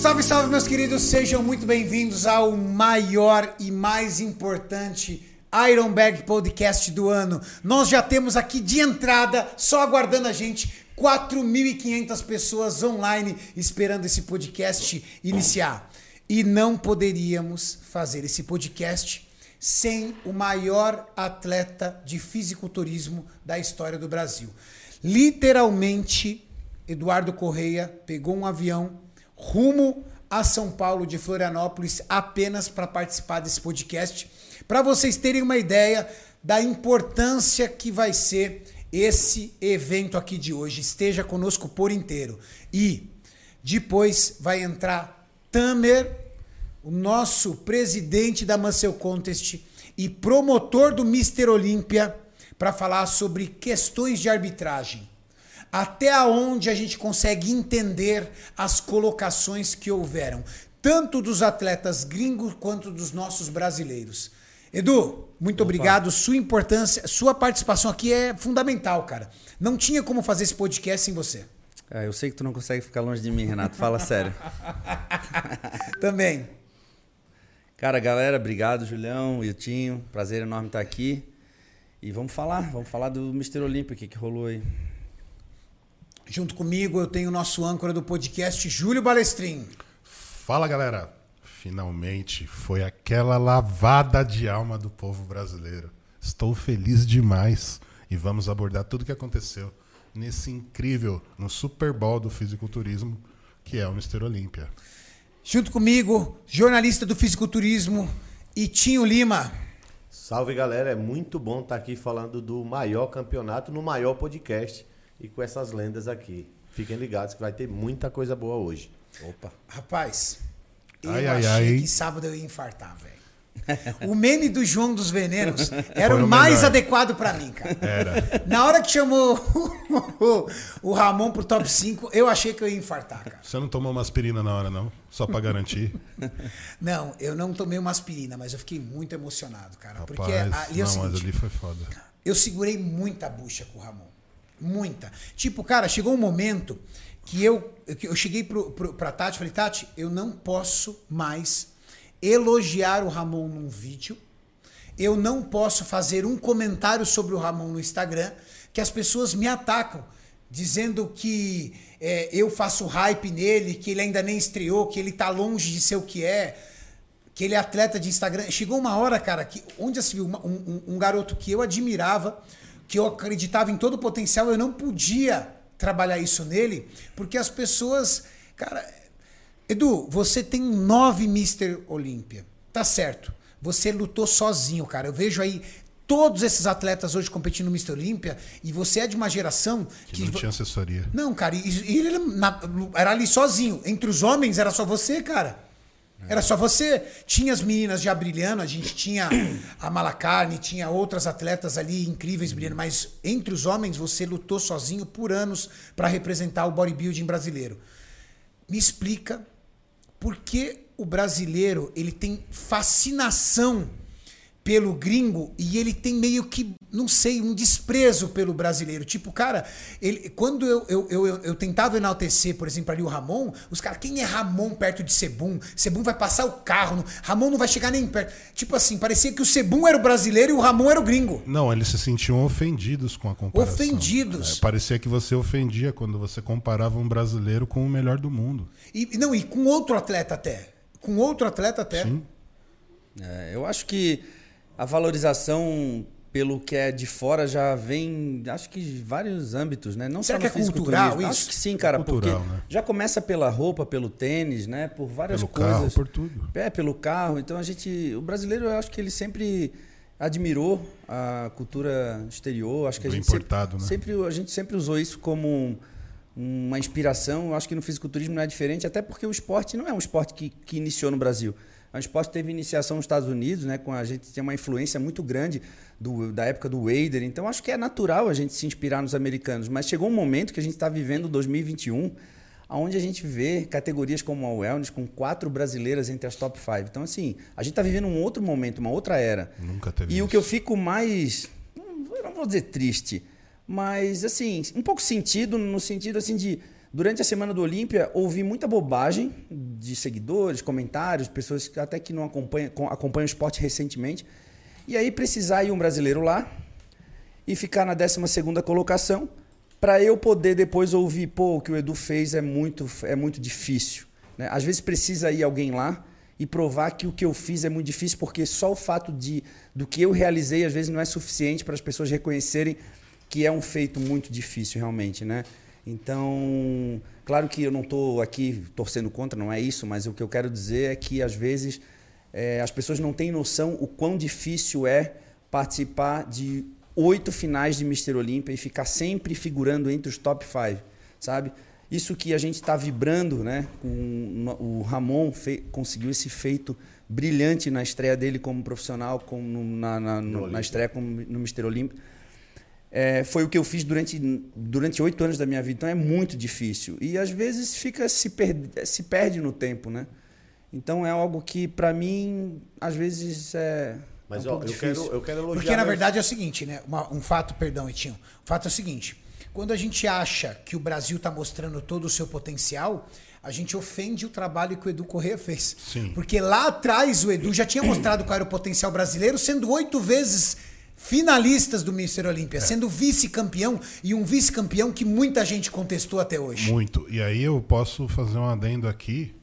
Salve, salve, meus queridos, sejam muito bem-vindos ao maior e mais importante Iron Bag Podcast do ano. Nós já temos aqui de entrada, só aguardando a gente, 4.500 pessoas online esperando esse podcast iniciar. E não poderíamos fazer esse podcast sem o maior atleta de fisiculturismo da história do Brasil. Literalmente, Eduardo Correia pegou um avião rumo a São Paulo de Florianópolis apenas para participar desse podcast, para vocês terem uma ideia da importância que vai ser esse evento aqui de hoje. Esteja conosco por inteiro. E depois vai entrar Tamer, o nosso presidente da Muscle Contest e promotor do Mister Olímpia, para falar sobre questões de arbitragem até onde a gente consegue entender as colocações que houveram, tanto dos atletas gringos quanto dos nossos brasileiros. Edu, muito Opa. obrigado. Sua importância, sua participação aqui é fundamental, cara. Não tinha como fazer esse podcast sem você. É, eu sei que tu não consegue ficar longe de mim, Renato. Fala sério. Também. Cara, galera, obrigado, Julião e o Tinho. Prazer enorme estar aqui. E vamos falar, vamos falar do Mister Olímpico, que rolou aí. Junto comigo eu tenho o nosso âncora do podcast, Júlio Balestrin. Fala galera! Finalmente foi aquela lavada de alma do povo brasileiro. Estou feliz demais e vamos abordar tudo o que aconteceu nesse incrível, no Super Bowl do fisiculturismo, que é o Mister Olímpia. Junto comigo, jornalista do fisiculturismo, Itinho Lima. Salve galera, é muito bom estar aqui falando do maior campeonato no maior podcast e com essas lendas aqui. Fiquem ligados que vai ter muita coisa boa hoje. Opa. Rapaz, eu ai, achei ai, que sábado eu ia infartar, velho. O meme do João dos Venenos era o, o mais adequado para mim, cara. Era. Na hora que chamou o, Ramon pro top 5, eu achei que eu ia infartar, cara. Você não tomou uma aspirina na hora, não? Só para garantir? Não, eu não tomei uma aspirina, mas eu fiquei muito emocionado, cara. Rapaz, porque ali é o seguinte, mas ali foi foda. Eu segurei muita bucha com o Ramon. Muita. Tipo, cara, chegou um momento que eu, que eu cheguei pro, pro, pra Tati e falei, Tati, eu não posso mais elogiar o Ramon num vídeo. Eu não posso fazer um comentário sobre o Ramon no Instagram que as pessoas me atacam, dizendo que é, eu faço hype nele, que ele ainda nem estreou, que ele tá longe de ser o que é, que ele é atleta de Instagram. Chegou uma hora, cara, que onde se viu um, um, um garoto que eu admirava, que eu acreditava em todo o potencial, eu não podia trabalhar isso nele, porque as pessoas. Cara, Edu, você tem nove Mr. Olímpia. Tá certo. Você lutou sozinho, cara. Eu vejo aí todos esses atletas hoje competindo no Mr. Olímpia e você é de uma geração que, que não tinha assessoria. Não, cara, e, ele era ali sozinho. Entre os homens era só você, cara. Era só você. Tinha as meninas já brilhando, a gente tinha a Malacarne, tinha outras atletas ali incríveis brilhando, mas entre os homens você lutou sozinho por anos para representar o bodybuilding brasileiro. Me explica por que o brasileiro ele tem fascinação pelo gringo e ele tem meio que, não sei, um desprezo pelo brasileiro. Tipo, cara, ele, quando eu, eu, eu, eu tentava enaltecer, por exemplo, ali o Ramon, os caras, quem é Ramon perto de Sebum? Sebum vai passar o carro, Ramon não vai chegar nem perto. Tipo assim, parecia que o Sebum era o brasileiro e o Ramon era o gringo. Não, eles se sentiam ofendidos com a comparação. Ofendidos. É, parecia que você ofendia quando você comparava um brasileiro com o melhor do mundo. E, não, e com outro atleta até. Com outro atleta até. Sim. É, eu acho que a valorização pelo que é de fora já vem, acho que vários âmbitos, né? Não Será só que é cultural isso? Acho que sim, cara, é cultural, porque né? já começa pela roupa, pelo tênis, né? Por várias pelo coisas. Carro, por tudo. É, pelo carro. Então a gente, o brasileiro, eu acho que ele sempre admirou a cultura exterior. Acho que a gente importado, sempre, né? sempre, a gente sempre usou isso como uma inspiração. Eu acho que no fisiculturismo não é diferente, até porque o esporte não é um esporte que, que iniciou no Brasil. A esporte teve iniciação nos Estados Unidos, né? Com a gente tem uma influência muito grande do, da época do Wader. Então acho que é natural a gente se inspirar nos americanos. Mas chegou um momento que a gente está vivendo 2021, onde a gente vê categorias como a Wellness com quatro brasileiras entre as top five. Então assim, a gente está vivendo um outro momento, uma outra era. Nunca teve. E isso. o que eu fico mais, eu não vou dizer triste, mas assim um pouco sentido no sentido assim de Durante a semana do Olímpia, ouvi muita bobagem de seguidores, comentários, pessoas que até que não acompanham, com- acompanham o esporte recentemente. E aí precisar ir um brasileiro lá e ficar na 12ª colocação para eu poder depois ouvir, pô, o que o Edu fez é muito, é muito difícil. Né? Às vezes precisa ir alguém lá e provar que o que eu fiz é muito difícil, porque só o fato de do que eu realizei às vezes não é suficiente para as pessoas reconhecerem que é um feito muito difícil realmente, né? Então, claro que eu não estou aqui torcendo contra, não é isso, mas o que eu quero dizer é que às vezes eh, as pessoas não têm noção o quão difícil é participar de oito finais de Mister Olímpia e ficar sempre figurando entre os top five, sabe? Isso que a gente está vibrando, né? Com o Ramon conseguiu esse feito brilhante na estreia dele como profissional, como na, na, no- na estreia como no Mister Olímpia. É, foi o que eu fiz durante durante oito anos da minha vida, então é muito difícil e às vezes fica se perde, se perde no tempo, né? Então é algo que para mim às vezes é Mas é um ó, pouco eu quero, difícil. eu quero elogiar. Porque na verdade é o seguinte, né? Uma- um fato, perdão, Etinho. O fato é o seguinte: quando a gente acha que o Brasil está mostrando todo o seu potencial, a gente ofende o trabalho que o Edu Corrêa fez. Sim. Porque lá atrás o Edu já tinha mostrado qual era o potencial brasileiro, sendo oito vezes finalistas do Mister Olímpia, sendo vice-campeão e um vice-campeão que muita gente contestou até hoje. Muito. E aí eu posso fazer um adendo aqui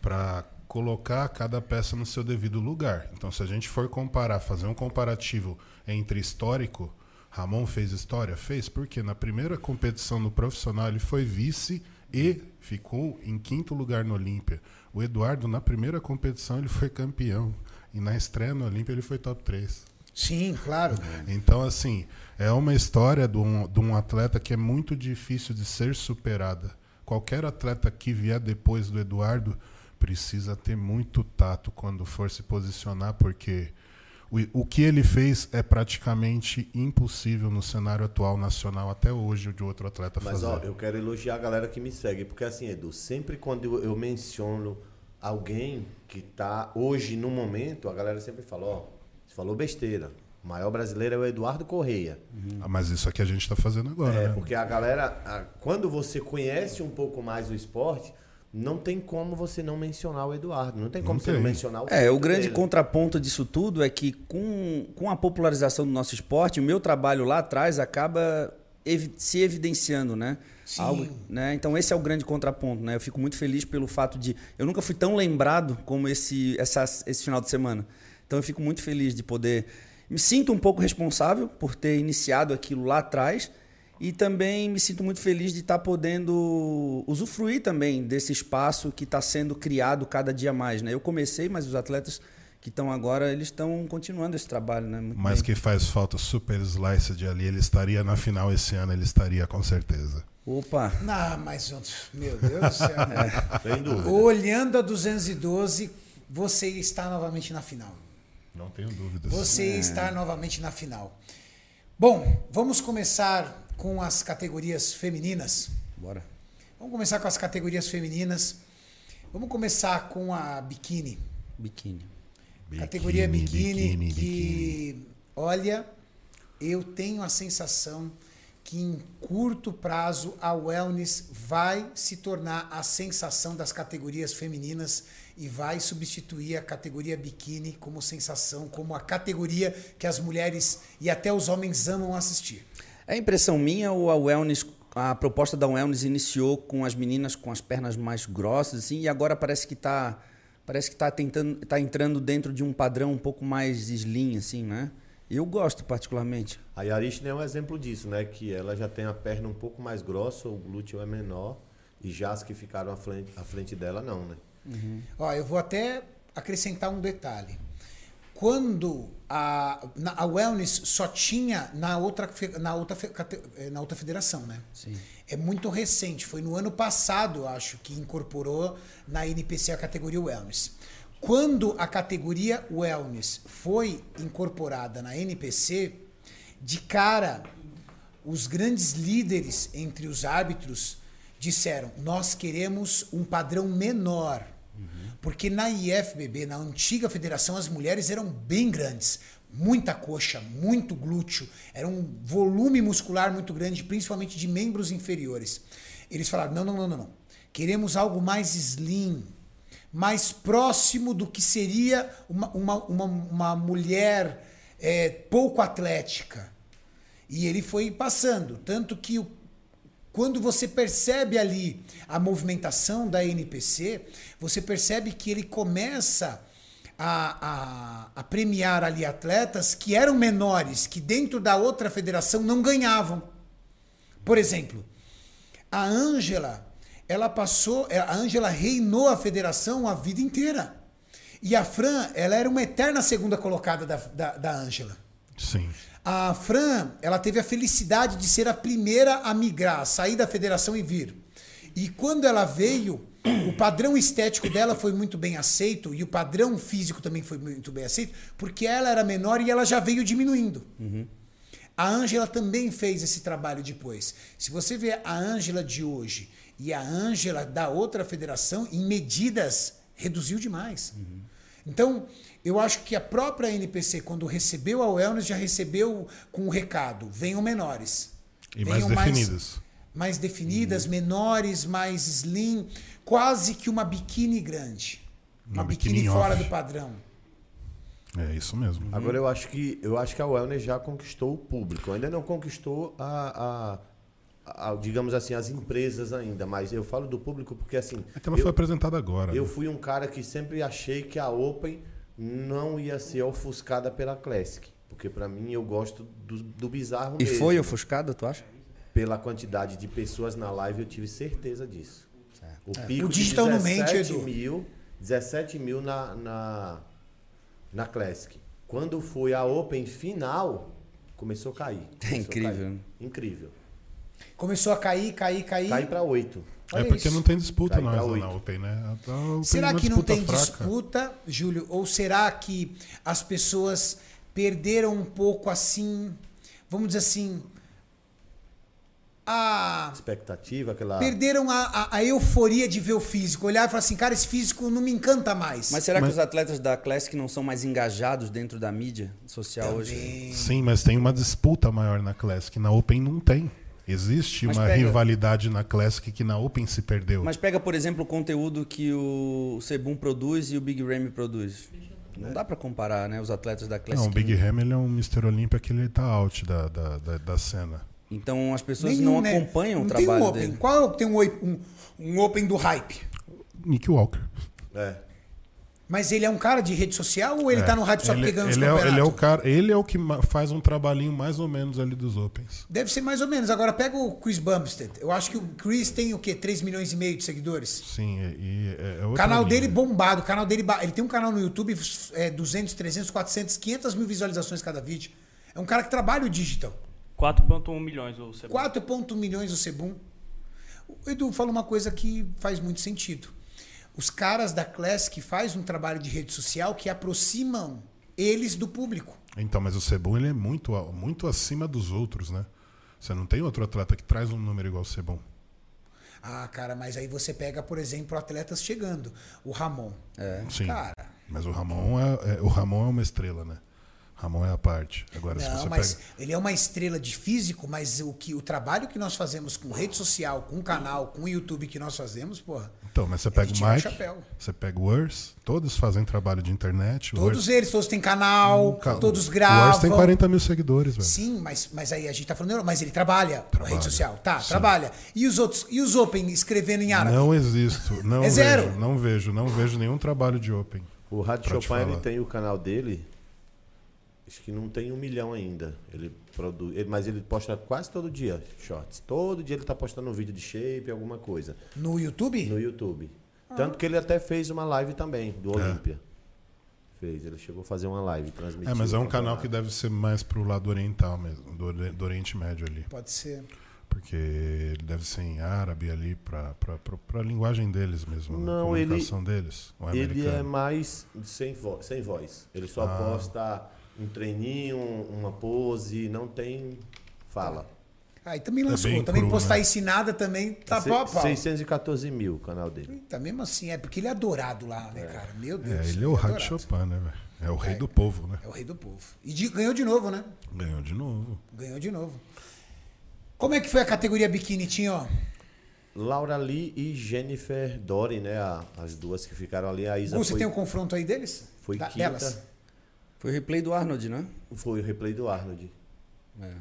para colocar cada peça no seu devido lugar. Então, se a gente for comparar, fazer um comparativo entre histórico, Ramon fez história? Fez, porque na primeira competição no profissional ele foi vice e ficou em quinto lugar no Olímpia. O Eduardo, na primeira competição, ele foi campeão. E na estreia no Olímpia ele foi top 3. Sim, claro. Então, assim, é uma história de um, de um atleta que é muito difícil de ser superada. Qualquer atleta que vier depois do Eduardo precisa ter muito tato quando for se posicionar, porque o, o que ele fez é praticamente impossível no cenário atual nacional até hoje de outro atleta Mas fazer. ó, eu quero elogiar a galera que me segue, porque assim, Edu, sempre quando eu, eu menciono alguém que tá hoje no momento, a galera sempre fala, ó, você falou besteira. O maior brasileiro é o Eduardo Correia. Ah, Mas isso aqui a gente está fazendo agora, É, né? porque a galera, a- quando você conhece um pouco mais o esporte, não tem como você não mencionar o Eduardo. Não tem como Não você não tem. mencionar o É, o grande dele. contraponto disso tudo é que com, com a popularização do nosso esporte, o meu trabalho lá atrás acaba evi- se evidenciando, né? Sim. Algo, né? Então esse é o grande contraponto, né? Eu fico muito feliz pelo fato de eu nunca fui tão lembrado como esse essa, esse final de semana. Então eu fico muito feliz de poder me sinto um pouco responsável por ter iniciado aquilo lá atrás e também me sinto muito feliz de estar podendo usufruir também desse espaço que está sendo criado cada dia mais, né? Eu comecei, mas os atletas que estão agora, eles estão continuando esse trabalho, né? Muito Mas bem. que faz falta o Super Slice ali, ele estaria na final esse ano, ele estaria com certeza. Opa, Ah, mas meu Deus do céu. Sem dúvida. Olhando a 212, você está novamente na final. Não tenho dúvidas. Você está novamente na final. Bom, vamos começar com as categorias femininas. bora. Vamos começar com as categorias femininas. Vamos começar com a biquíni. Biquíni. categoria biquíni, biquíni, que, biquíni. olha, eu tenho a sensação que em curto prazo a wellness vai se tornar a sensação das categorias femininas e vai substituir a categoria biquíni como sensação, como a categoria que as mulheres e até os homens amam assistir. É impressão minha ou a wellness, a proposta da wellness iniciou com as meninas com as pernas mais grossas assim, e agora parece que está parece que tá tentando tá entrando dentro de um padrão um pouco mais slim assim, né? Eu gosto particularmente. A Yarishne é um exemplo disso, né? Que ela já tem a perna um pouco mais grossa, o glúteo é menor, e já as que ficaram à frente, à frente dela, não, né? Ó, eu vou até acrescentar um detalhe. Quando a, na- a wellness só tinha na outra, na, outra, eh, na outra federação, né? Sim. É muito recente, foi no ano passado, acho, que incorporou na NPC a categoria wellness. Quando a categoria wellness foi incorporada na NPC, de cara, os grandes líderes entre os árbitros disseram: nós queremos um padrão menor. Porque na IFBB, na antiga federação, as mulheres eram bem grandes. Muita coxa, muito glúteo, era um volume muscular muito grande, principalmente de membros inferiores. Eles falaram: não, não, não, não, não. Queremos algo mais slim, mais próximo do que seria uma, uma, uma, uma mulher é, pouco atlética. E ele foi passando. Tanto que o, quando você percebe ali a movimentação da NPC, você percebe que ele começa a, a, a, premiar ali atletas que eram menores, que dentro da outra federação não ganhavam. Por exemplo, a Ângela, ela passou, a Ângela reinou a federação a vida inteira. E a Fran, ela era uma eterna segunda colocada da Ângela. Sim. A Fran, ela teve a felicidade de ser a primeira a migrar, a sair da federação e vir. E quando ela veio, o padrão estético dela foi muito bem aceito e o padrão físico também foi muito bem aceito, porque ela era menor e ela já veio diminuindo. Uhum. A Ângela também fez esse trabalho depois. Se você vê a Ângela de hoje e a Ângela da outra federação, em medidas, reduziu demais. Uhum. Então, eu acho que a própria NPC, quando recebeu a Wellness, já recebeu com o recado: venham menores. E venham mais definidas. Mais, mais definidas, uhum. menores, mais slim quase que uma biquíni grande. Uma, uma biquíni, fora do padrão. É isso mesmo. Agora eu acho que eu acho que a Wellness já conquistou o público. Ainda não conquistou a, a, digamos assim as empresas ainda, mas eu falo do público porque assim. É que ela eu, foi apresentada agora. Eu né? fui um cara que sempre achei que a Open não ia ser ofuscada pela Classic, porque para mim eu gosto do, do bizarro. E mesmo. foi ofuscada, tu acha? Pela quantidade de pessoas na live eu tive certeza disso. O é. pico digital de 17 mil, 17 mil na, na, na Classic. Quando foi a Open final, começou a cair. É começou é incrível. Cair. Incrível. Começou a cair, cair, cair. Cai para 8. é porque isso. não tem disputa mais na Open, né? Open será que não tem fraca. disputa, Júlio? Ou será que as pessoas perderam um pouco assim, vamos dizer assim, a expectativa, aquela. Perderam a, a, a, euforia de ver o físico. Olhar e falar assim, cara, esse físico não me encanta mais. Mas será mas... que os atletas da Classic não são mais engajados dentro da mídia social Também. hoje? Sim, mas tem uma disputa maior na Classic. Na Open não tem. Existe mas uma pega... rivalidade na Classic que na Open se perdeu. Mas pega, por exemplo, o conteúdo que o Sebum produz e o Big Ram produz. Não dá para comparar, né? Os atletas da Classic. Não, o Big Ram ele é um Mr. Olímpia que ele tá out da, da, da, da cena. Então as pessoas Nenhum, não né? acompanham não o trabalho um open. dele. Qual tem um, um, um Open do hype? Nick Walker. É. Mas ele é um cara de rede social ou ele é. tá no hype só ele, porque ganha os ele é, ele é o cara, ele é o que faz um trabalhinho mais ou menos ali dos Opens. Deve ser mais ou menos. Agora pega o Chris Bumstead. Eu acho que o Chris tem o quê? 3 milhões e meio de seguidores? Sim, e é, é O canal linha. dele bombado, o canal dele, ele tem um canal no YouTube é 200, 300, 400, 500 mil visualizações cada vídeo. É um cara que trabalha o digital. 4,1 milhões o Sebum. 4,1 milhões o Sebum. O Edu fala uma coisa que faz muito sentido. Os caras da Classic fazem um trabalho de rede social que aproximam eles do público. Então, mas o Sebum ele é muito, muito acima dos outros, né? Você não tem outro atleta que traz um número igual o Sebum. Ah, cara, mas aí você pega, por exemplo, atletas chegando. O Ramon. É. Sim. Cara. Mas o Ramon é, é, o Ramon é uma estrela, né? Ramon é a parte. Agora, não, se você mas pega... ele é uma estrela de físico, mas o que o trabalho que nós fazemos com rede social, com canal, com o YouTube que nós fazemos, porra. Então, mas você pega o Mike, você pega o Urs, todos fazem trabalho de internet. Todos Urs... eles, todos têm canal, um, todos gravam. O Urs tem 40 mil seguidores, velho. Sim, mas, mas aí a gente tá falando, mas ele trabalha, trabalha. na rede social. Tá, Sim. trabalha. E os outros, e os Open escrevendo em árabe? Não existo. Não é vejo, zero. Não vejo, não vejo nenhum trabalho de Open. O Rádio Chopin ele tem o canal dele Acho que não tem um milhão ainda. Ele produz, ele, mas ele posta quase todo dia shorts. Todo dia ele está postando um vídeo de shape, alguma coisa. No YouTube? No YouTube. Ah. Tanto que ele até fez uma live também, do é. Olímpia. Fez, ele chegou a fazer uma live, transmitir. É, mas é um canal que deve ser mais pro lado oriental mesmo, do, do Oriente Médio ali. Pode ser. Porque ele deve ser em árabe ali, para a linguagem deles mesmo, né? Não, a comunicação ele, deles. ele é mais sem, vo sem voz. Ele só ah. posta um treininho, uma pose, não tem fala. Aí ah, também lascou. É também cru, postar né? ensinada também tá Se, pau a pau. 614 mil o canal dele. Tá mesmo assim, é porque ele é adorado lá, né, é. cara? Meu Deus. É, ele é o Rádio Chopin, né, velho? É o rei é, do povo, né? É o rei do povo. E de, ganhou de novo, né? Ganhou de novo. Ganhou de novo. Como é que foi a categoria biquíni, Tinho? Laura Lee e Jennifer Dory, né? a- as duas que ficaram ali. A Isa Gu, você foi, tem um confronto aí deles? foi Da- quinta. Delas? Foi o replay do Arnold, né? Foi o replay do Arnold. É.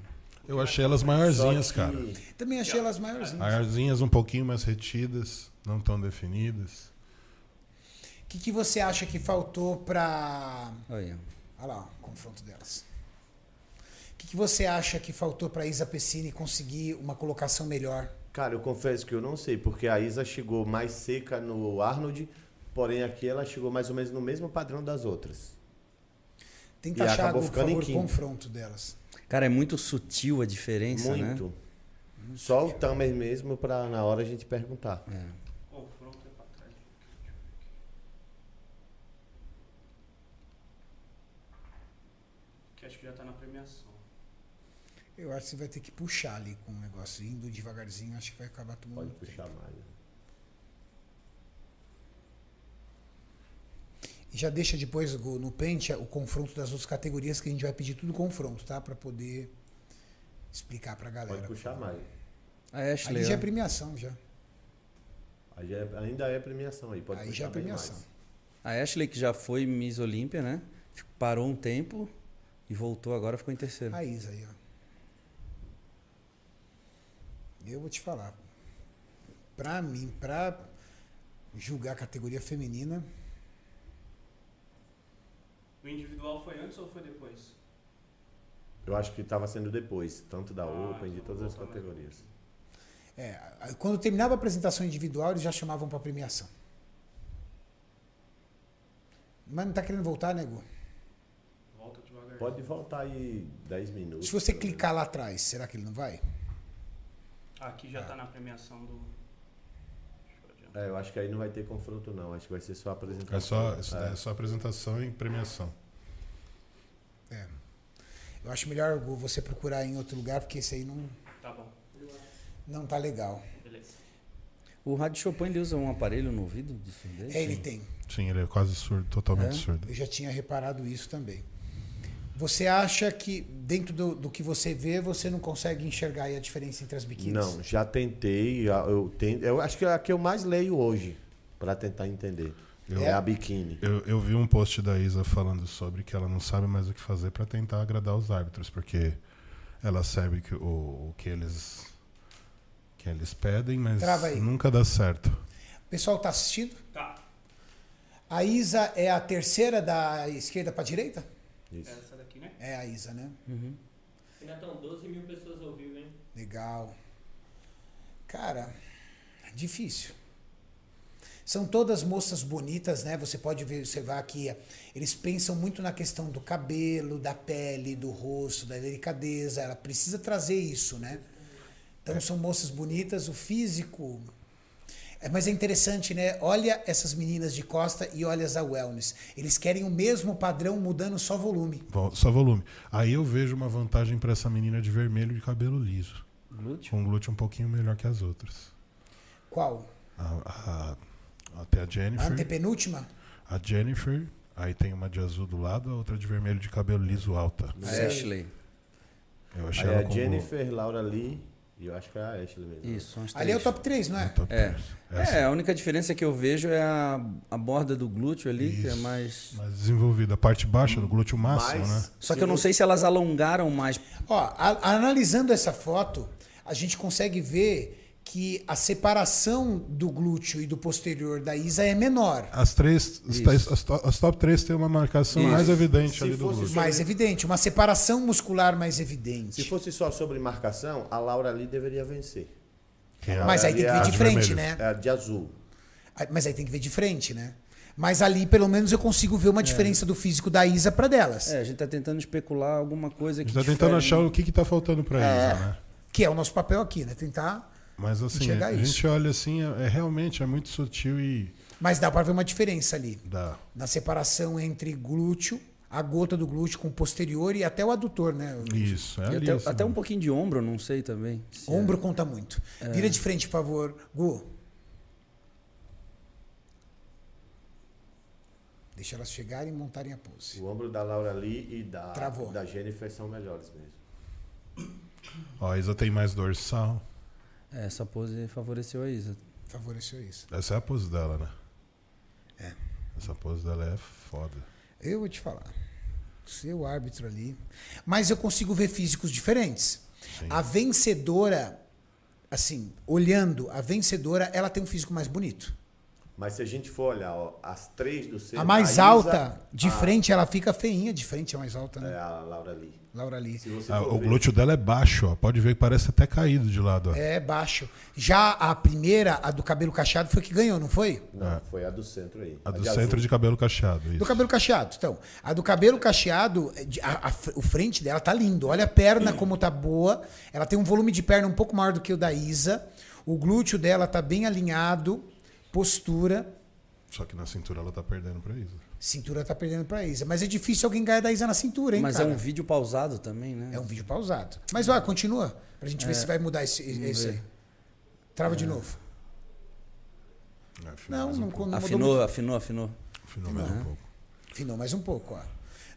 Eu achei elas maiorzinhas, que- cara. Também achei elas maiorzinhas. Maiorzinhas, um pouquinho mais retidas, não tão definidas. O que, que você acha que faltou ó. Olha lá, o confronto delas. O que, que você acha que faltou pra Isa Pessini conseguir uma colocação melhor? Cara, eu confesso que eu não sei, porque a Isa chegou mais seca no Arnold, porém aqui ela chegou mais ou menos no mesmo padrão das outras. Tenta E achar, acabou ficando em favor, o quinto. confronto delas. Cara, é muito sutil a diferença, né? Muito. Só o Tamer mesmo pra na hora a gente perguntar. É. Confronto é pra trás. Que acho que já tá na premiação. Eu acho que você vai ter que puxar ali com o negócio. Indo devagarzinho, acho que vai acabar tomando Pode tempo. puxar mais. E já deixa depois no pente o confronto das outras categorias, que a gente vai pedir tudo confronto, tá? Pra poder explicar pra galera. Pode puxar mais. A Ali Ashley, já é premiação, já. Aí já é- ainda é premiação aí, pode Aí puxar já é premiação. mais. a Ashley que já foi Miss Olímpia, né? Parou um tempo e voltou agora, ficou em terceiro. A Isa aí, ó. Eu vou te falar. Pra mim, pra julgar a categoria feminina, O individual foi antes ou foi depois? Eu acho que estava sendo depois, tanto da Ah, Open, de então todas as categorias. é, quando terminava a apresentação individual, eles já chamavam pra premiação. Mas não tá querendo voltar, nego? Volta devagar. Pode voltar aí 10 minutos. Se você clicar lá atrás, será que ele não vai? Aqui já tá na premiação do. É, eu acho que aí não vai ter confronto não, acho que vai ser só apresentação. É só, É. é só apresentação e premiação. É. Eu acho melhor você procurar em outro lugar, porque esse aí não, Tá bom. não tá legal. Beleza. O Rádio Chopin ele usa um aparelho no ouvido de surdez? É, ele tem. Sim, ele é quase surdo, totalmente É? surdo. Eu já tinha reparado isso também. Você acha que, dentro do, do que você vê, você não consegue enxergar aí a diferença entre as biquínis? Não, já tentei, eu, tento, eu acho que é a que eu mais leio hoje, para tentar entender. Eu- É a biquíni. Eu, eu vi um post da Isa falando sobre que ela não sabe mais o que fazer para tentar agradar os árbitros, porque ela sabe que o, o que eles que eles pedem, mas nunca dá certo. O pessoal tá assistindo? Tá. A Isa é a terceira da esquerda para direita? Isso. Né? É a Isa, né? Uhum. Ainda estão 12 mil pessoas ao vivo, hein? Legal. Cara, difícil. São todas moças bonitas, né? Você pode ver, observar que eles pensam muito na questão do cabelo, da pele, do rosto, da delicadeza. Ela precisa trazer isso, né? Então são moças bonitas, o físico. É, mas é interessante, né? Olha essas meninas de costa e olha as da wellness. Eles querem o mesmo padrão, mudando só volume. Vo- Só volume. Aí eu vejo uma vantagem para essa menina de vermelho de cabelo liso, Glúteo? com um glúteo um pouquinho melhor que as outras. Qual? A, a, até a A Jennifer. antepenúltima? A Jennifer, aí tem uma de azul do lado, a outra de vermelho de cabelo liso alta. A. Ashley. Eu achei Aí ela é a como Jennifer, Laura Lee e eu acho que é a Ashley mesmo. Isso, são as Ali é o três. top 3, não é? É. três. Essa É, a única diferença que eu vejo é a, a borda do glúteo ali, que é Isso. mais. mais desenvolvida. A parte baixa do glúteo máximo, Mas, né? Só que eu não sei se elas alongaram mais. Ó, a- analisando essa foto, a gente consegue ver que a separação do glúteo e do posterior da Isa é menor. As três, as, três- as, to- as top 3 tem uma marcação Isso. mais evidente Se ali do glúteo. Mais evidente, uma separação muscular mais Se evidente. fosse só sobre marcação, a Laura Lee deveria vencer. É a- Mas aí tem que ver a de de frente, vermelho. né? É a de azul. Mas aí tem que ver de frente, né? Mas ali, pelo menos, eu consigo ver uma diferença do físico da Isa para delas. É, a gente tá tentando especular alguma coisa A que. gente tá tentando achar o que, que tá faltando pra É. Isa, né? Que é o nosso papel aqui, né? Tentar. Mas assim, Enxergar a, isso. gente olha assim, é, é realmente é muito sutil e Mas dá para ver uma diferença ali. dá. Na separação entre glúteo, a gota do glúteo com o posterior e até o adutor, né? Isso, é E ali. até, assim, até um pouquinho de ombro, não sei também. se é. Ombro conta muito. Vira de frente, por favor. Gu. Deixa elas chegarem e montarem a pose. O ombro da Laura Lee e da, Travou. da Jennifer são melhores mesmo. Ó, a Isa tem mais dorsal. É, essa pose favoreceu a Isa. Favoreceu isso. Essa é a pose dela, né? É. Essa pose dela é foda. Eu vou te falar. Seu árbitro ali. Mas eu consigo ver físicos diferentes. Sim. A vencedora, assim, olhando, a vencedora, ela tem um físico mais bonito. Mas se a gente for olhar, ó, as três do centro. A mais Isa, alta, de a- frente, ela fica feinha, de frente é mais alta, né? É a Laura Lee. Laura Lee. Se você Ah, o glúteo dela é baixo, ó. Pode ver que parece até caído de lado, ó. É baixo. Já a primeira, a do cabelo cacheado, foi que ganhou, não foi? Não, foi a do centro aí. A do azul. centro de cabelo cacheado. Do Isso. cabelo cacheado. Então, a do cabelo cacheado, é de- a- a o frente dela tá lindo. Olha a perna como tá boa. Ela tem um volume de perna um pouco maior do que o da Isa. O glúteo dela tá bem alinhado. Postura. Só que na cintura ela tá perdendo pra Isa. Cintura tá perdendo pra Isa. Mas é difícil alguém ganhar da Isa na cintura, hein, Mas cara? é um vídeo pausado também, né? É um vídeo pausado. Mas vai, continua. Pra gente ver se vai mudar esse, esse aí. Trava de novo. É, afinou Não, mais um não, não Afinou, muito. afinou, afinou. Afinou mais um pouco. Afinou mais um pouco, ó.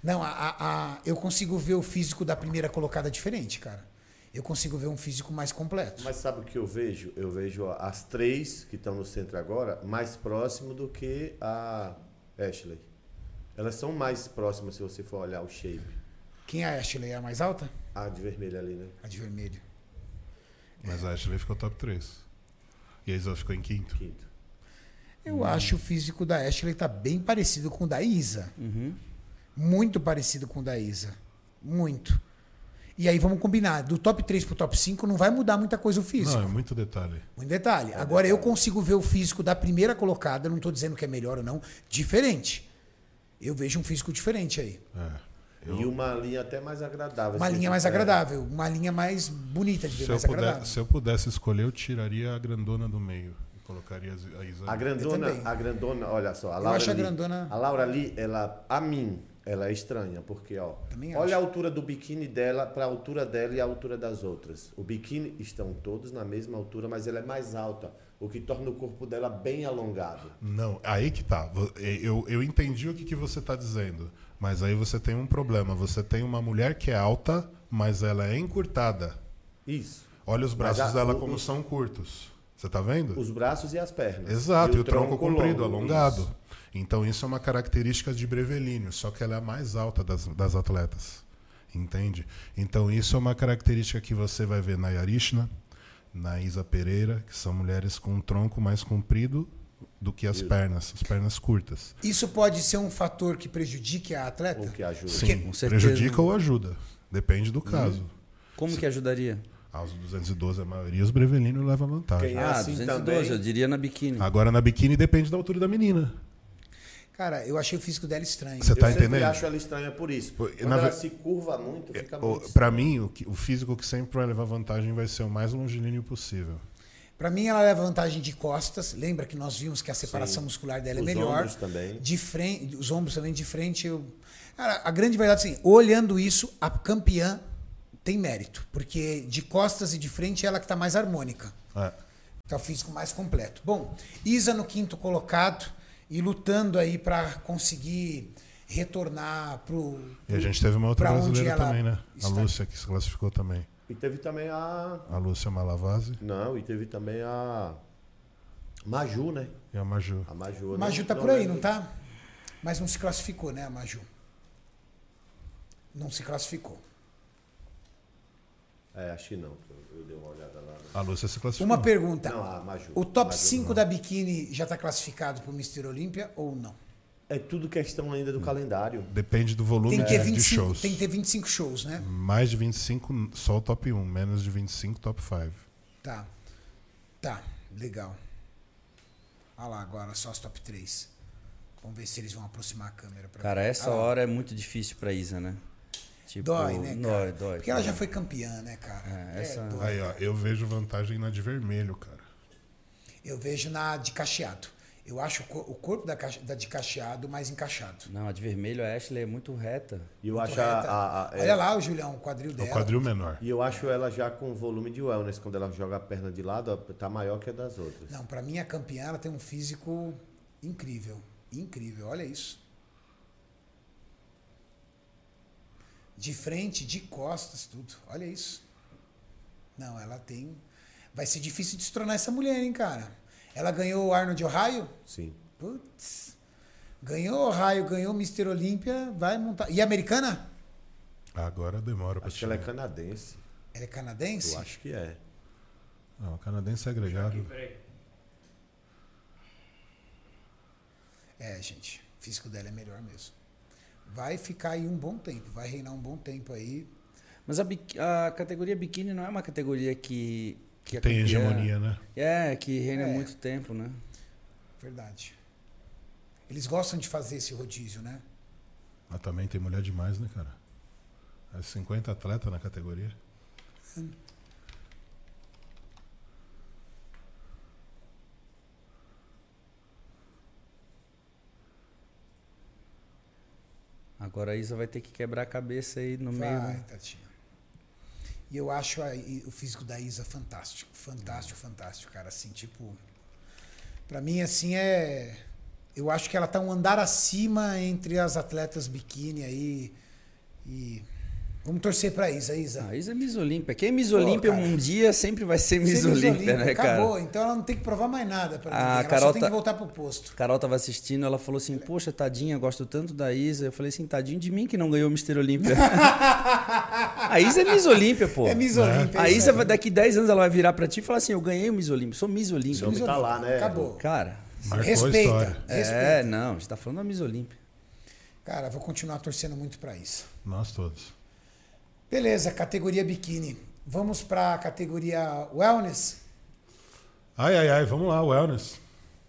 Não, a, a- a- eu consigo ver o físico da primeira colocada diferente, cara. Eu consigo ver um físico mais completo. Mas sabe o que eu vejo? Eu vejo ó, as três que estão no centro agora mais próximo do que a Ashley. Elas são mais próximas se você for olhar o shape. Quem é a Ashley? É a mais alta? A de vermelho ali, né? A de vermelho. Mas a Ashley ficou top 3. E a Isa ficou em quinto. Quinto. Eu acho o físico da Ashley tá bem parecido com o da Isa. Muito parecido com o da Isa. Muito. E aí vamos combinar. Do top 3 pro top 5 não vai mudar muita coisa o físico. Não, é muito detalhe. Muito detalhe. Agora eu consigo ver o físico da primeira colocada, não estou dizendo que é melhor ou não, diferente. Eu vejo um físico diferente aí. É. E uma linha até mais agradável. Uma assim, linha mais é. agradável, uma linha mais bonita de ver, Se eu, mais puder- agradável. se eu pudesse escolher, eu tiraria a grandona do meio. E colocaria a Isa. A Eu grandona, a grandona, olha só, a Eu Laura acho a grandona- A Laura Lee, ela, a mim, ela é estranha, porque ó, Também olha acho. a altura do biquíni dela para a altura dela e a altura das outras. O biquíni estão todos na mesma altura, mas ela é mais alta, o que torna o corpo dela bem alongado. Não, aí que tá. Eu, eu entendi o que, que você tá dizendo. Mas aí você tem um problema. Você tem uma mulher que é alta, mas ela é encurtada. Isso. Olha os braços a- dela o- como o- são curtos. Você tá vendo? Os braços e as pernas. Exato, e o, tronco, comprido, longo, alongado. isso. Então isso é uma característica de Brevelínio, só que ela é a mais alta das, das atletas. Entende? Então isso é uma característica que você vai ver na Yarishna, na Isa Pereira, que são mulheres com um tronco mais comprido do que as pernas, as pernas curtas. Isso pode ser um fator que prejudique a atleta? O que ajuda. Sim, com certeza. prejudica ou ajuda. Depende do caso. Como que ajudaria? Aos 212, a maioria, os Brevelino levam vantagem. Quem é ah, assim 212, também. eu diria na biquíni. Agora na biquíni depende da altura da menina. Cara, eu achei o físico dela estranho. Você Eu tá sempre entendendo? acho ela estranha por isso. Pô, Quando na ela ve- se curva muito, fica O- muito Pra mim, o, que- o físico que sempre vai levar vantagem vai ser o mais longilíneo possível. Pra mim, ela leva vantagem de costas. Lembra que nós vimos que a separação muscular dela é Os melhor. ombros também. De frente, os ombros também de frente. Eu... Cara, a grande verdade é assim, olhando isso, a campeã tem mérito. Porque de costas e de frente, ela que tá mais harmônica. É. Tá o físico mais completo. Bom, Isa no quinto colocado e lutando aí pra conseguir retornar pro. E a gente teve uma outra brasileira também, né? A está. Lúcia, que se classificou também. E teve também a. A Lúcia Malavase Não, e teve também a. Maju, né? e a Maju. A Maju. eu Maju não- tá por aí, lembro. não tá? Mas não se classificou, né, a Maju? Não se classificou. É, acho que não. Eu, eu dei uma olhada lá. A Lúcia se classificou. Uma pergunta. Não, a Maju. O top Maju 5 não. da biquíni já tá classificado pro Mr. Olímpia ou não? É tudo questão ainda do calendário. Depende do volume Tem que, ter de 25, shows. tem que ter 25 shows, né? Mais de 25, só o top 1. Menos de 25, top 5. Tá. Tá, legal. Olha lá agora, só os top 3. Vamos ver se eles vão aproximar a câmera pra Cara, ver. essa lá. hora é muito difícil pra Isa, né? Tipo, Dói, né, cara? Dói, dói. Porque ela já foi campeã, né, cara? É, essa- dói. Aí, ó, eu vejo vantagem na de vermelho, cara. Eu vejo na de cacheado. Eu acho o cor- o corpo da, cache- da de cacheado mais encaixado. Não, a de vermelho, a Ashley é muito reta. E eu Muito acho a, reta. a- a- é- Olha lá o Julião, o quadril É dela. o quadril menor. E eu acho ela já com volume de wellness. Quando ela joga a perna de lado, ó, tá maior que a das outras. Não, pra mim a campeã ela tem um físico incrível. Incrível, olha isso. De frente, de costas, tudo. Olha isso. Não, ela tem. Vai ser difícil destronar essa mulher, hein, cara? Ela ganhou o Arnold Ohio? Sim. Putz. Ganhou Ohio, ganhou Mr. Olímpia, vai montar. E a americana? Agora demora pra Acho que ela é chegar. canadense. Ela é canadense? Eu acho que é. Não, canadense é agregado. Peraí. É, gente. O físico dela é melhor mesmo. Vai ficar aí um bom tempo, vai reinar um bom tempo aí. Mas a, a categoria biquíni não é uma categoria que. que Tem campeã- hegemonia, né? É, que reina há É. muito tempo, né? Verdade. Eles gostam de fazer esse rodízio, né? Mas também tem mulher demais, né, cara? É 50 atletas na categoria. Agora a Isa vai ter que quebrar a cabeça aí no meio. Vai, né? Tatinha. E eu acho a- o físico da Isa fantástico. Fantástico, fantástico, cara. Assim, tipo. Pra mim, assim, é. Eu acho que ela tá um andar acima entre as atletas biquíni aí. E. Vamos torcer pra Isa, Isa. A Isa é Miss Olímpia. Quem é Miss Olímpia um dia sempre vai ser Miss Ser Miss Olímpia, né, cara? Acabou, então ela não tem que provar mais nada pra A ninguém. Ela Carol só tem tá- que voltar pro posto. Carol tava assistindo, ela falou assim: Poxa, tadinha, gosto tanto da Isa. Eu falei assim: Tadinho de mim que não ganhou o Mr. Olímpia. a Isa é Miss Olímpia, pô. É Miss Olímpia. A é isso Isa, vai- daqui 10 anos, ela vai virar pra ti e falar assim: Eu ganhei o Miss Olímpia, sou Miss Olímpia. Esse homem tá lá, né? Acabou. Cara, Marcou a Respeita. história. é, Respeita. não, a gente tá falando da Miss Olímpia. Cara, vou continuar torcendo muito pra isso. Nós todos. Beleza, categoria biquíni. Vamos pra categoria wellness? Ai, ai, ai, vamos lá, wellness.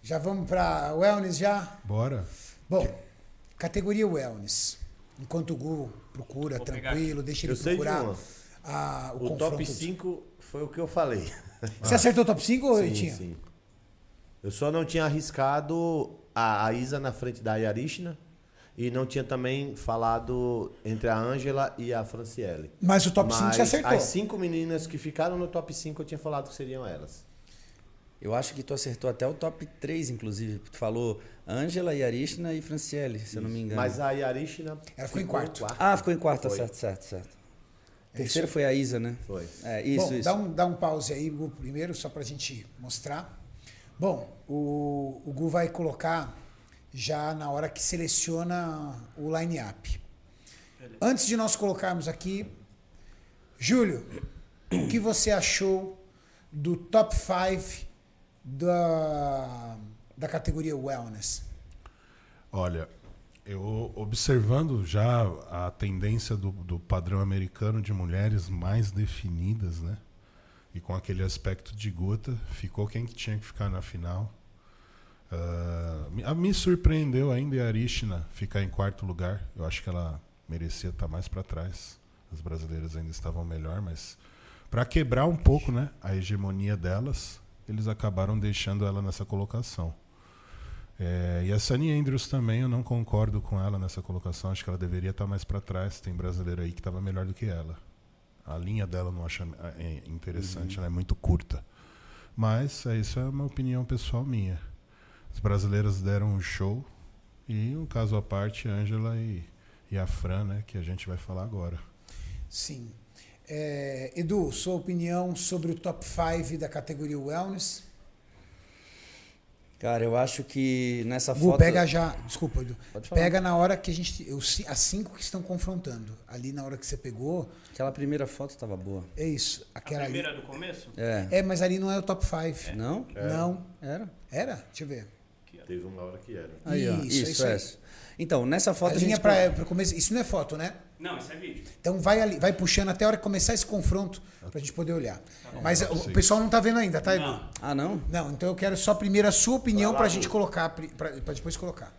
Já vamos pra wellness já? Bora. Bom, categoria wellness. Enquanto o Gu procura, Vou pegar tranquilo, deixa ele Eu procurar a- o, O top 5 foi o que eu falei. Você acertou o top 5 ou sim, Ritinho? sim. Eu só não tinha arriscado a, a Isa na frente da Yarishna e não tinha também falado entre a Ângela e a Franciele. Mas o top 5 você Mas acertou. As cinco meninas que ficaram no top 5 eu tinha falado que seriam elas. Eu acho que tu acertou até o top 3, inclusive. Tu falou Ângela, Yarishna e Franciele, se eu não me engano. Mas a Yarishna. Ela ficou em quarto. Ah, ficou em quarta, Foi. certo, certo, certo. É Terceiro foi a Isa, né? Foi. É, isso, Bom, isso. Dá, um, dá um pause aí, Gu, primeiro, só pra gente mostrar. Bom, o, o Gu vai colocar já na hora que seleciona o line-up. Antes de nós colocarmos aqui, Júlio, o que você achou do top 5 da, da categoria Wellness? Olha, eu observando já a tendência do, do padrão americano de mulheres mais definidas, né? E com aquele aspecto de gota, ficou quem que tinha que ficar na final. Ah, me- a me surpreendeu ainda a Arishna ficar em quarto lugar. Eu acho que ela merecia estar mais para trás. As brasileiras ainda estavam melhor, mas para quebrar um pouco, né, a hegemonia delas, eles acabaram deixando ela nessa colocação. É, e a Sunny Andrews também, eu não concordo com ela nessa colocação. Acho que ela deveria estar mais para trás. Tem brasileiro aí que estava melhor do que ela. A linha dela não acho é, interessante, ela é muito curta. Mas é, isso é uma opinião pessoal minha. As brasileiras deram um show. E um caso à parte, a Ângela e, e a Fran, né, que a gente vai falar agora. Sim. É, Edu, sua opinião sobre o top 5 da categoria Wellness? Cara, eu acho que nessa Gu, foto. pega já. Desculpa, Edu. Pode falar. Pega na hora que a gente. Ci- as cinco que estão confrontando. Ali na hora que você pegou. Aquela primeira foto estava boa. É isso. A Aquela ali. primeira do começo? É. É, mas ali não é o top 5. Não? Não. Era? Era? Deixa eu ver. Teve uma hora que era. Aí, ó. Isso, Isso, é isso. Então, nessa A foto a, linha gente. pra, pra começo. Isso não é foto, né? Não, isso é vídeo. Então vai ali, vai puxando até a hora que começar esse confronto pra gente poder olhar. Mas o, o pessoal não tá vendo ainda, tá, Edu? Ah, não? Não, então eu quero só primeiro a sua opinião pra Gu. gente colocar, pra depois colocar.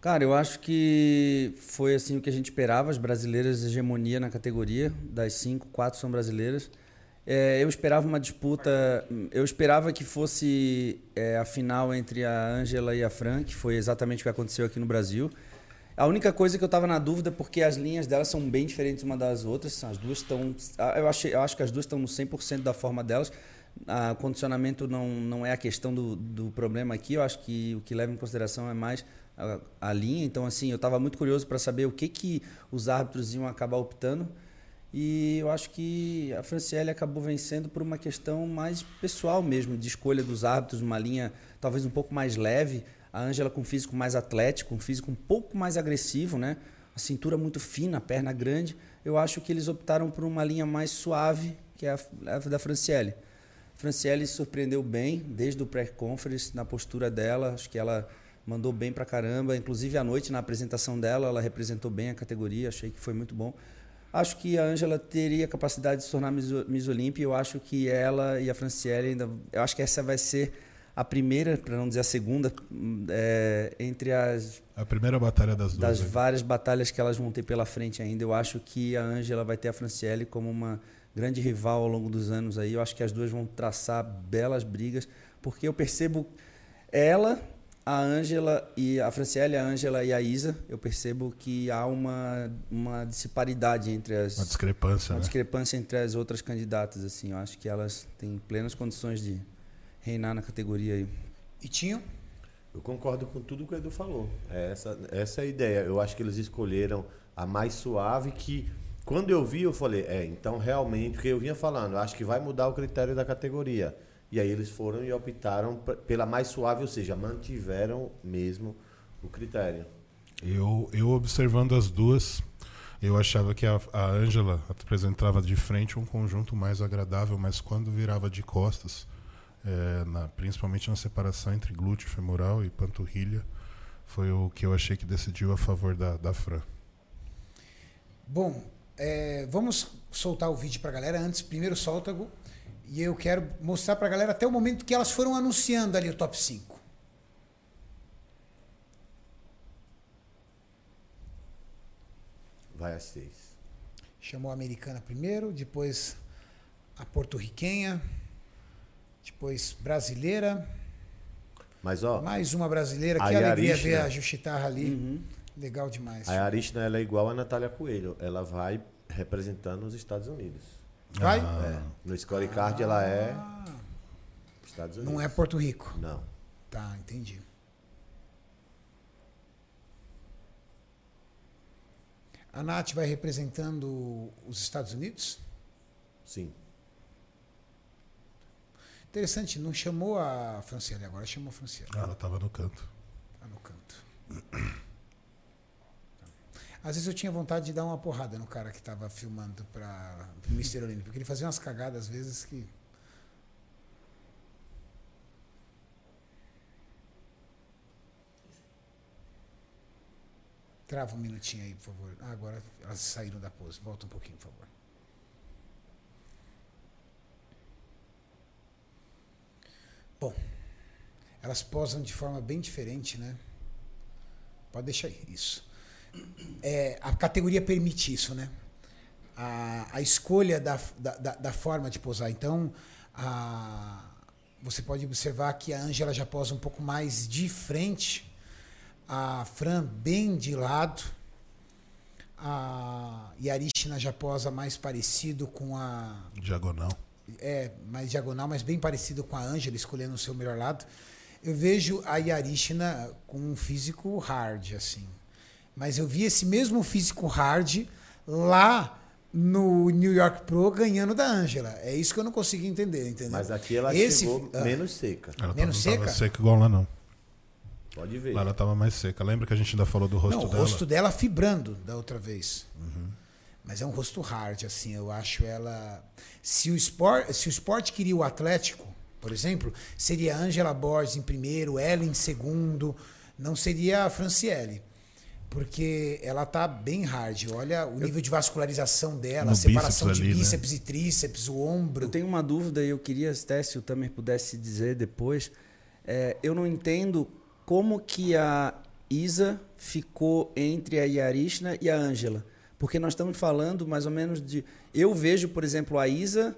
Cara, eu acho que foi assim o que a gente esperava, as brasileiras hegemonia na categoria, das cinco, quatro são brasileiras. É, eu esperava uma disputa, eu esperava que fosse é, a final entre a Ângela e a Fran, que foi exatamente o que aconteceu aqui no Brasil. A única coisa que eu estava na dúvida, porque as linhas delas são bem diferentes uma das outras, as duas estão, eu, achei, eu acho que as duas estão no 100% da forma delas, o condicionamento não, não é a questão do, do problema aqui, eu acho que o que leva em consideração é mais a, a linha. Então, assim, eu estava muito curioso para saber o que, que os árbitros iam acabar optando. E eu acho que a Franciele acabou vencendo por uma questão mais pessoal mesmo, de escolha dos árbitros, uma linha talvez um pouco mais leve. A Ângela com um físico mais atlético, um físico um pouco mais agressivo, né? A cintura muito fina, a perna grande. Eu acho que eles optaram por uma linha mais suave, que é a, da Franciele. A Franciele surpreendeu bem desde o pré-conference, na postura dela. Acho que ela mandou bem pra caramba. Inclusive, à noite, na apresentação dela, ela representou bem a categoria. Achei que foi muito bom. Acho que a Ângela teria capacidade de se tornar Miss, Miss Olímpia. Eu acho que ela e a Franciele ainda. Eu acho que essa vai ser a primeira, para não dizer a segunda, é, entre as A primeira batalha das duas. das aí. várias batalhas que elas vão ter pela frente ainda. Eu acho que a Ângela vai ter a Franciele como uma grande rival ao longo dos anos aí. Eu acho que as duas vão traçar belas brigas, porque eu percebo ela, a Ângela e a Franciele, a Ângela e a Isa, eu percebo que há uma uma disparidade entre as Uma discrepância, uma né? discrepância entre as outras candidatas assim. Eu acho que elas têm plenas condições de reinar na categoria aí. E tinham? Eu concordo com tudo que o Edu falou. É essa, essa é a ideia. Eu acho que eles escolheram a mais suave que quando eu vi eu falei, é, então realmente, porque eu vinha falando, eu acho que vai mudar o critério da categoria. E aí eles foram e optaram pela mais suave, ou seja, mantiveram mesmo o critério. Eu, eu observando as duas, eu achava que a a Ângela apresentava de frente um conjunto mais agradável, mas quando virava de costas, é, na- principalmente na separação entre glúteo femoral e panturrilha, foi o que eu achei que decidiu a favor da, da Fran. Bom, é, vamos soltar o vídeo pra galera. Antes, primeiro solta, Gu. E eu quero mostrar pra galera até o momento que elas foram anunciando ali o top 5. Vai às seis. Chamou a americana primeiro, depois a porto-riquenha, depois brasileira, Mas ó, mais uma brasileira. A Que alegria Yarishna. ver a Justitarra ali. Legal demais. a Arishna ela é igual a Natália Coelho. Ela vai representando os Estados Unidos. Vai? É, no scorecard ela é Estados Unidos. Não é Porto Rico. Não. Tá, entendi. A Nath vai representando os Estados Unidos? Sim. Interessante, não chamou a Franciele agora, chamou a Franciele. Ela estava no canto. Tá no canto. Às vezes eu tinha vontade de dar uma porrada no cara que estava filmando para o Mr. Olímpio, porque ele fazia umas cagadas às vezes que. Trava um minutinho aí, por favor. Ah, agora elas saíram da pose. Volta um pouquinho, por favor. Bom, elas posam de forma bem diferente, né? Pode deixar aí, isso. É, a categoria permite isso, né? A, a escolha da, da, da- forma de posar. Então, a- você pode observar que a Ângela já posa um pouco mais de frente, a Fran bem de lado, a Yarishna já posa mais parecido com a Diagonal. é, mais diagonal, mas bem parecido com a Ângela, escolhendo o seu melhor lado. Eu vejo a Yarishna com um físico hard, assim. Mas eu vi esse mesmo físico hard lá no New York Pro ganhando da Ângela. É isso que eu não consigo entender, entendeu? Mas aqui ela Esse- chegou ah. menos seca. Ela Menos tava, não tava seca? seca igual lá, não. Pode ver. Lá ela tava mais seca. Lembra que a gente ainda falou do rosto não, o dela? rosto dela fibrando da outra vez. Mas é um rosto hard, assim. Eu acho ela. Se o esporte, se o esporte queria o Atlético, por exemplo, seria a Angela Borges em primeiro, ela em segundo, não seria a Franciele. Porque ela tá bem hard. Olha o nível de vascularização dela, a separação bíceps de ali, né? bíceps e tríceps, o ombro. Eu tenho uma dúvida e eu queria até se o Tamer pudesse dizer depois. É, eu não entendo como que a Isa ficou entre a Yarishna e a Ângela. Porque nós estamos falando mais ou menos de. Eu vejo, por exemplo, a Isa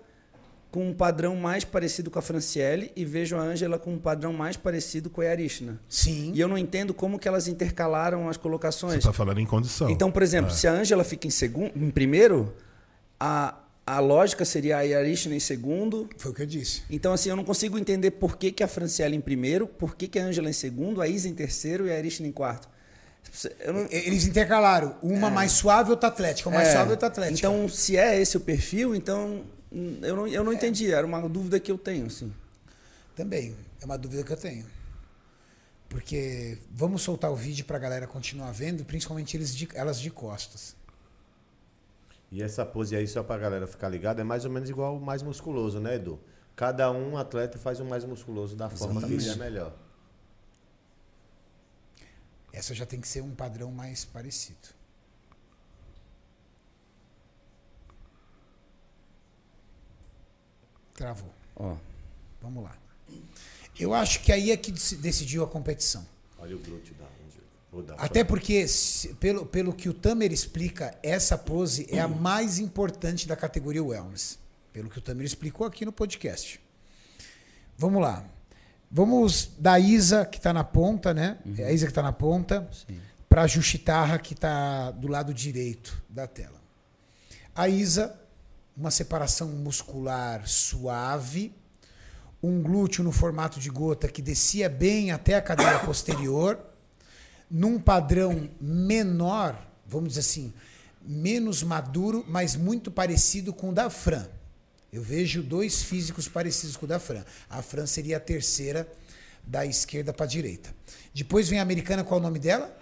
com um padrão mais parecido com a Franciele e vejo a Ângela com um padrão mais parecido com a Yarishna. Sim. E eu não entendo como que elas intercalaram as Você colocações. tá falando em condição. Então, por exemplo, É. se a Ângela fica em segundo, em primeiro, a, a lógica seria a Yarishna em segundo. Foi o que eu disse. Então, assim, eu não consigo entender por que, que a Franciele em primeiro, por que, que a Ângela em segundo, a Isa em terceiro e a Yarishna em quarto. Não- Eles intercalaram. Uma mais suave, outra atlética. Uma mais É, suave, outra atlética. Então, se é esse o perfil, então eu não, eu não entendi. Era uma dúvida que eu tenho, assim. Também, é uma dúvida que eu tenho. Porque vamos soltar o vídeo pra galera continuar vendo, principalmente eles de- elas de costas. E essa pose aí, só pra galera ficar ligada, é mais ou menos igual o mais musculoso, né, Edu? Cada um atleta faz o mais musculoso da forma que ele é melhor. Essa já tem que ser um padrão mais parecido. Travou. Ó, Vamos lá. Eu acho que aí é que dec- decidiu a competição. Olha o glúteo da Até porque, se- pelo, pelo que o Tamer explica, essa pose é a mais importante da categoria Wellness. Pelo que o Tamer explicou aqui no podcast. Vamos lá. Vamos da Isa, que está na ponta, né? É a Isa que está na ponta, para a Justitarra, que está do lado direito da tela. A Isa, uma separação muscular suave, um glúteo no formato de gota que descia bem até a cadeira posterior, num padrão menor, vamos dizer assim, menos maduro, mas muito parecido com o da Fran. Eu vejo dois físicos parecidos com o da Fran. A Fran seria a terceira da esquerda para a direita. Depois vem a americana, qual é o nome dela?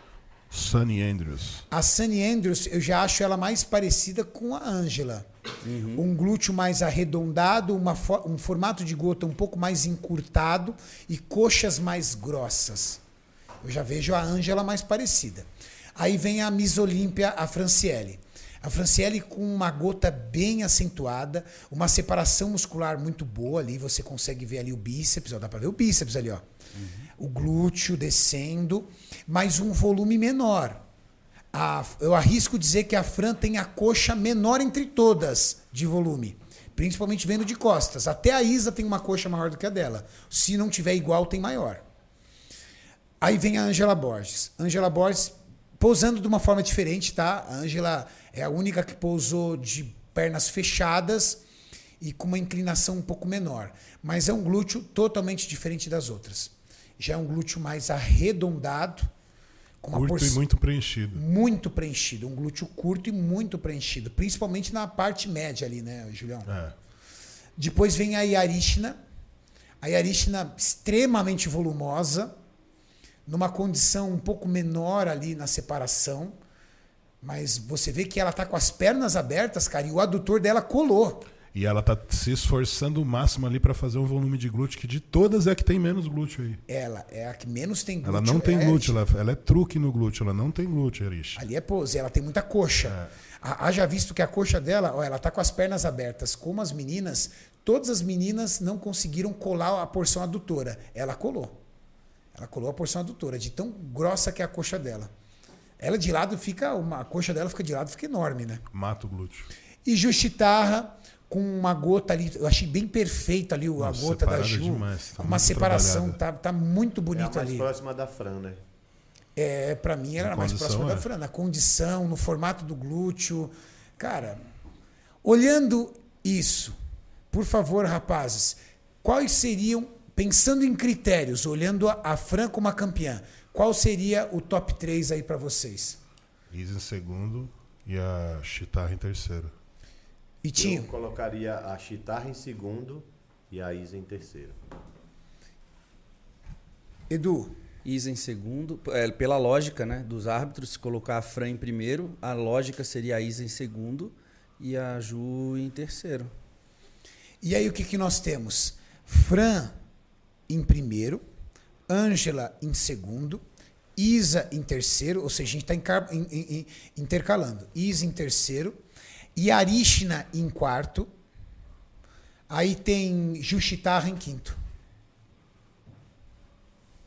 Sunny Andrews. A Sunny Andrews, eu já acho ela mais parecida com a Angela. Um glúteo mais arredondado, uma um formato de gota um pouco mais encurtado e coxas mais grossas. Eu já vejo a Angela mais parecida. Aí vem a Miss Olímpia, a Franciele. A Franciele com uma gota bem acentuada, uma separação muscular muito boa ali, você consegue ver ali o bíceps, ó, dá para ver o bíceps ali, ó. O glúteo descendo, mas um volume menor. A- eu arrisco dizer que a Fran tem a coxa menor entre todas de volume. Principalmente vendo de costas. Até a Isa tem uma coxa maior do que a dela. Se não tiver igual, tem maior. Aí vem a Angela Borges. Angela Borges pousando de uma forma diferente, tá? A Angela é a única que pousou de pernas fechadas e com uma inclinação um pouco menor. Mas é um glúteo totalmente diferente das outras. Já é um glúteo mais arredondado, Curto e muito preenchido. muito preenchido, um glúteo curto e muito preenchido, principalmente na parte média ali, né, Julião? É. Depois vem a Yarishna, a Yarishna extremamente volumosa, numa condição um pouco menor ali na separação, mas você vê que ela tá com as pernas abertas, cara, e o adutor dela colou. E ela tá se esforçando o máximo ali pra fazer um volume de glúteo que de todas é a que tem menos glúteo aí. Ela é a que menos tem glúteo. Ela não tem é glúteo, ela, ela é truque no glúteo, ela não tem glúteo, Erish. Ali é pose, ela tem muita coxa. Ha- Haja visto que a coxa dela, ó, ela tá com as pernas abertas. Como as meninas, todas as meninas não conseguiram colar a porção adutora. Ela colou. Ela colou a porção adutora, de tão grossa que é a coxa dela. Ela de lado fica, uma, a coxa dela fica de lado, fica enorme, né? Mata o glúteo. E Justitarra com uma gota ali, eu achei bem perfeito ali o- a Nossa, gota da Ju. demais, tá uma separação, trabalhada. tá, tá muito É a bonito mais ali. próxima da Fran, né? É, para mim era mais condição, próximo da é. Fran, na condição, no formato do glúteo. Cara, olhando isso, por favor, rapazes, quais seriam, pensando em critérios, olhando a, a Fran como a campeã, qual seria o top 3 aí para vocês? Isa em segundo e a Chitarra em terceiro. E Eu Tinho, colocaria a Chitarra em segundo e a Isa em terceiro. Edu, Isa em segundo. É, pela lógica né, dos árbitros, se colocar a Fran em primeiro, a lógica seria a Isa em segundo e a Ju em terceiro. E aí o que, que nós temos? Fran em primeiro, Ângela em segundo, Isa em terceiro, ou seja, a gente está intercalando. Isa em terceiro, Yarishna em quarto, aí tem Justitarra em quinto.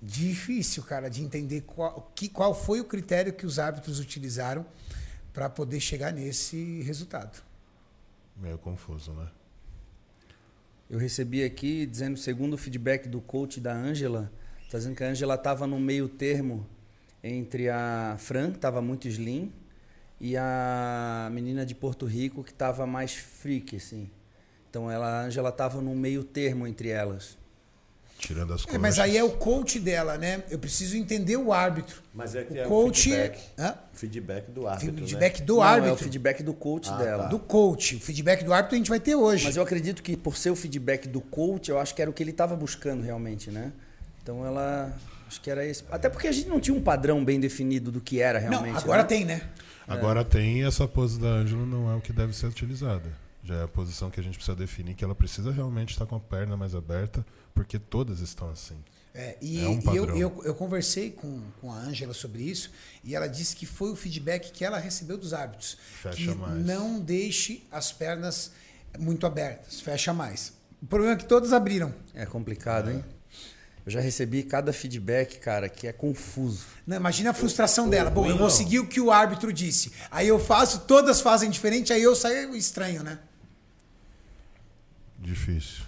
Difícil, cara, de entender qual, que, qual foi o critério que os árbitros utilizaram para poder chegar nesse resultado. Meio confuso, né? Eu recebi aqui dizendo, segundo o feedback do coach da Ângela, tá dizendo que a Ângela estava no meio termo entre a Fran, que estava muito slim, e a menina de Porto Rico, que estava mais freak, assim. Então ela, a Ângela estava no meio termo entre elas. Tirando as É, coxas. mas aí é o coach dela, né? Eu preciso entender o árbitro. Mas é que O é coach o é. feedback, Hã? feedback do árbitro, Feedback né? do Não, árbitro. é o feedback do coach Ah, dela. tá. Do coach. O feedback do árbitro a gente vai ter hoje. Mas eu acredito que por ser o feedback do coach, eu acho que era o que ele estava buscando realmente, né? Então ela. Acho que era esse. Até porque a gente não tinha um padrão bem definido do que era realmente. Não, agora né? tem, né? Agora tem e essa pose da Ângela não é o que deve ser utilizada. Já é a posição que a gente precisa definir, que ela precisa realmente estar com a perna mais aberta, porque todas estão assim. É, e É um e eu, padrão. eu, eu conversei com, com a Ângela sobre isso e ela disse que foi o feedback que ela recebeu dos árbitros. Fecha que mais. não deixe as pernas muito abertas, fecha mais. O problema é que todas abriram. É complicado, hein? Eu já recebi cada feedback, cara, que é confuso. Não, imagina a frustração dela. Bom, eu seguir o que o árbitro disse. Aí eu faço, todas fazem diferente, aí eu saio estranho, né? Difícil.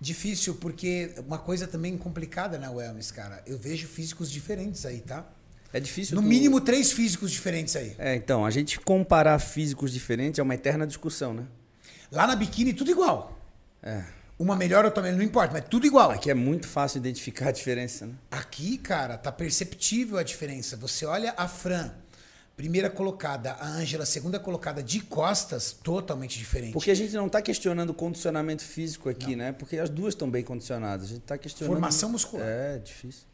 Difícil, porque uma coisa também complicada na wellness, cara. Eu vejo físicos diferentes aí, tá? É difícil. No tu- mínimo três físicos diferentes aí. É, então, a gente comparar físicos diferentes é uma eterna discussão, né? Lá na biquíni, tudo igual. É. Uma melhor ou melhor, não importa, mas tudo igual. Aqui é muito fácil identificar a diferença, né? Aqui, cara, tá perceptível a diferença. Você olha a Fran, primeira colocada, a Ângela, segunda colocada de costas, totalmente diferente. Porque a gente não está questionando o condicionamento físico aqui, né? Porque as duas estão bem condicionadas. A gente está questionando. Formação muscular. É, difícil.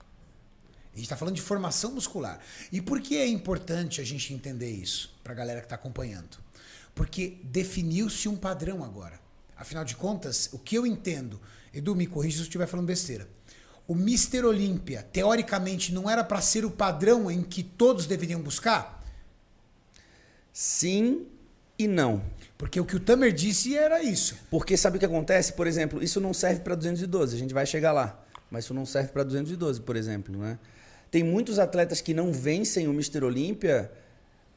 A gente está falando de formação muscular. E por que é importante a gente entender isso para a galera que está acompanhando? Porque definiu-se um padrão agora. Afinal de contas, o que eu entendo, Edu, me corrija se eu estiver falando besteira. O Mister Olímpia, teoricamente, não era para ser o padrão em que todos deveriam buscar? Sim e não. Porque o que o Tamer disse era isso. Porque sabe o que acontece? Por exemplo, isso não serve para 212, a gente vai chegar lá. Mas isso não serve para 212, por exemplo, né? Tem muitos atletas que não vencem o Mr. Olímpia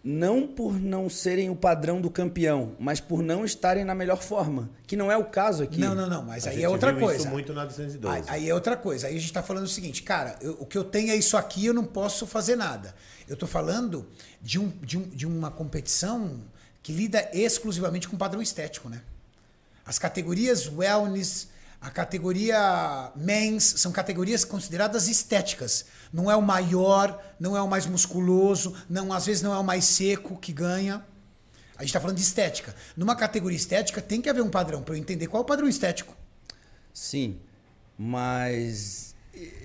não por não serem o padrão do campeão, mas por não estarem na melhor forma, que não é o caso aqui. Não, não, não, mas A aí gente é outra viu coisa. Isso muito na 212. Aí, aí é outra coisa. Aí a gente está falando o seguinte, cara, eu- o que eu tenho é isso aqui, eu não posso fazer nada. Eu estou falando de, um, de, um, de uma competição que lida exclusivamente com padrão estético, né? As categorias wellness, a categoria mens, são categorias consideradas estéticas. Não é o maior, não é o mais musculoso, não às vezes não é o mais seco que ganha. A gente está falando de estética. Numa categoria estética tem que haver um padrão para eu entender qual é o padrão estético. Sim, mas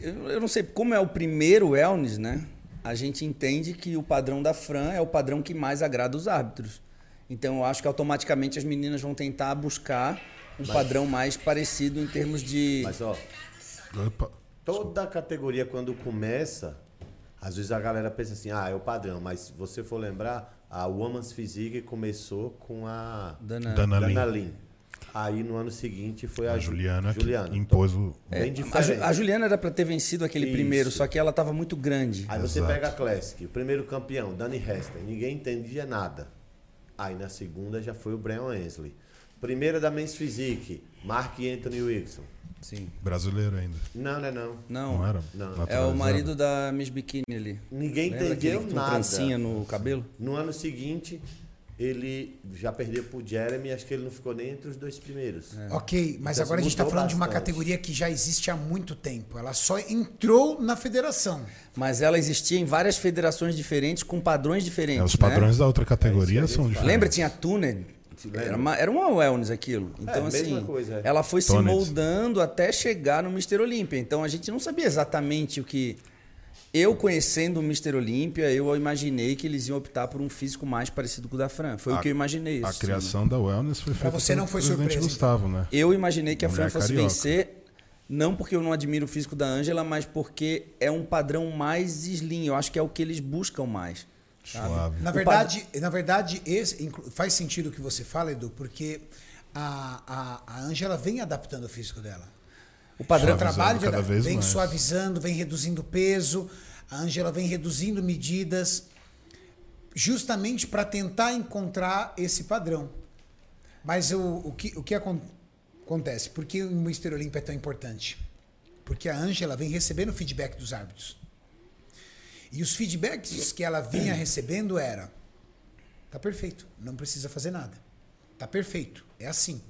eu não sei, como é o primeiro wellness, né? A gente entende que o padrão da Fran é o padrão que mais agrada os árbitros. Então eu acho que automaticamente as meninas vão tentar buscar um padrão mais parecido em termos de. Mas, ó, Opa. toda categoria quando começa, às vezes a galera pensa assim, ah, é o padrão. Mas se você for lembrar, a Woman's Physique começou com a Dana- Dana Lin. Dana Lin. Aí no ano seguinte foi a, A Juliana, Juliana. que impôs o. Bem A, Ju- diferente. a Juliana era para ter vencido aquele Isso. primeiro, só que ela estava muito grande. Aí você Exato. pega a Classic, o primeiro campeão, Danny Hester, ninguém entendia nada. Aí na segunda já foi o Brian Hensley. Primeira da Men's Physique, Mark Anthony Wilson. Sim. Brasileiro ainda. Não, não é não. Não, Não era? Não. é o marido da Miss Bikini ali. Ninguém Lembra entendeu com nada. trancinha no cabelo? No ano seguinte, ele já perdeu pro Jeremy, acho que ele não ficou nem entre os dois primeiros. Ok, mas Então, agora a gente está falando de uma bastante. categoria que já existe há muito tempo. Ela só entrou na federação. Mas ela existia em várias federações diferentes, com padrões diferentes. É, os né? padrões da outra categoria É que são diferentes. Lembra, tinha Tuner? Era uma, era uma wellness aquilo. Então, mesma assim, coisa, é. ela foi se moldando até chegar no Mr. Olímpia. Então, a gente não sabia exatamente o que... Eu, conhecendo o Mr. Olímpia, eu imaginei que eles iam optar por um físico mais parecido com o da Fran. Foi o A- que eu imaginei. A assim, criação da Wellness foi feita você pelo não foi presidente surpresa, Gustavo, né? Eu imaginei que a Fran Mulher fosse carioca. vencer, não porque eu não admiro o físico da Ângela, mas porque é um padrão mais slim. Eu acho que é o que eles buscam mais. Suave. Na verdade, na verdade esse, faz sentido o que você fala, Edu, porque a, a, a Ângela vem adaptando o físico dela. O padrão, trabalho cada vez vem mais. suavizando, vem reduzindo peso. A Ângela vem reduzindo medidas justamente para tentar encontrar esse padrão. Mas o, o, que, o que acon- acontece? Por que o Mr. Olímpia é tão importante? Porque a Ângela vem recebendo feedback dos árbitros. E os feedbacks que ela vinha recebendo era: tá perfeito, não precisa fazer nada. Tá perfeito, é assim.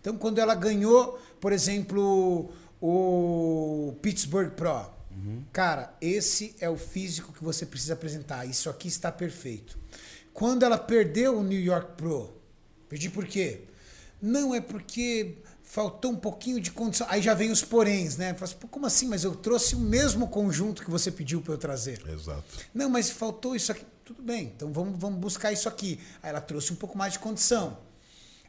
Então, quando ela ganhou, por exemplo, o Pittsburgh Pro. Cara, esse é o físico que você precisa apresentar. Isso aqui está perfeito. Quando ela perdeu o New York Pro, perdi por quê? Não é porque faltou um pouquinho de condição. Aí já vem os poréns, né? Fala assim, "Pô, como assim? Mas eu trouxe o mesmo conjunto que você pediu para eu trazer. Exato. Não, mas faltou isso aqui. Tudo bem, então vamos, vamos buscar isso aqui. Aí ela trouxe um pouco mais de condição.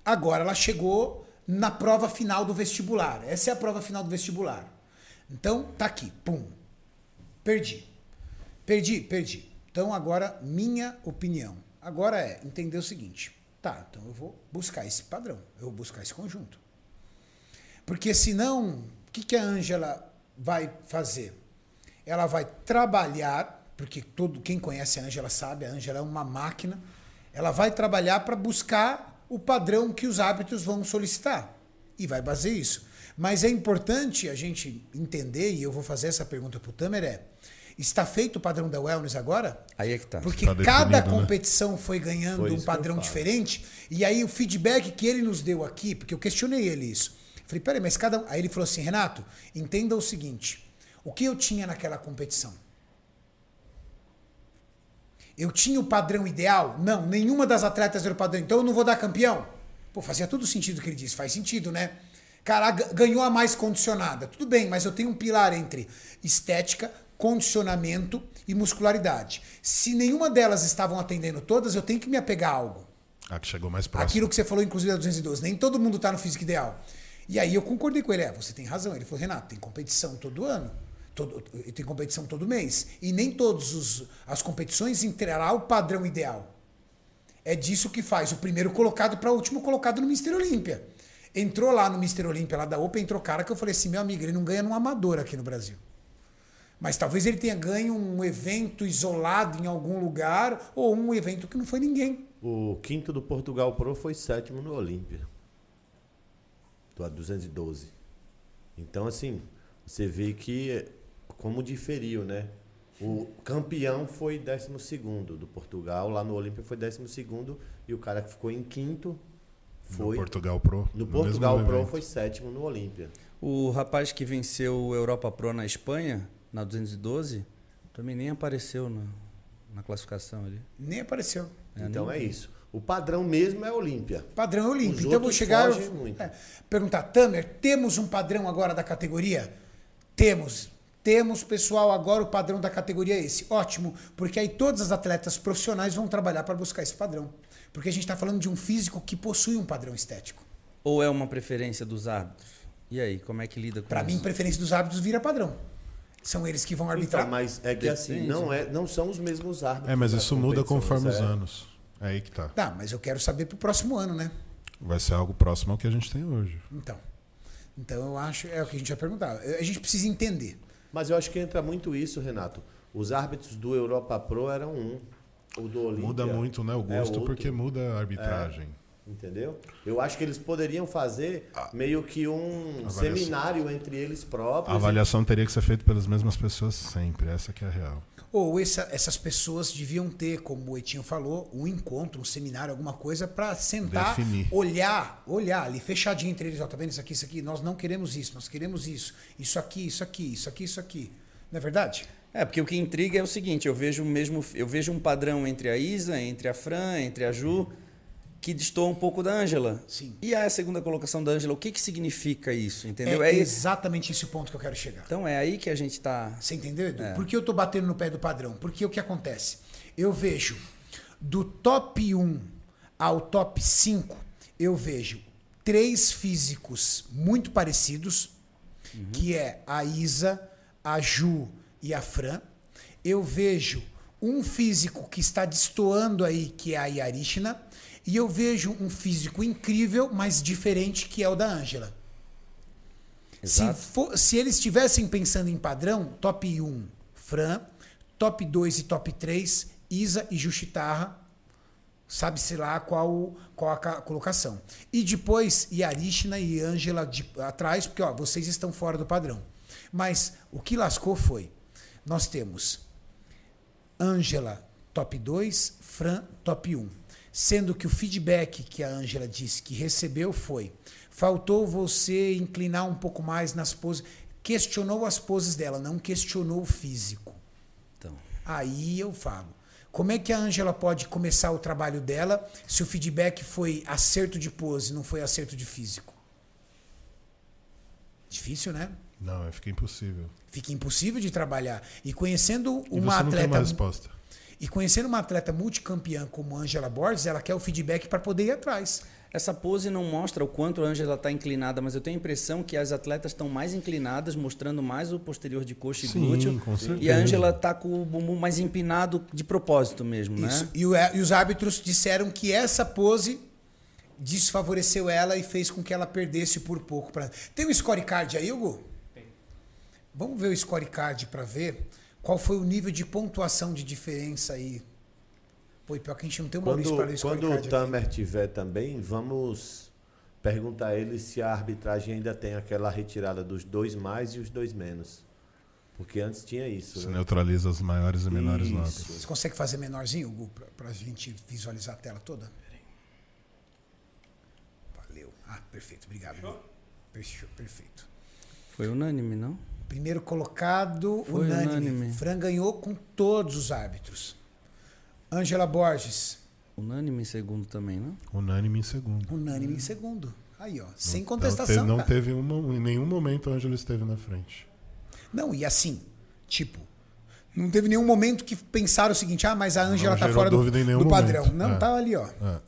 Agora ela chegou na prova final do vestibular. Essa é a prova final do vestibular. Então, tá aqui. Pum. Perdi. Perdi, perdi. Então, agora, minha opinião. Agora é entender o seguinte. Tá, então eu vou buscar esse padrão. Eu vou buscar esse conjunto. Porque senão, o que, que a Ângela vai fazer? Ela vai trabalhar, porque todo quem conhece a Ângela sabe, a Ângela é uma máquina. Ela vai trabalhar para buscar o padrão que os árbitros vão solicitar. E vai basear isso. Mas é importante a gente entender, e eu vou fazer essa pergunta para o Tamer, é, está feito o padrão da Wellness agora? Aí é que tá. Porque Tá cada definido, né? competição foi ganhando Foi um padrão diferente. E aí o feedback que ele nos deu aqui, porque eu questionei ele isso. Falei, peraí, mas cada. um-" Aí ele falou assim, Renato, entenda o seguinte: o que eu tinha naquela competição? Eu tinha o padrão ideal? Não, nenhuma das atletas era o padrão, então eu não vou dar campeão. Pô, fazia todo sentido o que ele disse, faz sentido, né? Cara, ganhou a mais condicionada. Tudo bem, mas eu tenho um pilar entre estética, condicionamento e muscularidade. Se nenhuma delas estavam atendendo todas, eu tenho que me apegar a algo. A que chegou mais próximo. Aquilo que você falou, inclusive, da 212. Nem todo mundo está no físico ideal. E aí eu concordei com ele. É, você tem razão. Ele falou, Renato, tem competição todo ano. Todo, tem competição todo mês. E nem todas as competições entrará o padrão ideal. É disso que faz o primeiro colocado para o último colocado no Mister Olímpia. Entrou lá no Mister Olímpia, lá da Open, entrou cara que eu falei assim, meu amigo, ele não ganha num amador aqui no Brasil. Mas talvez ele tenha ganho um evento isolado em algum lugar ou um evento que não foi ninguém. O quinto do Portugal Pro foi sétimo no Olímpia. Do 212. Então, assim, você vê que como diferiu, né? O campeão foi 12 do Portugal, lá no Olímpia foi 12 e o cara que ficou em quinto foi. No Portugal Pro. No mesmo Portugal Pro foi sétimo no Olímpia. O rapaz que venceu o Europa Pro na Espanha, na 212, também nem apareceu na, na classificação ali. Nem apareceu. É, então nem é isso. O padrão mesmo é Olímpia. Padrão olímpico. Os Então eu vou chegar. muito. é, perguntar, Tamer, temos um padrão agora da categoria? Temos. Temos, pessoal, agora o padrão da categoria é esse. Ótimo, porque aí todas as atletas profissionais vão trabalhar para buscar esse padrão. Porque a gente está falando de um físico que possui um padrão estético. Ou é uma preferência dos árbitros? E aí, como é que lida com Para isso? mim, preferência dos árbitros vira padrão. São eles que vão arbitrar. Então, mas é que assim, não, é, não são os mesmos árbitros. É, mas isso muda conforme os é. anos. É aí que tá. Tá, mas eu quero saber pro próximo ano, né? Vai ser algo próximo ao que a gente tem hoje. Então. Então eu acho, é o que a gente vai perguntar. A gente precisa entender. Mas eu acho que entra muito isso, Renato. Os árbitros do Europa Pro eram um. O do Olímpia. Muda muito, né, o é gosto, outro, porque muda a arbitragem. Entendeu? Eu acho que eles poderiam fazer meio que um Avaliação. seminário entre eles próprios. A avaliação teria que ser feita pelas mesmas pessoas sempre. Essa que é a real. Ou essa- essas pessoas deviam ter, como o Etinho falou, um encontro, um seminário, alguma coisa para sentar, Definir. olhar, olhar ali fechadinho entre eles, ó, tá vendo isso aqui, isso aqui, nós não queremos isso, nós queremos isso, isso aqui, isso aqui, isso aqui, isso aqui. Não é verdade? É, porque o que intriga é o seguinte, eu vejo o mesmo, eu vejo um padrão entre a Isa, entre a Fran, entre a Ju, que destoa um pouco da Ângela. Sim. E a segunda colocação da Ângela, o que que significa isso, entendeu? É, É, exatamente esse o ponto que eu quero chegar. então é aí que a gente tá Você entendeu, Edu? Por que eu tô batendo no pé do padrão? Porque o que acontece? Eu vejo do top 1 ao top 5, eu vejo três físicos muito parecidos, que é a Isa, a Ju e a Fran. Eu vejo um físico que está destoando aí, que é a Yarishna. E eu vejo um físico incrível, mas diferente, que é o da Ângela. Se, for- se eles estivessem pensando em padrão, top 1, Fran, top 2 e top 3, Isa e Juchitarra, sabe-se lá qual, qual a ca- colocação. E depois Yarishna e Ângela de- atrás, porque ó, vocês estão fora do padrão. Mas o que lascou foi, nós temos Ângela top 2, Fran top 1. Sendo que o feedback que a Ângela disse que recebeu foi: faltou você inclinar um pouco mais nas poses. questionou as poses dela, não questionou o físico. Então, Aí eu falo. Como é que a Ângela pode começar o trabalho dela se o feedback foi acerto de pose, não foi acerto de físico? Difícil, né? Não, fica impossível. Fica impossível de trabalhar. E conhecendo E uma você não tem uma atleta resposta. E conhecendo uma atleta multicampeã como Ângela Borges, ela quer o feedback para poder ir atrás. essa pose não mostra o quanto a Ângela está inclinada, mas eu tenho a impressão que as atletas estão mais inclinadas, mostrando mais o posterior de coxa e Sim, glúteo. com certeza. E a Ângela está com o bumbum mais empinado de propósito mesmo, Isso. né? E, o- e os árbitros disseram que essa pose desfavoreceu ela e fez com que ela perdesse por pouco. Pra... Tem um scorecard aí, Hugo? Tem. Vamos ver o scorecard para ver qual foi o nível de pontuação de diferença aí. Pô, e pior que a gente não tem uma lista para ler Quando, o quando aqui. Tamer tiver também, vamos perguntar a ele se a arbitragem ainda tem aquela retirada dos dois mais e os dois menos. Porque antes tinha isso. Você né? neutraliza as maiores e menores Isso. notas. Você consegue fazer menorzinho, Hugo, para a gente visualizar a tela toda? Valeu. Ah, perfeito. Obrigado. Fechou, perfeito. Foi unânime, não? Primeiro colocado, Foi unânime. unânime. Fran ganhou com todos os árbitros. Ângela Borges, Unânime em segundo também, não? Unânime em segundo. unânime em segundo. Aí, ó, sem Não contestação. teve, não cara. teve uma, em nenhum momento a Ângela esteve na frente. Não, e assim, tipo, não teve nenhum momento que pensaram o seguinte: ah, mas a Ângela tá fora do, do padrão. momento. Não, É. tá ali, ó. É.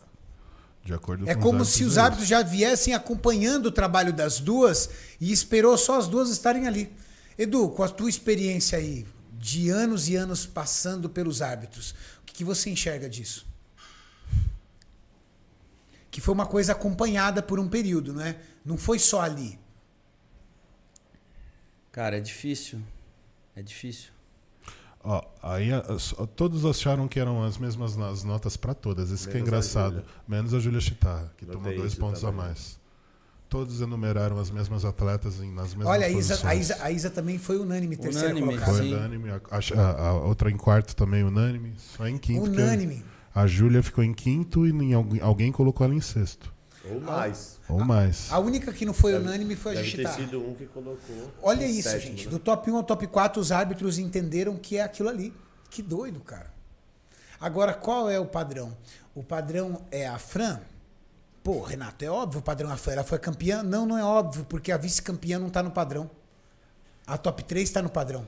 De acordo É com como os se os é árbitros já viessem acompanhando o trabalho das duas e esperou só as duas estarem ali. Edu, com a tua experiência aí, de anos e anos passando pelos árbitros, o que, que você enxerga disso? Que foi uma coisa acompanhada por um período, né? Não foi só ali. Cara, é difícil. É difícil. Ó, aí a- todos acharam que eram as mesmas as notas para todas. Isso que é Menos a engraçado. Menos a Júlia Chitarra, que Notei tomou dois isso pontos a mais. Todos enumeraram as mesmas atletas em, nas mesmas Olha, a Isa, posições. a, Isa, a Isa também foi unânime, terceira Unânime, colocada. Foi unânime. A, a- a outra em quarto também unânime. Só em quinto. Unânime. A Júlia ficou em quinto e em alguém, colocou ela em sexto. Ou mais. Ou mais. A única que não foi unânime foi a Deve ter Gigitar. sido um que colocou. Olha isso, sétimo, gente. né? Do top 1 ao top 4, os árbitros entenderam que é aquilo ali. Que doido, cara. Agora, qual é o padrão? O padrão é a Fran? Pô, Renato, é óbvio o padrão. Ela foi campeã? Não, não é óbvio, porque a vice-campeã não tá no padrão. A top 3 tá no padrão.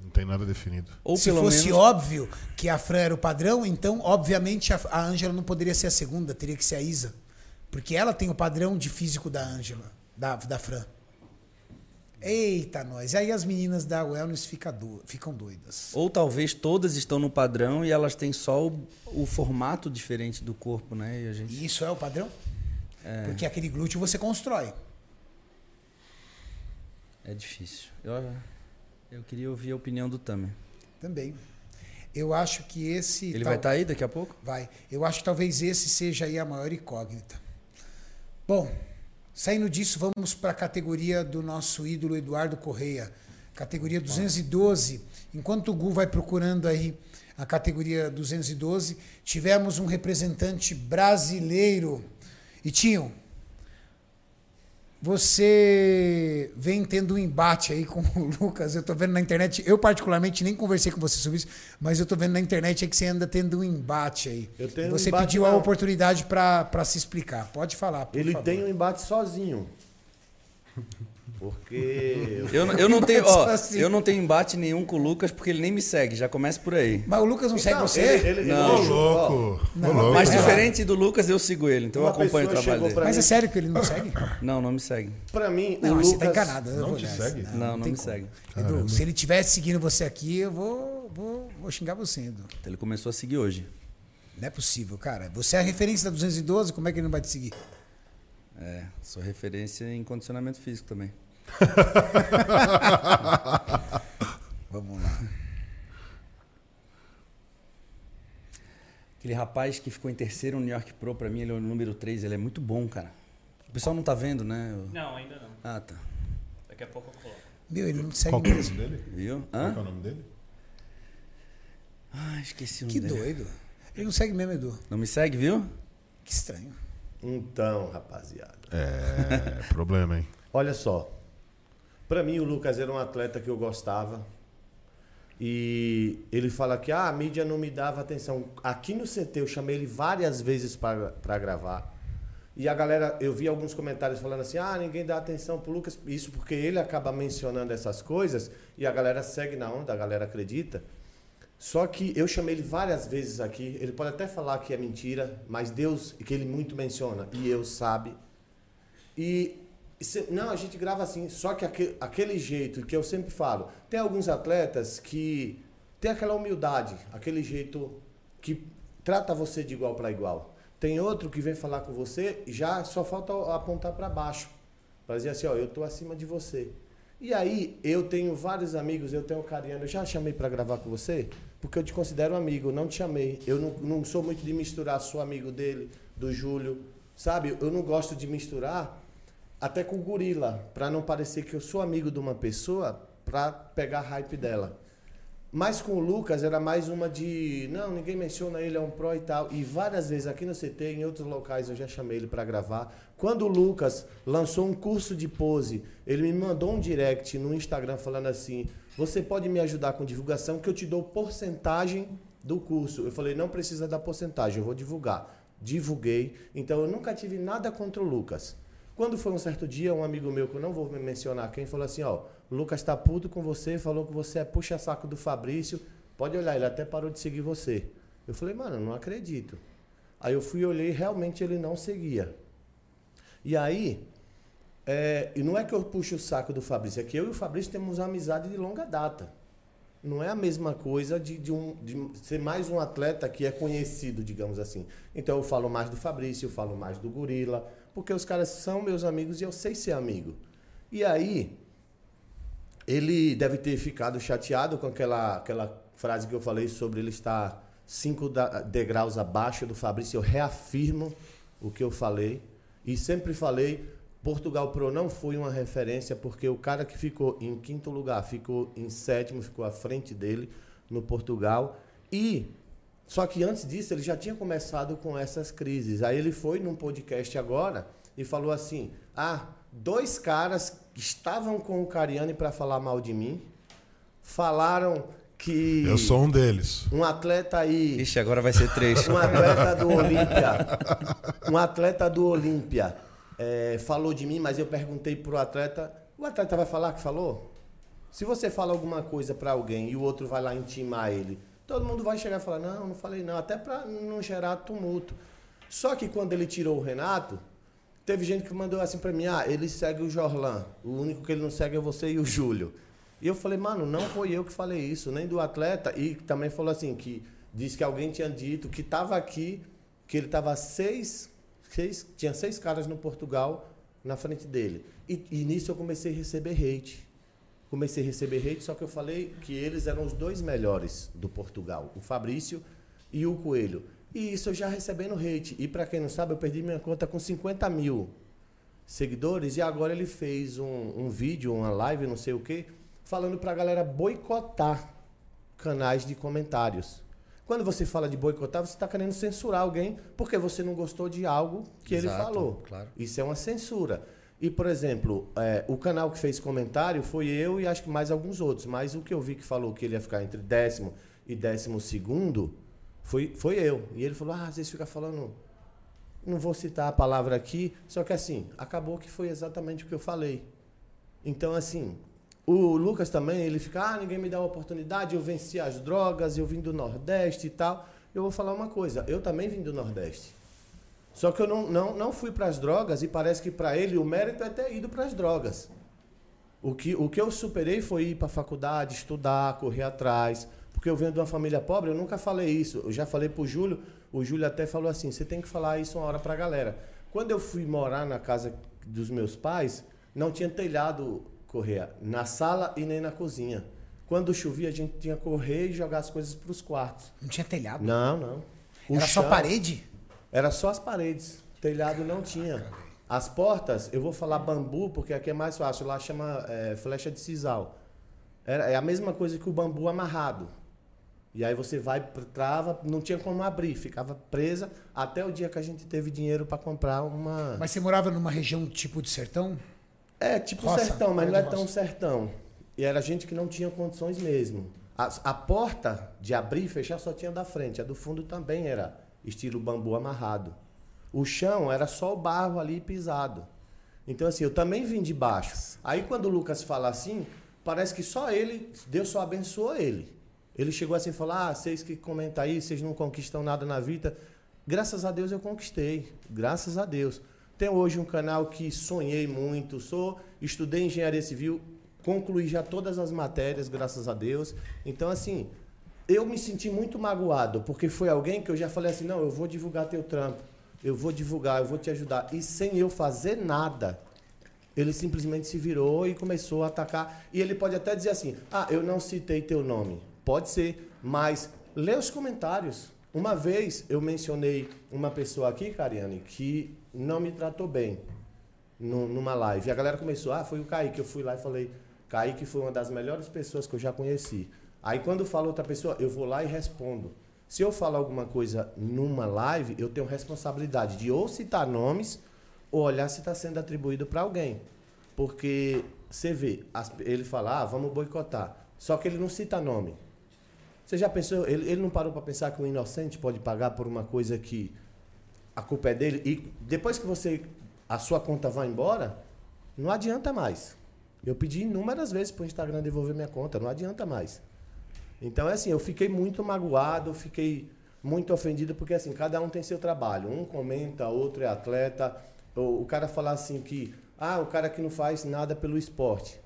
Não tem nada definido. Ou Se fosse menos. óbvio que a Fran era o padrão, então, obviamente, a a Ângela não poderia ser a segunda, teria que ser a Isa. Porque ela tem o padrão de físico da Ângela, da, da Fran. Eita, nós. Aí as meninas da Wellness fica do- ficam doidas. Ou talvez todas estão no padrão e elas têm só o, o formato diferente do corpo, né? E gente. E isso é o padrão? Porque aquele glúteo você constrói. É difícil. Eu, eu queria ouvir a opinião do Tamer. Também. Eu acho que esse. Ele tal- vai estar aí daqui a pouco? Vai. Eu acho que talvez esse seja aí a maior incógnita. Bom, saindo disso, vamos para a categoria do nosso ídolo Eduardo Correia. Categoria 212. Enquanto o Gu vai procurando aí a categoria 212, tivemos um representante brasileiro. E Tinho, você vem tendo um embate aí com o Lucas. Eu tô vendo na internet, eu particularmente nem conversei com você sobre isso, mas eu tô vendo na internet aí que você anda tendo um embate aí. Eu tenho E um você embate, pediu a não. oportunidade para se explicar. Pode falar, por Ele favor. tem um embate sozinho. Porque. Eu, não- eu não tenho, ó, Embate assim. eu não tenho embate nenhum com o Lucas porque ele nem me segue, já começa por aí. Mas o Lucas não segue Então, você? Ele, ele, Não. Ele- louco! Não, louco. Mas diferente do Lucas, eu sigo ele, então eu Uma acompanho o trabalho dele. Mas é sério que ele não segue? Não, não me segue. Pra mim, Não, o você Lucas. tá enganado. eu não te nessa. segue? Não, não tem me como. segue. Edu, se ele tivesse seguindo você aqui, eu vou, vou, vou xingar você, Edu. Então ele começou a seguir hoje. Não é possível, cara. Você é a referência da 212, como é que ele não vai te seguir? É, sou referência em condicionamento físico também. Vamos lá. Aquele rapaz que ficou em terceiro no New York Pro, pra mim ele é o número 3, ele é muito bom, cara. O pessoal não tá vendo, né? Eu- Não, ainda não. Ah, tá. Daqui a pouco eu coloco. Meu, ele não segue Qual que é o mesmo. nome dele? Viu? Qual que é Hã? o nome dele? Ah, esqueci o nome Que dele. doido. Ele não segue mesmo, Edu. Não me segue, viu? Que estranho. Então, rapaziada. É, problema, hein? Olha só. Pra mim, o Lucas era um atleta que eu gostava. E ele fala que ah, a mídia não me dava atenção. Aqui no CT eu chamei ele várias vezes para gravar. E a galera, eu vi alguns comentários falando assim: ah, ninguém dá atenção pro Lucas. Isso porque ele acaba mencionando essas coisas e a galera segue na onda, a galera acredita. Só que eu chamei ele várias vezes aqui. Ele pode até falar que é mentira, mas Deus, que ele muito menciona, e eu sabe. E não, a gente grava assim. Só que aquele, aquele jeito que eu sempre falo, tem alguns atletas que tem aquela humildade, aquele jeito que trata você de igual para igual. Tem outro que vem falar com você já só falta apontar para baixo. Pra dizer assim, ó, eu tô acima de você. E aí, eu tenho vários amigos, eu tenho o Cariano, eu já chamei para gravar com você, porque eu te considero amigo, não te chamei. Eu não, não sou muito de misturar, sou amigo dele, do Júlio, sabe? Eu não gosto de misturar até com o gorila, para não parecer que eu sou amigo de uma pessoa para pegar a hype dela. Mas com o Lucas era mais uma de, não, ninguém menciona ele, é um pró e tal. E várias vezes aqui no CT, em outros locais, eu já chamei ele para gravar. Quando o Lucas lançou um curso de pose, ele me mandou um direct no Instagram falando assim: "Você pode me ajudar com divulgação que eu te dou porcentagem do curso". Eu falei: "Não precisa da porcentagem, eu vou divulgar". Divulguei. Então eu nunca tive nada contra o Lucas. Quando foi um certo dia, um amigo meu, que eu não vou mencionar quem, falou assim, ó, Lucas tá puto com você, falou que você é puxa-saco do Fabrício, pode olhar, ele até parou de seguir você. Eu falei, mano, não acredito. Aí eu fui e olhei, realmente ele não seguia. E aí, é, e não é que eu puxo o saco do Fabrício, é que eu e o Fabrício temos uma amizade de longa data. Não é a mesma coisa de, de, um, de ser mais um atleta que é conhecido, digamos assim. Então eu falo mais do Fabrício, eu falo mais do Gorila, porque os caras são meus amigos e eu sei ser amigo. E aí, ele deve ter ficado chateado com aquela, aquela frase que eu falei sobre ele estar cinco degraus abaixo do Fabrício. Eu reafirmo o que eu falei. E sempre falei, Portugal Pro não foi uma referência, porque o cara que ficou em quinto lugar, ficou em sétimo, ficou à frente dele no Portugal. E só que antes disso ele já tinha começado com essas crises. Aí ele foi num podcast agora e falou assim: "Ah, dois caras que estavam com o Cariani para falar mal de mim, falaram que Eu sou um deles. um atleta aí Ixi, agora vai ser três. um atleta do Olímpia. Um atleta do Olímpia é, falou de mim, mas eu perguntei pro atleta. O atleta vai falar que falou? Se você fala alguma coisa pra alguém e o outro vai lá intimar ele, todo mundo vai chegar e falar: Não, não falei não, até pra não gerar tumulto. Só que quando ele tirou o Renato, teve gente que mandou assim pra mim: Ah, ele segue o Jorlan. O único que ele não segue é você e o Júlio. E eu falei, mano, não foi eu que falei isso, nem do atleta. E também falou assim, que disse que alguém tinha dito que estava aqui, que ele estava seis, seis, tinha seis caras no Portugal na frente dele. E, e nisso eu comecei a receber hate. Comecei a receber hate, só que eu falei que eles eram os dois melhores do Portugal, o Fabrício e o Coelho. E isso eu já recebendo hate. E para quem não sabe, eu perdi minha conta com 50 mil seguidores e agora ele fez um, um vídeo, uma live, não sei o que, falando pra galera boicotar canais de comentários. Quando você fala de boicotar, você está querendo censurar alguém porque você não gostou de algo que ele Exato, falou. claro. Isso é uma censura. E, por exemplo, é, o canal que fez comentário foi eu e acho que mais alguns outros. Mas o que eu vi que falou que ele ia ficar entre décimo e décimo segundo foi, foi eu. E ele falou, ah, às vezes fica falando não vou citar a palavra aqui, só que assim, acabou que foi exatamente o que eu falei. Então, assim, o Lucas também, ele fica, ah, ninguém me dá uma oportunidade, eu venci as drogas, eu vim do Nordeste e tal. Eu vou falar uma coisa, eu também vim do Nordeste. Só que eu não, não, não fui para as drogas e parece que para ele o mérito é ter ido para as drogas. O que, o que eu superei foi ir para a faculdade, estudar, correr atrás. Porque eu venho de uma família pobre, eu nunca falei isso. Eu já falei pro Júlio, o Júlio até falou assim: você tem que falar isso uma hora pra galera. Quando eu fui morar na casa dos meus pais, não tinha telhado correr na sala e nem na cozinha. Quando chovia, a gente tinha que correr e jogar as coisas pros quartos. Não tinha telhado. Não, não. O Era só chão- parede? Era só as paredes. Telhado não tinha. As portas, eu vou falar bambu porque aqui é mais fácil. Lá chama é, flecha de sisal. Era, é a mesma coisa que o bambu amarrado. E aí você vai, trava, não tinha como abrir, ficava presa até o dia que a gente teve dinheiro para comprar uma. Mas você morava numa região tipo de sertão? É, tipo Roça, sertão, mas não é tão roça. sertão. E era gente que não tinha condições mesmo. A, a porta de abrir e fechar só tinha da frente. A do fundo também era estilo bambu amarrado. O chão era só o barro ali pisado. Então, assim, eu também vim de baixo. Aí, quando o Lucas fala assim, parece que só ele, Deus só abençoou ele. Ele chegou assim e falou: Ah, vocês que comentam aí, vocês não conquistam nada na vida. Graças a Deus eu conquistei. Graças a Deus. Tenho hoje um canal que sonhei muito, sou, estudei engenharia civil, concluí já todas as matérias, graças a Deus. Então, assim, eu me senti muito magoado, porque foi alguém que eu já falei assim: não, eu vou divulgar teu trampo, eu vou divulgar, eu vou te ajudar. E sem eu fazer nada, ele simplesmente se virou e começou a atacar. E ele pode até dizer assim: ah, eu não citei teu nome. Pode ser, mas lê os comentários. Uma vez eu mencionei uma pessoa aqui, Cariane, que não me tratou bem nu- numa live. E a galera começou, ah, foi o Kaique. Eu fui lá e falei, Kaique foi uma das melhores pessoas que eu já conheci. Aí quando fala outra pessoa, eu vou lá e respondo. Se eu falar alguma coisa numa live, eu tenho responsabilidade de ou citar nomes ou olhar se está sendo atribuído para alguém. Porque você vê, ele fala, ah, vamos boicotar. Só que ele não cita nome. Você já pensou, ele, ele não parou para pensar que um inocente pode pagar por uma coisa que a culpa é dele e depois que você a sua conta vai embora, não adianta mais. Eu pedi inúmeras vezes para o Instagram devolver minha conta, não adianta mais. Então é assim, eu fiquei muito magoado, fiquei muito ofendido porque assim, cada um tem seu trabalho. Um comenta, outro é atleta. O, o cara falar assim que ah, o cara que não faz nada pelo esporte.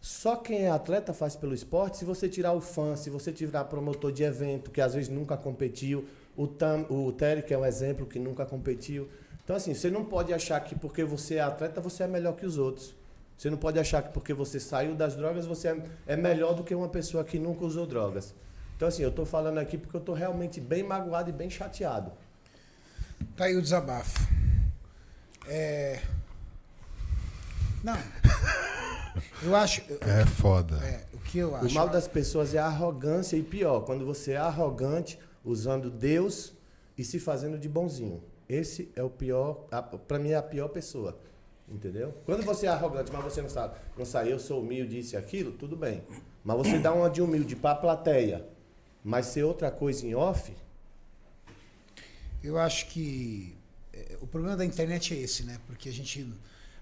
Só quem é atleta faz pelo esporte. Se você tirar o fã, se você tirar promotor de evento, que às vezes nunca competiu, o, Tam, o é um exemplo que nunca competiu. Então, assim, você não pode achar que porque você é atleta, você é melhor que os outros. Você não pode achar que porque você saiu das drogas, você é, é melhor do que uma pessoa que nunca usou drogas. Então, assim, eu estou falando aqui porque eu estou realmente bem magoado e bem chateado. Tá aí o desabafo. É. Não. Eu acho. É foda. É, o que eu acho. O mal das pessoas é a arrogância e pior, quando você é arrogante usando Deus e se fazendo de bonzinho. Esse é o pior, para mim é a pior pessoa. Entendeu? Quando você é arrogante, mas você não sabe, não sai, eu sou humilde, isso e aquilo, tudo bem. Mas você dá uma de humilde para a plateia, mas ser outra coisa em off, Eu acho que é, o problema da internet é esse, né? Porque a gente.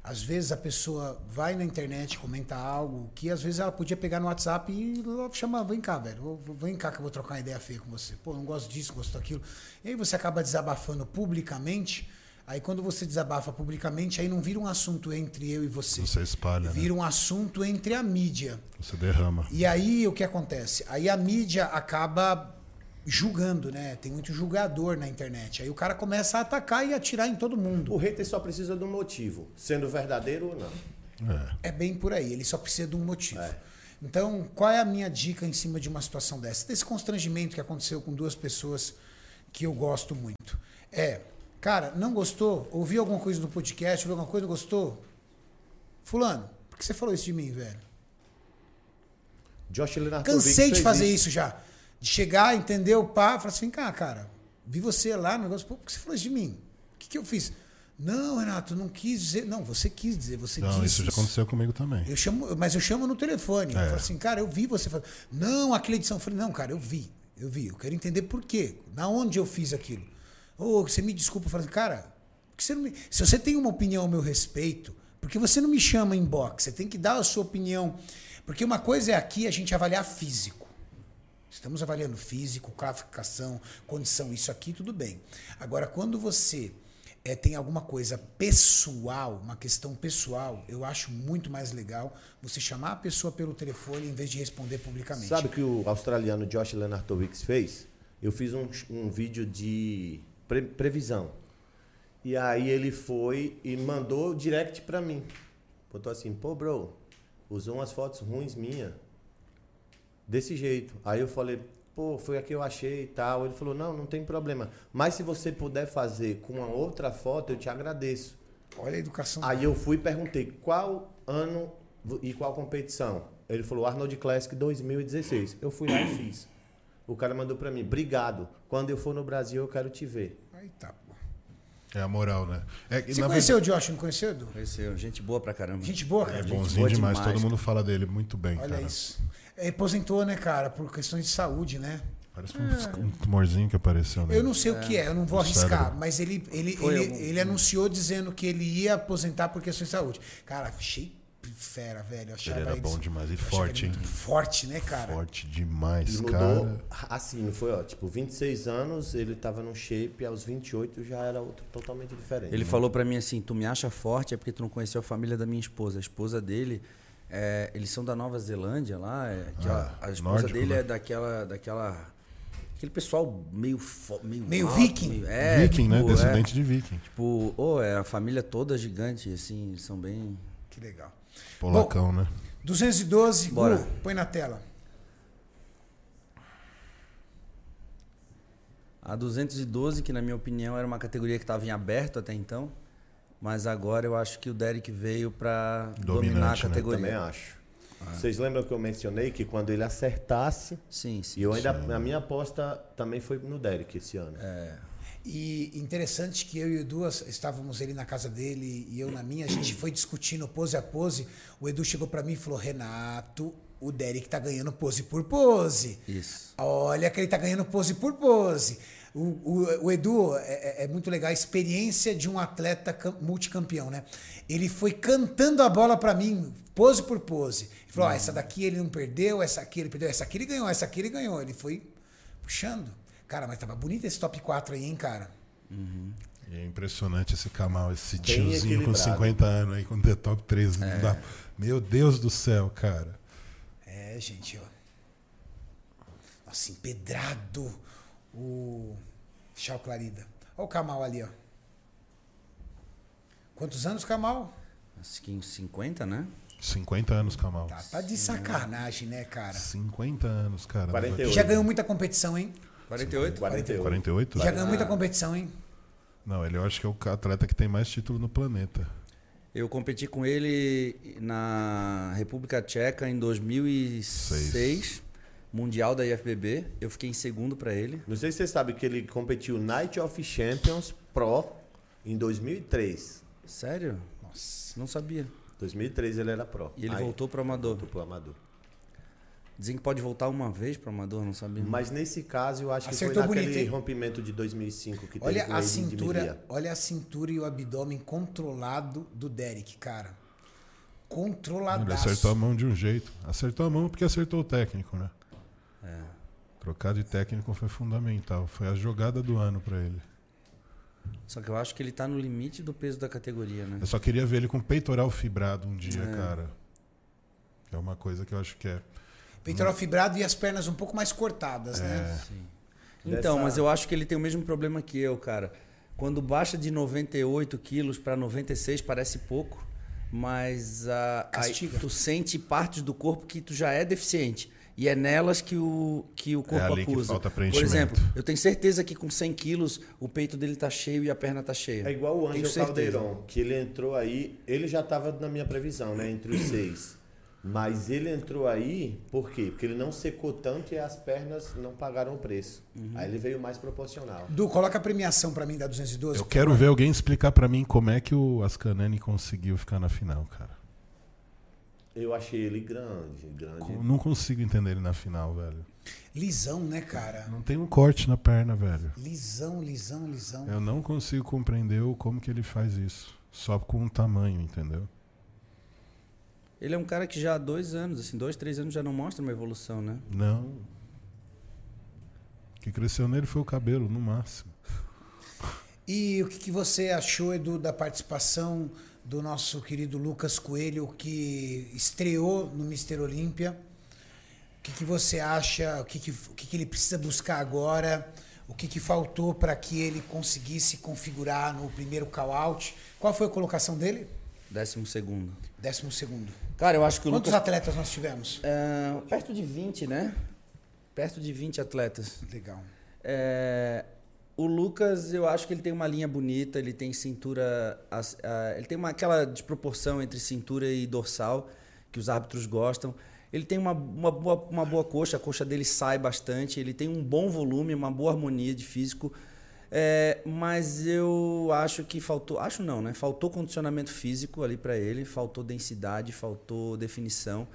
Às vezes a pessoa vai na internet, comenta algo que às vezes ela podia pegar no WhatsApp e chamar, vem cá, velho, vem cá que eu vou trocar uma ideia feia com você. Pô, não gosto disso, gosto daquilo. E aí você acaba desabafando publicamente. Aí quando você desabafa publicamente, aí não vira um assunto entre eu e você. Você espalha, né? Vira um assunto entre a mídia. Você derrama. E aí o que acontece? Aí a mídia acaba julgando, né? Tem muito julgador na internet. Aí o cara começa a atacar e atirar em todo mundo. o hater só precisa de um motivo, sendo verdadeiro ou não. É. É bem por aí, ele só precisa de um motivo. É. Então, qual é a minha dica em cima de uma situação dessa? Desse constrangimento que aconteceu com duas pessoas que eu gosto muito. É, cara, não gostou? Ouviu alguma coisa no podcast? Ouviu alguma coisa? Não gostou? Fulano, por que você falou isso de mim, velho? Josh Leonardo Cansei de fazer isso. já. De chegar, entender o pá, falar assim, cara, cara, vi você lá no negócio, pô, por que você falou isso de mim? O que, que eu fiz? Não, Renato, não quis dizer. Não, você quis dizer, você Não, disse. isso já aconteceu comigo também. Eu chamo, mas eu chamo no telefone. Eu É. falo assim, cara, eu vi você falando. Não, aquela edição. Eu falei, não, cara, eu vi. Eu vi. Eu quero entender por quê. Na onde eu fiz aquilo. Ô, você me desculpa. Falei, cara, você me... se você tem uma opinião ao meu respeito, por que você não me chama em box? Você tem que dar a sua opinião. Porque uma coisa é aqui a gente avaliar físico. Estamos avaliando físico, classificação, condição, isso aqui, tudo bem. Agora, quando você eh, tem alguma coisa pessoal, uma questão pessoal, eu acho muito mais legal você chamar a pessoa pelo telefone em vez de responder publicamente. Sabe o que o australiano Josh Lenartovich fez? Eu fiz um, um vídeo de pre- previsão. E aí ele foi e mandou direct pra mim. Botou assim, pô, bro, usou umas fotos ruins minha. Desse jeito. Aí eu falei, pô, foi a que eu achei e tal. Ele falou, não, não tem problema. Mas se você puder fazer com uma outra foto, eu te agradeço. Olha a educação. Aí eu fui e perguntei qual ano e qual competição. Ele falou Arnold Classic 2016. Eu fui lá e fiz. O cara mandou pra mim, obrigado. Quando eu for no Brasil, eu quero te ver. Aí tá, pô. É a moral, né? É, Você na conheceu o Josh, não conheceu, Edu? Conheceu, gente boa pra caramba. Gente boa, verdade, cara. É bonzinho boa demais, demais, todo mundo fala dele muito bem, Olha cara. isso. Ele aposentou, né, cara, por questões de saúde, né? Parece um, um tumorzinho que apareceu nele. Eu não sei o que é, eu não vou No arriscar, cérebro. mas ele, ele, Foi ele, algum- ele anunciou dizendo que ele ia aposentar por questões de saúde. Cara, achei fera, velho. Eu achava Ele era eles- bom demais e forte, hein? muito Forte, né, cara? Forte demais, E cara. mudou assim, não foi, ó, tipo, 26 anos, ele tava num shape, aos 28 já era outro totalmente diferente. Ele falou pra mim assim: tu me acha forte é porque tu não conheceu a família da minha esposa. A esposa dele, é, eles são da Nova Zelândia lá. é, que Ah, a, a esposa nórdico, dele né? é daquela, daquela. Aquele pessoal meio. fo- Meio, Meio alto, viking. meio- é, viking, né? tipo, Descendente É, de viking. tipo, oh, é a família toda gigante, assim, eles são bem. Que legal. Polacão, né? 212, Bora. Gu, põe na tela. A 212, que na minha opinião era uma categoria que estava em aberto até então, mas agora eu acho que o Derek veio para dominar a né? categoria. Também acho. Vocês lembram que eu mencionei que quando ele acertasse, Sim, sim. e eu ainda, a minha aposta também foi no Derek esse ano. E interessante que eu e o Edu estávamos ali na casa dele e eu na minha, a gente foi discutindo pose a pose. O Edu chegou pra mim e falou: Renato, o Derek tá ganhando pose por pose. Isso. Olha que ele tá ganhando pose por pose. O, o, o Edu é, é- é muito legal a experiência de um atleta cam- multicampeão, né? Ele foi cantando a bola pra mim, pose por pose. Ele falou: "Ó, essa daqui ele não perdeu, essa aqui ele perdeu, essa aqui ele ganhou, essa aqui ele ganhou. Ele foi puxando. Cara, mas tava bonito esse top 4 aí, hein, cara? E é impressionante esse Kamal, esse Bem tiozinho com equilibrado. 50 anos aí, com The Top 3. não dá- Meu Deus do céu, cara. É, gente, ó. Nossa, empedrado o Chau Clarida. Olha o Kamal ali, ó. Quantos anos, Kamal? Acho que uns 50, né? 50 anos, Kamal. Tá, tá de sacanagem, né, cara? 50 anos, cara. 48. Já ganhou muita competição, hein? 48? 48. 48? Já ganhou muita competição, hein? Não, ele eu acho que é o atleta que tem mais título no planeta. Eu competi com ele na República Tcheca em 2006, Seis. Mundial da IFBB. Eu fiquei em segundo para ele. Não sei se você sabe que ele competiu Night of Champions Pro em 2003. Sério? Nossa. Não sabia. 2003 ele era pro. E ele Aí, voltou pro amador. voltou pro amador. Dizem que pode voltar uma vez pro amador, não sabia. Mas nesse caso eu acho que Acertou foi naquele bonito, rompimento de 2005 que teve Olha com a ele cintura, olha a cintura e o abdômen controlado do Derek, cara. Ele Controladaço. acertou a mão de um jeito. Acertou a mão porque acertou o técnico, né? É. Trocar de técnico foi fundamental. Foi a jogada do ano pra ele. Só que eu acho que ele tá no limite do peso da categoria, né? Eu só queria ver ele com peitoral fibrado um dia, É. cara. Que é uma coisa que eu acho que é. Peitoral fibrado e as pernas um pouco mais cortadas, né? Então, Dessa- mas eu acho que ele tem o mesmo problema que eu, cara. Quando baixa de 98 quilos para 96 parece pouco, mas a, Castiga. tu sente partes do corpo que tu já é deficiente. E é nelas que o, que o corpo ali que acusa. falta Por preenchimento. exemplo, eu tenho certeza que com 100 quilos o peito dele tá cheio e a perna tá cheia. É igual o Ângelo. Caldeirão, que ele entrou aí, ele já estava na minha previsão, né? Entre os seis. Mas ele entrou aí, por quê? Porque ele não secou tanto e as pernas não pagaram o preço. Uhum. Aí ele veio mais proporcional. Du, coloca a premiação pra mim da 212. Eu quero ver alguém explicar pra mim como é que o Ascanani conseguiu ficar na final, cara. Eu achei ele grande, grande. Eu não consigo entender ele na final, velho. Lisão, né, cara? Não tem um corte na perna, velho. Lisão, lisão, lisão. Eu não consigo compreender como que ele faz isso. Só com o tamanho, entendeu? Ele é um cara que já há dois anos, assim, dois, três anos já não mostra uma evolução, né? Não. O que cresceu nele foi o cabelo, no máximo. E o que, que você achou, Edu, da participação do nosso querido Lucas Coelho, que estreou no Mister Olímpia? O que, que você acha? O que, que, o que, que ele precisa buscar agora? O que, que faltou para que ele conseguisse configurar no primeiro call-out? Qual foi a colocação dele? Décimo segundo. Décimo segundo. Cara, eu acho que Quantos Lucas... atletas nós tivemos? É, perto de 20, né? Perto de 20 atletas. Legal. É, o Lucas, eu acho que ele tem uma linha bonita, ele tem cintura. ele tem uma, aquela desproporção entre cintura e dorsal que os árbitros gostam. Ele tem uma, uma, boa, uma boa coxa, a coxa dele sai bastante, ele tem um bom volume, uma boa harmonia de físico. É, mas eu acho que faltou, acho não, né? Faltou condicionamento físico ali para ele, faltou densidade, faltou definição.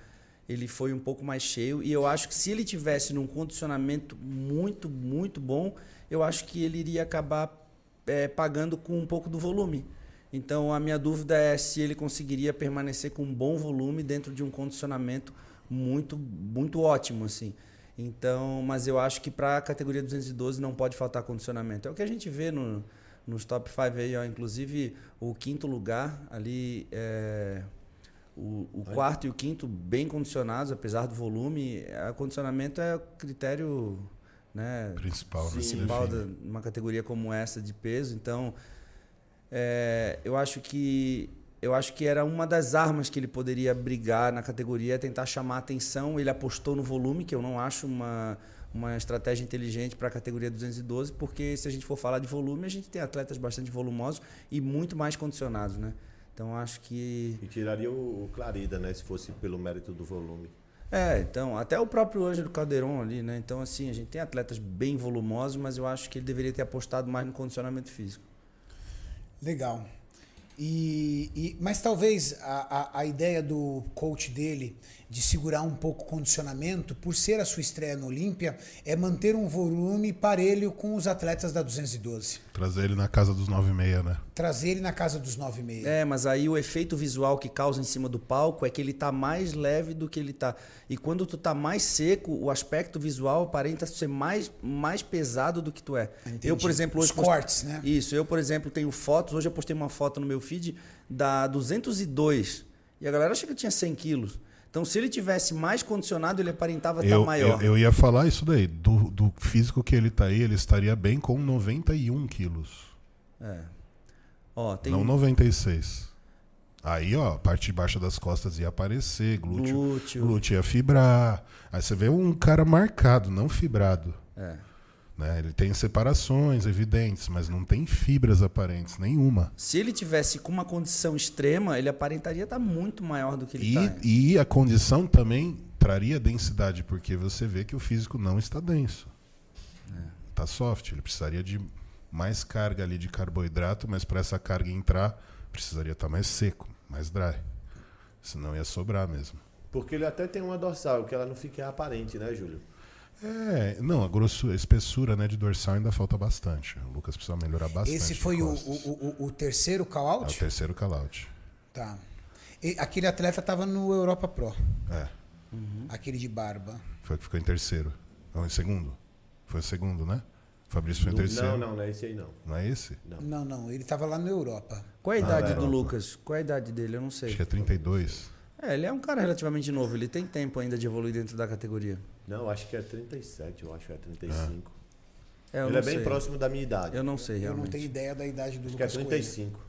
Ele foi um pouco mais cheio e eu acho que se ele tivesse num condicionamento muito, muito bom, eu acho que ele iria acabar é, pagando com um pouco do volume. Então a minha dúvida é se ele conseguiria permanecer com um bom volume dentro de um condicionamento muito, muito ótimo, assim. Então, mas eu acho que para a categoria 212 não pode faltar condicionamento. É o que a gente vê no, nos top 5 aí, ó. inclusive o quinto lugar ali, é, o, o quarto e o quinto bem condicionados, apesar do volume. O condicionamento é o critério né, Principal, né? principal de uma categoria como essa de peso. Então, é, eu acho que eu acho que era uma das armas que ele poderia brigar na categoria, é tentar chamar a atenção. Ele apostou no volume, que eu não acho uma, uma estratégia inteligente para a categoria 212, porque se a gente for falar de volume, a gente tem atletas bastante volumosos e muito mais condicionados, né? Então acho que E tiraria o, o Clarida, né? Se fosse pelo mérito do volume. é, então, até o próprio Ângelo Calderon ali, né? Então, assim, a gente tem atletas bem volumosos, mas eu acho que ele deveria ter apostado mais no condicionamento físico. Legal. E, e- mas talvez a, a, a ideia do coach dele de segurar um pouco o condicionamento, por ser a sua estreia no Olímpia, é manter um volume parelho com os atletas da 212. Trazer ele na casa dos 9,6, né? Trazer ele na casa dos 9,5. É, mas aí o efeito visual que causa em cima do palco é que ele tá mais leve do que ele tá. E quando tu tá mais seco, o aspecto visual aparenta ser mais, mais pesado do que tu é. Entendi. Eu, por exemplo, Os hoje post- cortes, né? Isso, eu, por exemplo, tenho fotos. Hoje eu postei uma foto no meu feed da 202 e a galera acha que eu tinha 100 quilos. Então, se ele tivesse mais condicionado, ele aparentava estar Eu, maior. eu, eu ia falar isso daí. Do, do físico que ele tá aí, ele estaria bem com 91 quilos. É. Ó, tem Não 96. Aí, ó, a parte de baixo das costas ia aparecer, glúteo, glúteo. glúteo ia fibrar. Aí você vê um cara marcado, não fibrado. É. Né? Ele tem separações evidentes, mas não tem fibras aparentes, nenhuma. Se ele tivesse com uma condição extrema, ele aparentaria estar muito maior do que ele E, tá. e a condição também traria densidade, porque você vê que o físico não está denso. Está soft. Ele precisaria de mais carga ali de carboidrato, mas para essa carga entrar, precisaria estar mais seco, mais dry. Senão ia sobrar mesmo. Porque ele até tem uma dorsal, que ela não fica aparente, né, Júlio? É, não, a grossura, a espessura né, de dorsal ainda falta bastante. O Lucas precisa melhorar bastante. Esse foi o, o, o, o terceiro É o call-out? terceiro call-out. Tá. E aquele atleta estava no Europa Pro, É, aquele de barba. foi o que ficou em terceiro. Não, em segundo. Foi o segundo, né? O Fabrício foi em terceiro. Não, não, não é esse aí não. Não é esse? Não, não, ele estava lá na Europa. Qual é a idade é. do Lucas? Qual é a idade dele? Eu não Acho sei. que é 32. É, ele é um cara relativamente novo, ele tem tempo ainda de evoluir dentro da categoria. Não, acho que é 37, eu acho que é 35. É, eu ele é bem sei. próximo da minha idade. Eu não sei, Eu não realmente. tenho ideia da idade do acho que é Lucas Coelho. 35.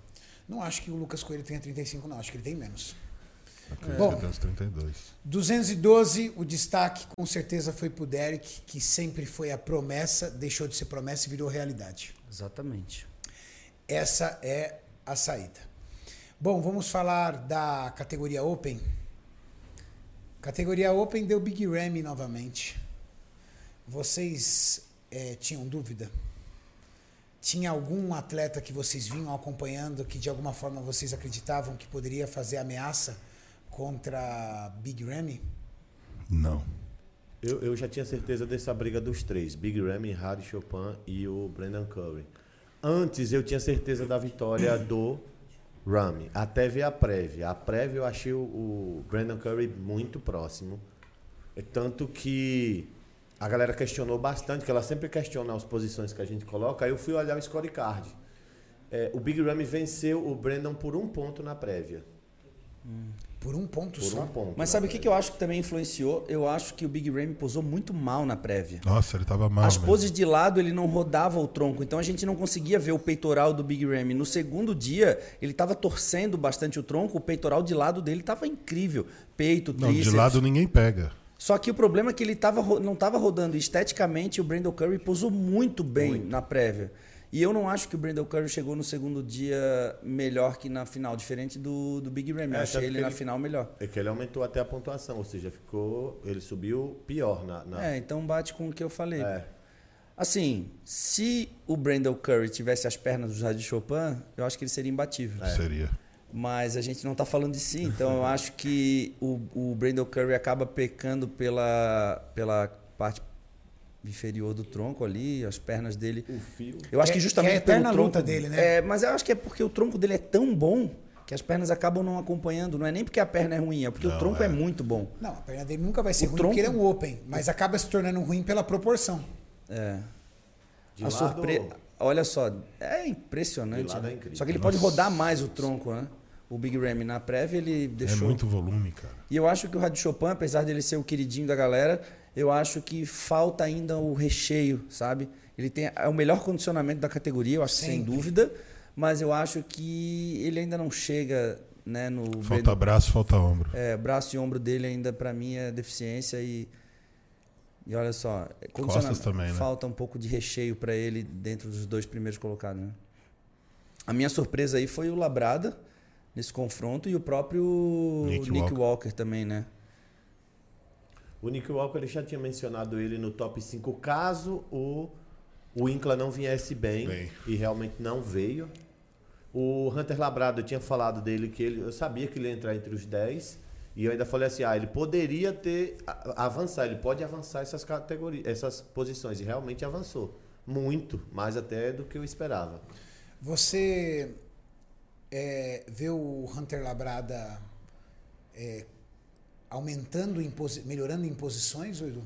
Não acho que o Lucas Coelho tenha 35, não. Acho que ele tem menos. Acredito Bom. que tem uns 32. 212, o destaque com certeza foi pro Derek, que sempre foi a promessa, deixou de ser promessa e virou realidade. Exatamente. Essa é a saída. Bom, vamos falar da categoria Open. Categoria Open deu Big Ram novamente. Vocês eh, tinham dúvida? Tinha algum atleta que vocês vinham acompanhando que de alguma forma vocês acreditavam que poderia fazer ameaça contra Big Ramy? Não. Eu, eu já tinha certeza dessa briga dos três: Big Ramy, Harry Chopin e o Brandon Curry. Antes eu tinha certeza da vitória do Ramy, até ver a prévia. A prévia eu achei o, Brandon Curry muito próximo. É tanto que a galera questionou bastante, que ela sempre questiona as posições que a gente coloca. Aí eu fui olhar o scorecard. É, o Big Ramy venceu o Brandon por um ponto na prévia. Por um ponto Por só. um ponto. Mas na sabe o que, que eu acho que também influenciou? Eu acho que o Big Ram posou muito mal na prévia. Nossa, ele tava mal. As mesmo. poses de lado ele não rodava o tronco, então a gente não conseguia ver o peitoral do Big Ram. No segundo dia, ele estava torcendo bastante o tronco, o peitoral de lado dele estava incrível. Peito, Não, tríceps. de lado ninguém pega. Só que o problema é que ele tava, não estava rodando esteticamente, o Brandon Curry posou muito bem na prévia. E eu não acho que o Brandon Curry chegou no segundo dia melhor que na final, diferente do, do Big Ram. Eu É, achei tanto ele que na ele- final melhor. É que ele aumentou até a pontuação, ou seja, ficou. Ele subiu pior na. na- É, então bate com o que eu falei. É. Assim, se o Brandon Curry tivesse as pernas do Jardim Chopin, eu acho que ele seria imbatível. Seria. Mas a gente não está falando de si, então eu acho que o, o Brandon Curry acaba pecando pela, pela parte inferior do tronco ali, as pernas dele. O fio. Eu acho Que que é- justamente que é a eterna pelo tronco luta dele, né? É, mas eu acho que é porque o tronco dele é tão bom que as pernas acabam não acompanhando. Não é nem porque a perna é ruim, é porque Não, o tronco é. é. muito bom. Não, a perna dele nunca vai ser O ruim tronco- porque ele é um open, mas acaba se tornando ruim pela proporção. É. De a lado- surpresa. Olha só, é impressionante. De lado né? é incrível. Só que ele Nossa. pode rodar mais o tronco, né? O Big Ram na prévia ele É deixou. muito volume, cara. E eu acho que o Rádio Chopin, apesar dele ser o queridinho da galera, eu acho que falta ainda o recheio, sabe? Ele tem é o melhor condicionamento da categoria, eu acho sem Sempre. dúvida, mas eu acho que ele ainda não chega, né, no Falta braço, falta ombro. é, braço e ombro dele ainda pra mim é deficiência e e olha só, é condicionamento- também, né? falta um pouco de recheio pra ele dentro dos dois primeiros colocados, né? A minha surpresa aí foi o Labrada nesse confronto e o próprio Nick Nick, Walker. Walker. também, né? O Nick Walker ele já tinha mencionado ele no top 5 caso o, o Incla não viesse bem, Bem. e realmente não veio. O Hunter Labrado eu tinha falado dele que ele, eu sabia que ele ia entrar entre os 10 e eu ainda falei assim, ah, ele poderia ter avançar, ele pode avançar essas categorias, essas posições e realmente avançou muito, mais até do que eu esperava. Você é, vê o Hunter Labrada é, aumentando, melhorando em posições, Edu?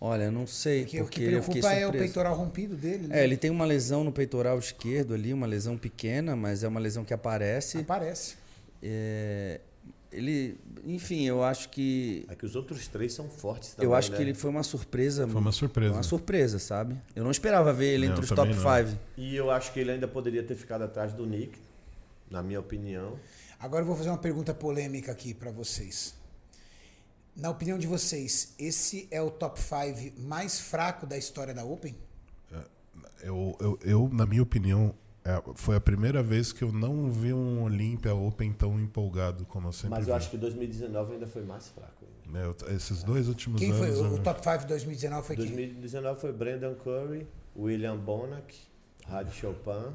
Olha, eu não sei, Porque, porque, o que eu fiquei preocupa é o peitoral rompido dele, né? É, ele tem uma lesão no peitoral esquerdo ali, uma lesão pequena, mas é uma lesão que aparece. Aparece. É, ele, enfim, eu acho que É que os outros três são fortes também, eu acho né? que ele foi uma surpresa. Foi uma surpresa. Uma surpresa, sabe? Eu não esperava ver ele Não, entre os top não. 5. E eu acho que ele ainda poderia ter ficado atrás do Nick, na minha opinião. Agora eu vou fazer uma pergunta polêmica aqui pra vocês. Na opinião de vocês, esse é o top 5 mais fraco da história da Open? Eu, eu, eu, na minha opinião, é, foi a primeira vez que eu não vi um Olympia Open tão empolgado como eu sempre Mas vi. eu acho que 2019 ainda foi mais fraco. Meu, esses dois últimos Quem anos. foi? O, eu- top 5 de 2019 foi quem? 2019 foi Brandon Curry, William Bonac, Rádio Chopin.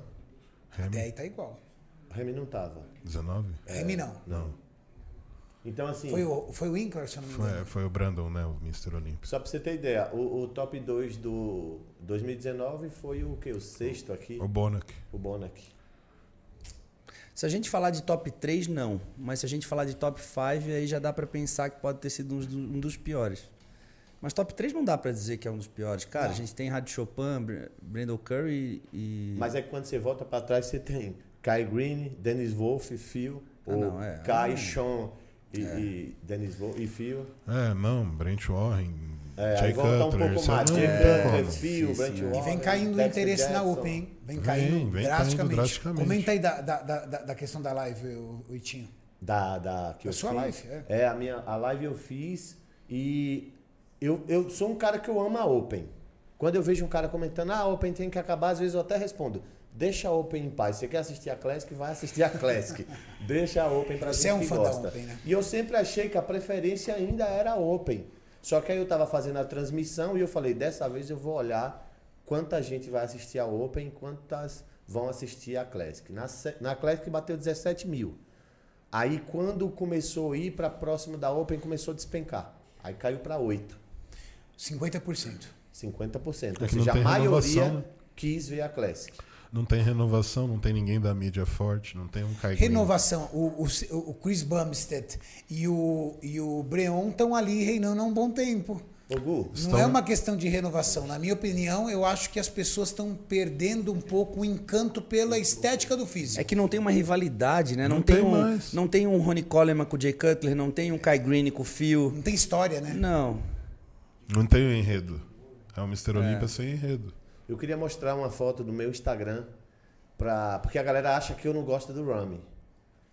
Até aí tá igual. Remy não tava. 19? Remy não. Não. Então, assim, Foi o, foi o Winkler, se eu não me engano. Foi, foi o Brandon, né? O Mr. Olympia. só pra você ter ideia, o, o top 2 do 2019 foi o que? O sexto aqui, O Bonac. o Bonac. Se a gente falar de top 3, não. Mas se a gente falar de top 5, aí já dá pra pensar que pode ter sido um dos, um dos piores. Mas top 3 não dá pra dizer que é um dos piores. Cara, Não. a gente tem Rádio Chopin, Br- Brandon Curry e. Mas é que quando você volta pra trás, você tem Kai Green, Dennis Wolf, Phil, Ah, o não, é. Kai, Ah. Sean e, e Dennis Wolf e Phil. É, não, Brent Warren, É, Jay volta um Cutler. pouco você mais. Jay tem Cutler. Phil, Sim, Brent sim. E Warren, vem caindo o interesse na Jackson. Open, hein? Vem Vem, caindo vem caindo drasticamente. drasticamente. Comenta aí da, da, da, da- questão da live, o, o Itinho. Da, da, que Da eu sua fiz. live, é. a minha a live eu fiz e eu, eu sou um cara que eu amo a Open. Quando eu vejo um cara comentando, ah, a Open tem que acabar, às vezes eu até respondo, deixa a Open em paz. Você quer assistir a Classic, vai assistir a Classic. deixa a Open pra Você é um fã da gosta. Open, né? E eu sempre achei que a preferência ainda era a Open. Só que aí eu tava fazendo a transmissão e eu falei, dessa vez eu vou olhar quanta gente vai assistir a Open e quantas vão assistir a Classic. Na, na Classic bateu 17 mil. Aí quando começou a ir para próximo da Open, começou a despencar. Aí caiu para 8, 50%. 50%. É Ou seja, a maioria né? quis ver a Classic. Não tem renovação, não tem ninguém da mídia forte, não tem um Kai Green. Renovação. O, o, o Chris Bumstead e o, e o Breon estão ali reinando há um bom tempo. Ô Gu, Não Estão- é uma questão de renovação. Na minha opinião, eu acho que as pessoas estão perdendo um pouco o encanto pela estética do físico. É que não tem uma rivalidade, né? Não, Não tem, tem um, mais. não tem um Ronnie Coleman com o Jay Cutler, não tem um Kai Green com o Phil. Não tem história, né? Não. Não tem o enredo. É o Mr. É. Olympia sem enredo. Eu queria mostrar uma foto do meu Instagram, pra, porque a galera acha que eu não gosto do Rami.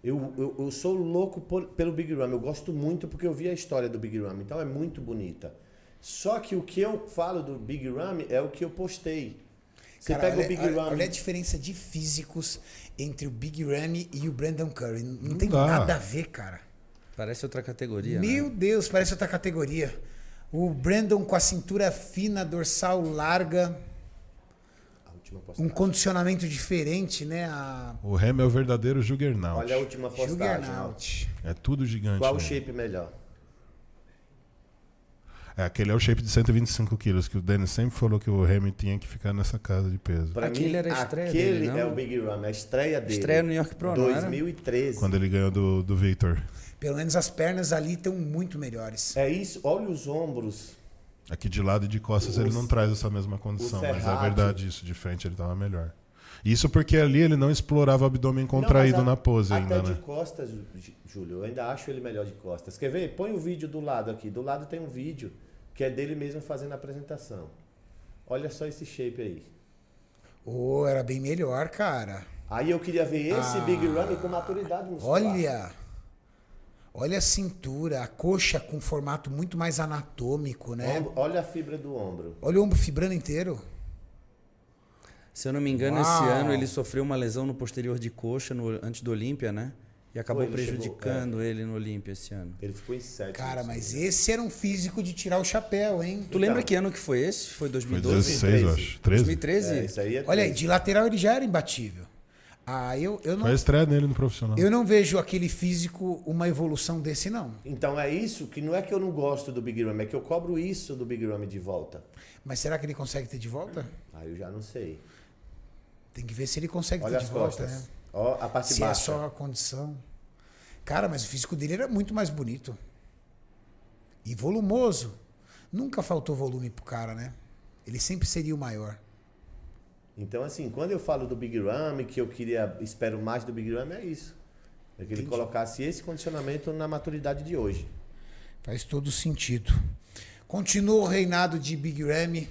Eu, eu, eu sou louco por- pelo Big Ram. Eu gosto muito porque eu vi a história do Big Ram. Então é muito bonita. Só que o que eu falo do Big Ram é o que eu postei. Você Cara, pega olha, o Big olha- olha a diferença de físicos entre o Big Ramy e o Brandon Curry. Não, não tem dá. nada a ver, cara. Parece outra categoria. Meu né? Deus, parece outra categoria. O Brandon com a cintura fina, dorsal larga, Última um postagem. condicionamento diferente, né? A O Remy é o verdadeiro Juggernaut. Olha a última postagem. Juggernaut. É tudo gigante. Qual o né? shape melhor? É, aquele é o shape de 125 quilos, que o Dennis sempre falou que o Remy tinha que ficar nessa casa de peso. Pra Aquele mim, era a estreia aquele dele, não? é o Big Rum, é a estreia dele. Estreia no New York Pro, não era? 2013. Quando ele ganhou do, do Victor. Pelo menos as pernas ali estão muito melhores. É isso, olha os ombros. Aqui de lado e de costas ele não traz essa mesma condição, o mas é verdade isso, de frente ele tava melhor. Isso porque ali ele não explorava o abdômen contraído Não, a- na pose até ainda, de né? costas, Jú- Júlio, eu ainda acho ele melhor de costas. Quer ver? Põe o vídeo do lado aqui. Do lado tem um vídeo que é dele mesmo fazendo a apresentação. Olha só esse shape aí. Oh, era bem melhor, cara. Aí eu queria ver esse Ah. Big Rum com maturidade muscular. Olha. Olha a cintura, a coxa com formato muito mais anatômico, né? Ombro- Olha a fibra do ombro. Olha o ombro fibrando inteiro. Se eu não me engano, Uau. esse ano ele sofreu uma lesão no posterior de coxa no- antes do Olímpia, né? E acabou ele chegou, prejudicando ele no Olímpia esse ano. Ele ficou em sétimo. Cara, mas esse era um físico de tirar o chapéu, hein? Tu lembra que ano que foi esse? Foi Foi 2012? 16, eu acho. 13? 2013? engano. É, isso aí é Olha aí, de lateral ele já era imbatível. Ah, eu, eu, Foi a não, estreia dele no profissional. eu não vejo aquele físico uma evolução desse, não. Então é isso que não é que eu não gosto do Big Rum, é que eu cobro isso do Big Rum de volta. Mas será que ele consegue ter de volta? Aí eu já não sei. Tem que ver se ele consegue Olha ter as de volta, costas. né? Ó, a parte Se é baixa. só a condição. Cara, mas o físico dele era muito mais bonito. E volumoso. Nunca faltou volume pro cara, né? Ele sempre seria o maior. Então, assim, quando eu falo do Big Rum, que eu queria, espero mais do Big Rum, é isso. É que ele colocasse esse condicionamento na maturidade de hoje. Faz todo sentido. Continua o reinado de Big Ramy,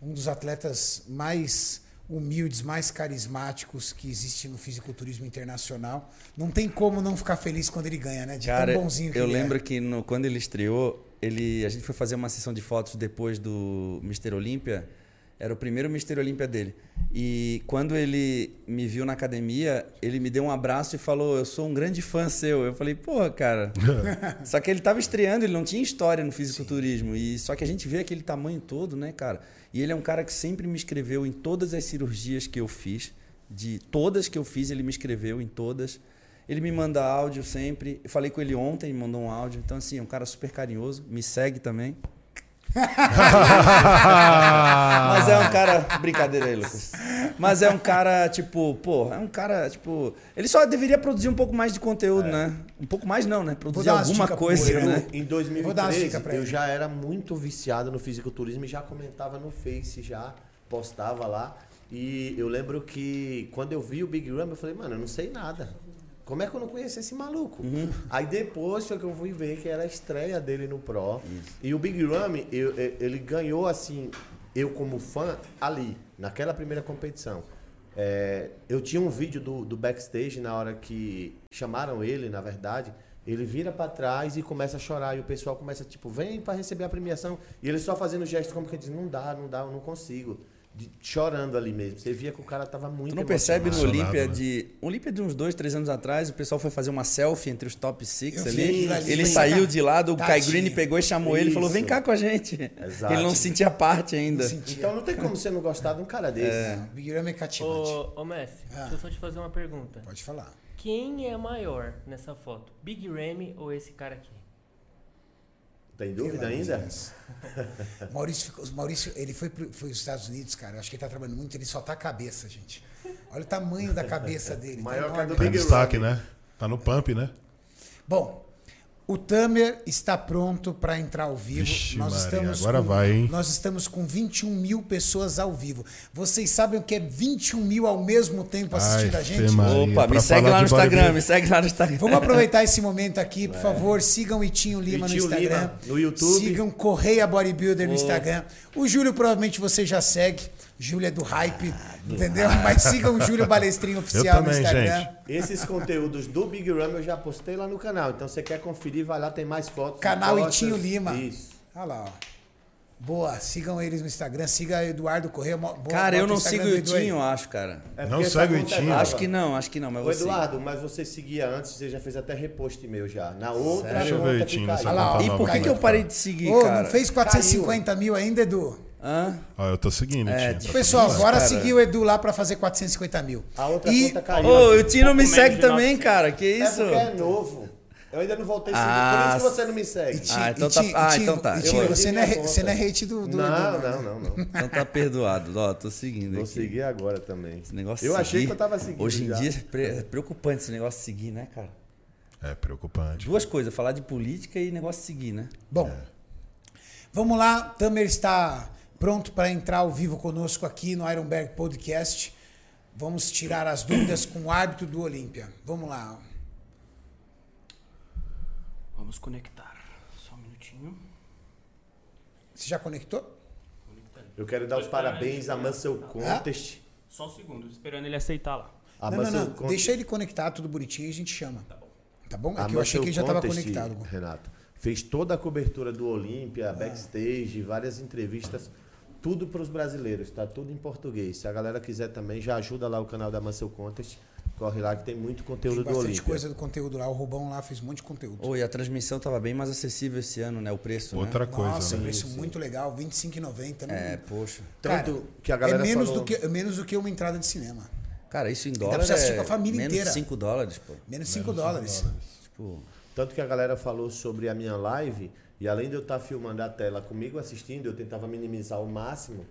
um dos atletas mais humildes, mais carismáticos que existe no fisiculturismo internacional. Não tem como não ficar feliz quando ele ganha, né? De Cara, tão bonzinho que eu ele lembro é. que no- quando ele estreou, ele, a gente foi fazer uma sessão de fotos depois do Mr. Olímpia. Era o primeiro Mr. Olímpia dele. E quando ele me viu na academia, ele me deu um abraço e falou: Eu sou um grande fã seu. Eu falei: Porra, cara. só que ele estava estreando, ele não tinha história no fisiculturismo. E só que a gente vê aquele tamanho todo, né, cara? E ele é um cara que sempre me escreveu em todas as cirurgias que eu fiz. De todas que eu fiz, ele me escreveu em todas. Ele me manda áudio sempre. Eu falei com ele ontem, me mandou um áudio. Então, assim, é um cara super carinhoso. Me segue também. Mas é um cara. Brincadeira aí, Lucas. Mas é um cara, tipo, pô, é um cara, tipo. Ele só deveria produzir um pouco mais de conteúdo, né? Um pouco mais não, né? Produzir alguma coisa, Moreira, né? Em Vou dar umas 2013, dicas pra eu ele. já era muito viciado no fisiculturismo e já comentava no Face, já postava lá. E eu lembro que quando eu vi o Big Rum, eu falei, mano, eu não sei nada. Como é que eu não conheço esse maluco? Aí depois foi que eu fui ver que era a estreia dele no Pro. E o Big eu- eu- ele ganhou assim, eu como fã, ali, naquela primeira competição. É, eu tinha um vídeo do, do backstage na hora que chamaram ele, na verdade. Ele vira pra trás e começa a chorar. E o pessoal começa, tipo, vem pra receber a premiação. E ele só fazendo gesto como que diz, não dá, não dá, eu não consigo. De- chorando ali mesmo. Você via que o cara tava muito Tu não percebe no emocionado, Olímpia né? de. Olímpia de uns dois, três anos atrás, o pessoal foi fazer uma selfie entre os top six ali. Ele foi saiu de lá, o Kai. Green pegou e chamou ele e falou: vem Isso. cá com a gente. Exato. Ele não sentia parte ainda. Então não tem como você não gostar de um cara desse. Não, Big Ramy é cativante. Ô, ô Messi, Ah. deixa eu só te fazer uma pergunta. Pode falar. Quem é maior nessa foto? Big Ramy ou esse cara aqui? Tem dúvida amor de ainda? Maurício, ficou- Maurício, ele foi para os Estados Unidos, cara. Eu acho que ele tá trabalhando muito, ele só tá a cabeça, gente. Olha o tamanho da cabeça dele. tá Maior que a do Tá Big destaque, Rum. né? Tá no pump, né? Bom, o Tamer está pronto para entrar ao vivo. Vixe, nós Maria, estamos agora com, vai, hein? Nós estamos com 21 mil pessoas ao vivo. Vocês sabem o que é 21 mil ao mesmo tempo assistindo Ai, a gente? Maria, Opa, me segue lá no Instagram, me segue lá no Instagram. Vamos aproveitar esse momento aqui, por favor. Sigam o Itinho Lima Itinho no Instagram. Lima no YouTube. Sigam Correia Bodybuilder no Instagram. O Júlio provavelmente você já segue. Júlio é do hype, entendeu? Mas sigam o Júlio Balestrinho Oficial no também, Instagram. gente. Esses conteúdos do Big Rum eu já postei lá no canal. Então você quer conferir, vai lá, tem mais fotos. Canal fotos. Itinho Lima. Isso. Olha lá, ó. Boa, sigam eles no Instagram, siga Eduardo Correia. boa- Cara, eu não Instagram sigo o. Itinho, eu acho, cara. É Não segue o é Itinho? Acho que não, acho que não, mas Ô, seguir. Eduardo, mas você seguia antes, você já fez até repost meu já. Na outra Deixa eu ver, que Itinho, caiu. nessa lá, ó. E por que, que eu parei de seguir, Ô, cara? não fez 450 mil ainda, Edu? Hã? Ó, eu tô seguindo, É. Pessoal, cara. seguir o Edu lá pra fazer 450 mil. A outra E conta caiu. Ô, o Tino me segue também, 900. cara. Que É isso? porque é novo. Eu ainda não voltei a seguir. Ah, Por isso que você não me segue. Ti- Ah, então tá- Ti- ah, e Ti- então tá. e Eu Ti, vou- você, não é, você não é hate do, do não, Edu, não, não, não. Então tá perdoado. Ó, tô seguindo Vou aqui. seguir agora também. Esse negócio eu de achei seguir, que eu tava seguindo. Hoje em já. dia é é preocupante esse negócio de seguir, né, cara? É preocupante. Duas coisas, falar de política e negócio de seguir, né? Bom, vamos lá. Tamer está pronto para entrar ao vivo conosco aqui no Ironberg Podcast. Vamos tirar as dúvidas com o árbitro do Olímpia. Vamos lá. Vamos conectar. Só um minutinho. Você já conectou? Eu quero dar os parabéns a Muscle Contest. Só um segundo, esperando ele aceitar lá. A não, não, Muscle não. Contest- Deixa ele conectar tudo bonitinho e a gente chama. Tá bom. Tá bom? É a que eu achei que ele já estava Contest, conectado. Renato, fez toda a cobertura do Olímpia, backstage, várias entrevistas, tudo para os brasileiros, tá tudo em português. Se a galera quiser também, já ajuda lá o canal da Muscle Contest. Corre lá que tem muito conteúdo Tem do bastante Olímpia. coisa do conteúdo lá. O Rubão lá fez um monte de conteúdo. Ô, e a transmissão tava bem mais acessível esse ano, né? O preço, Outra né? coisa, Nossa, né? preço muito legal, R$ 25,90. não- É, poxa. Tanto Cara, que a galera é menos falou- do que é menos do que uma entrada de cinema. Cara, isso em Ainda dólar precisa assistir é com a família menos inteira. de 5 dólares, pô. Menos 5 dólares. Tipo, Tanto que a galera falou sobre a minha live, e além de eu estar filmando a tela comigo assistindo, eu tentava minimizar ao máximo.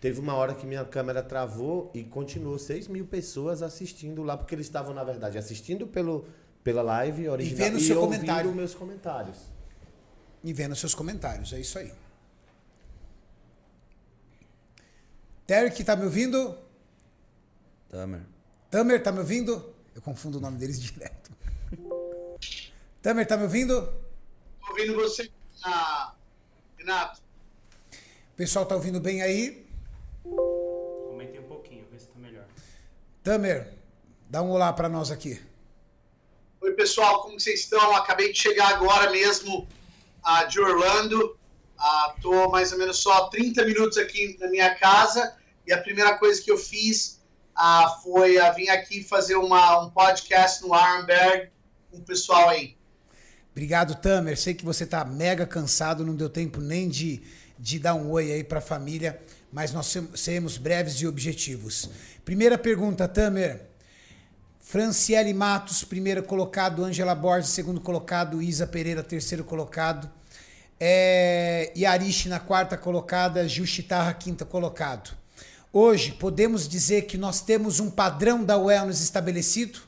Teve uma hora que minha câmera travou e continuou 6 mil pessoas assistindo lá, porque eles estavam, na verdade, assistindo pelo, pela live original vendo o seu ouvindo comentário. meus comentários. E vendo seus comentários. É isso aí. Derek, tá me ouvindo? Tamer. Tamer, tá me ouvindo? Eu confundo o nome deles direto. Tamer, tá me ouvindo? Ouvindo você, ah, Renato. O pessoal tá ouvindo bem aí? Aumentei um pouquinho, ver se tá melhor. Tamer, dá um olá pra nós aqui. Oi, pessoal, como vocês estão? Acabei de chegar agora mesmo ah, de Orlando. Ah, tô mais ou menos só 30 minutos aqui na minha casa e a primeira coisa que eu fiz ah, foi ah, vir aqui fazer uma, um podcast no Ironberg com o pessoal aí. Obrigado, Tamer. Sei que você tá mega cansado, não deu tempo nem de, de dar um oi aí pra família, mas nós seremos breves e objetivos. Primeira pergunta, Tamer. Franciele Matos, primeiro colocado, Ângela Borges, segundo colocado, Isa Pereira, terceiro colocado. É, Yarishi na quarta colocada, Justitarra, quinta colocado. Hoje, podemos dizer que nós temos um padrão da wellness estabelecido?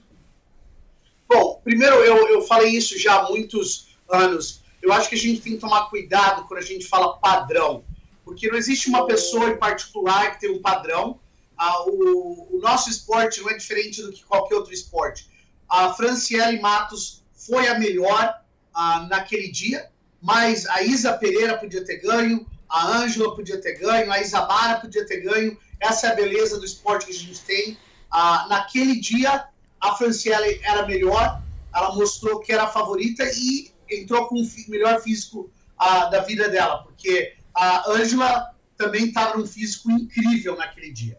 Bom, primeiro eu, eu falei isso já há muitos anos. Eu acho que a gente tem que tomar cuidado quando a gente fala padrão, porque não existe uma pessoa em particular que tem um padrão. Ah, o, o nosso esporte não é diferente do que qualquer outro esporte. A Franciele Matos foi a melhor ah, naquele dia, mas a Isa Pereira podia ter ganho, a Ângela podia ter ganho, a Isabara podia ter ganho. Essa é a beleza do esporte que a gente tem. Ah, naquele dia, a Franciele era melhor, ela mostrou que era a favorita e entrou com o melhor físico ah, da vida dela, porque a Ângela também estava num físico incrível naquele dia.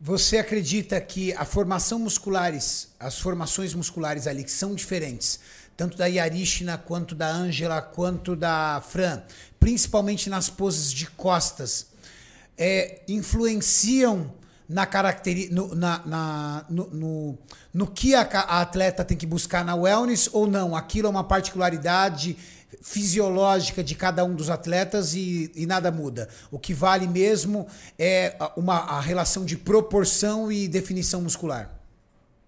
Você acredita que a formação musculares, as formações musculares ali que são diferentes, tanto da Yarishna quanto da Ângela quanto da Fran, principalmente nas poses de costas, é, influenciam na caracteri no, na, na- no, no, no que a, a atleta tem que buscar na wellness ou não? Aquilo é uma particularidade fisiológica de cada um dos atletas e, e nada muda. O que vale mesmo é uma, a relação de proporção e definição muscular.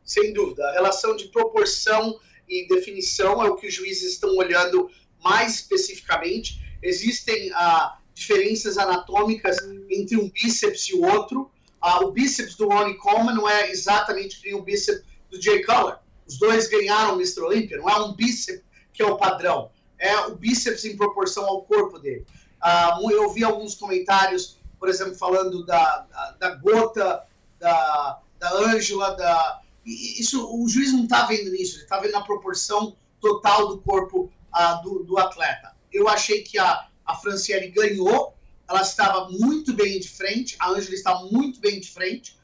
Sem dúvida. A relação de proporção e definição é o que os juízes estão olhando mais especificamente. Existem ah, diferenças anatômicas entre um bíceps e o outro. Ah, o bíceps do Ronnie Coleman não é exatamente que o bíceps do Jay Cutler. Os dois ganharam o Mr. Olympia. Não é um bíceps que é o padrão. É o bíceps em proporção ao corpo dele. Ah, eu vi alguns comentários, por exemplo, falando da, da, da gota, da, da Ângela, da, isso o juiz não está vendo nisso, ele está vendo a proporção total do corpo ah, do, do atleta. Eu achei que a, a Franciele ganhou, ela estava muito bem de frente, a Ângela está muito bem de frente,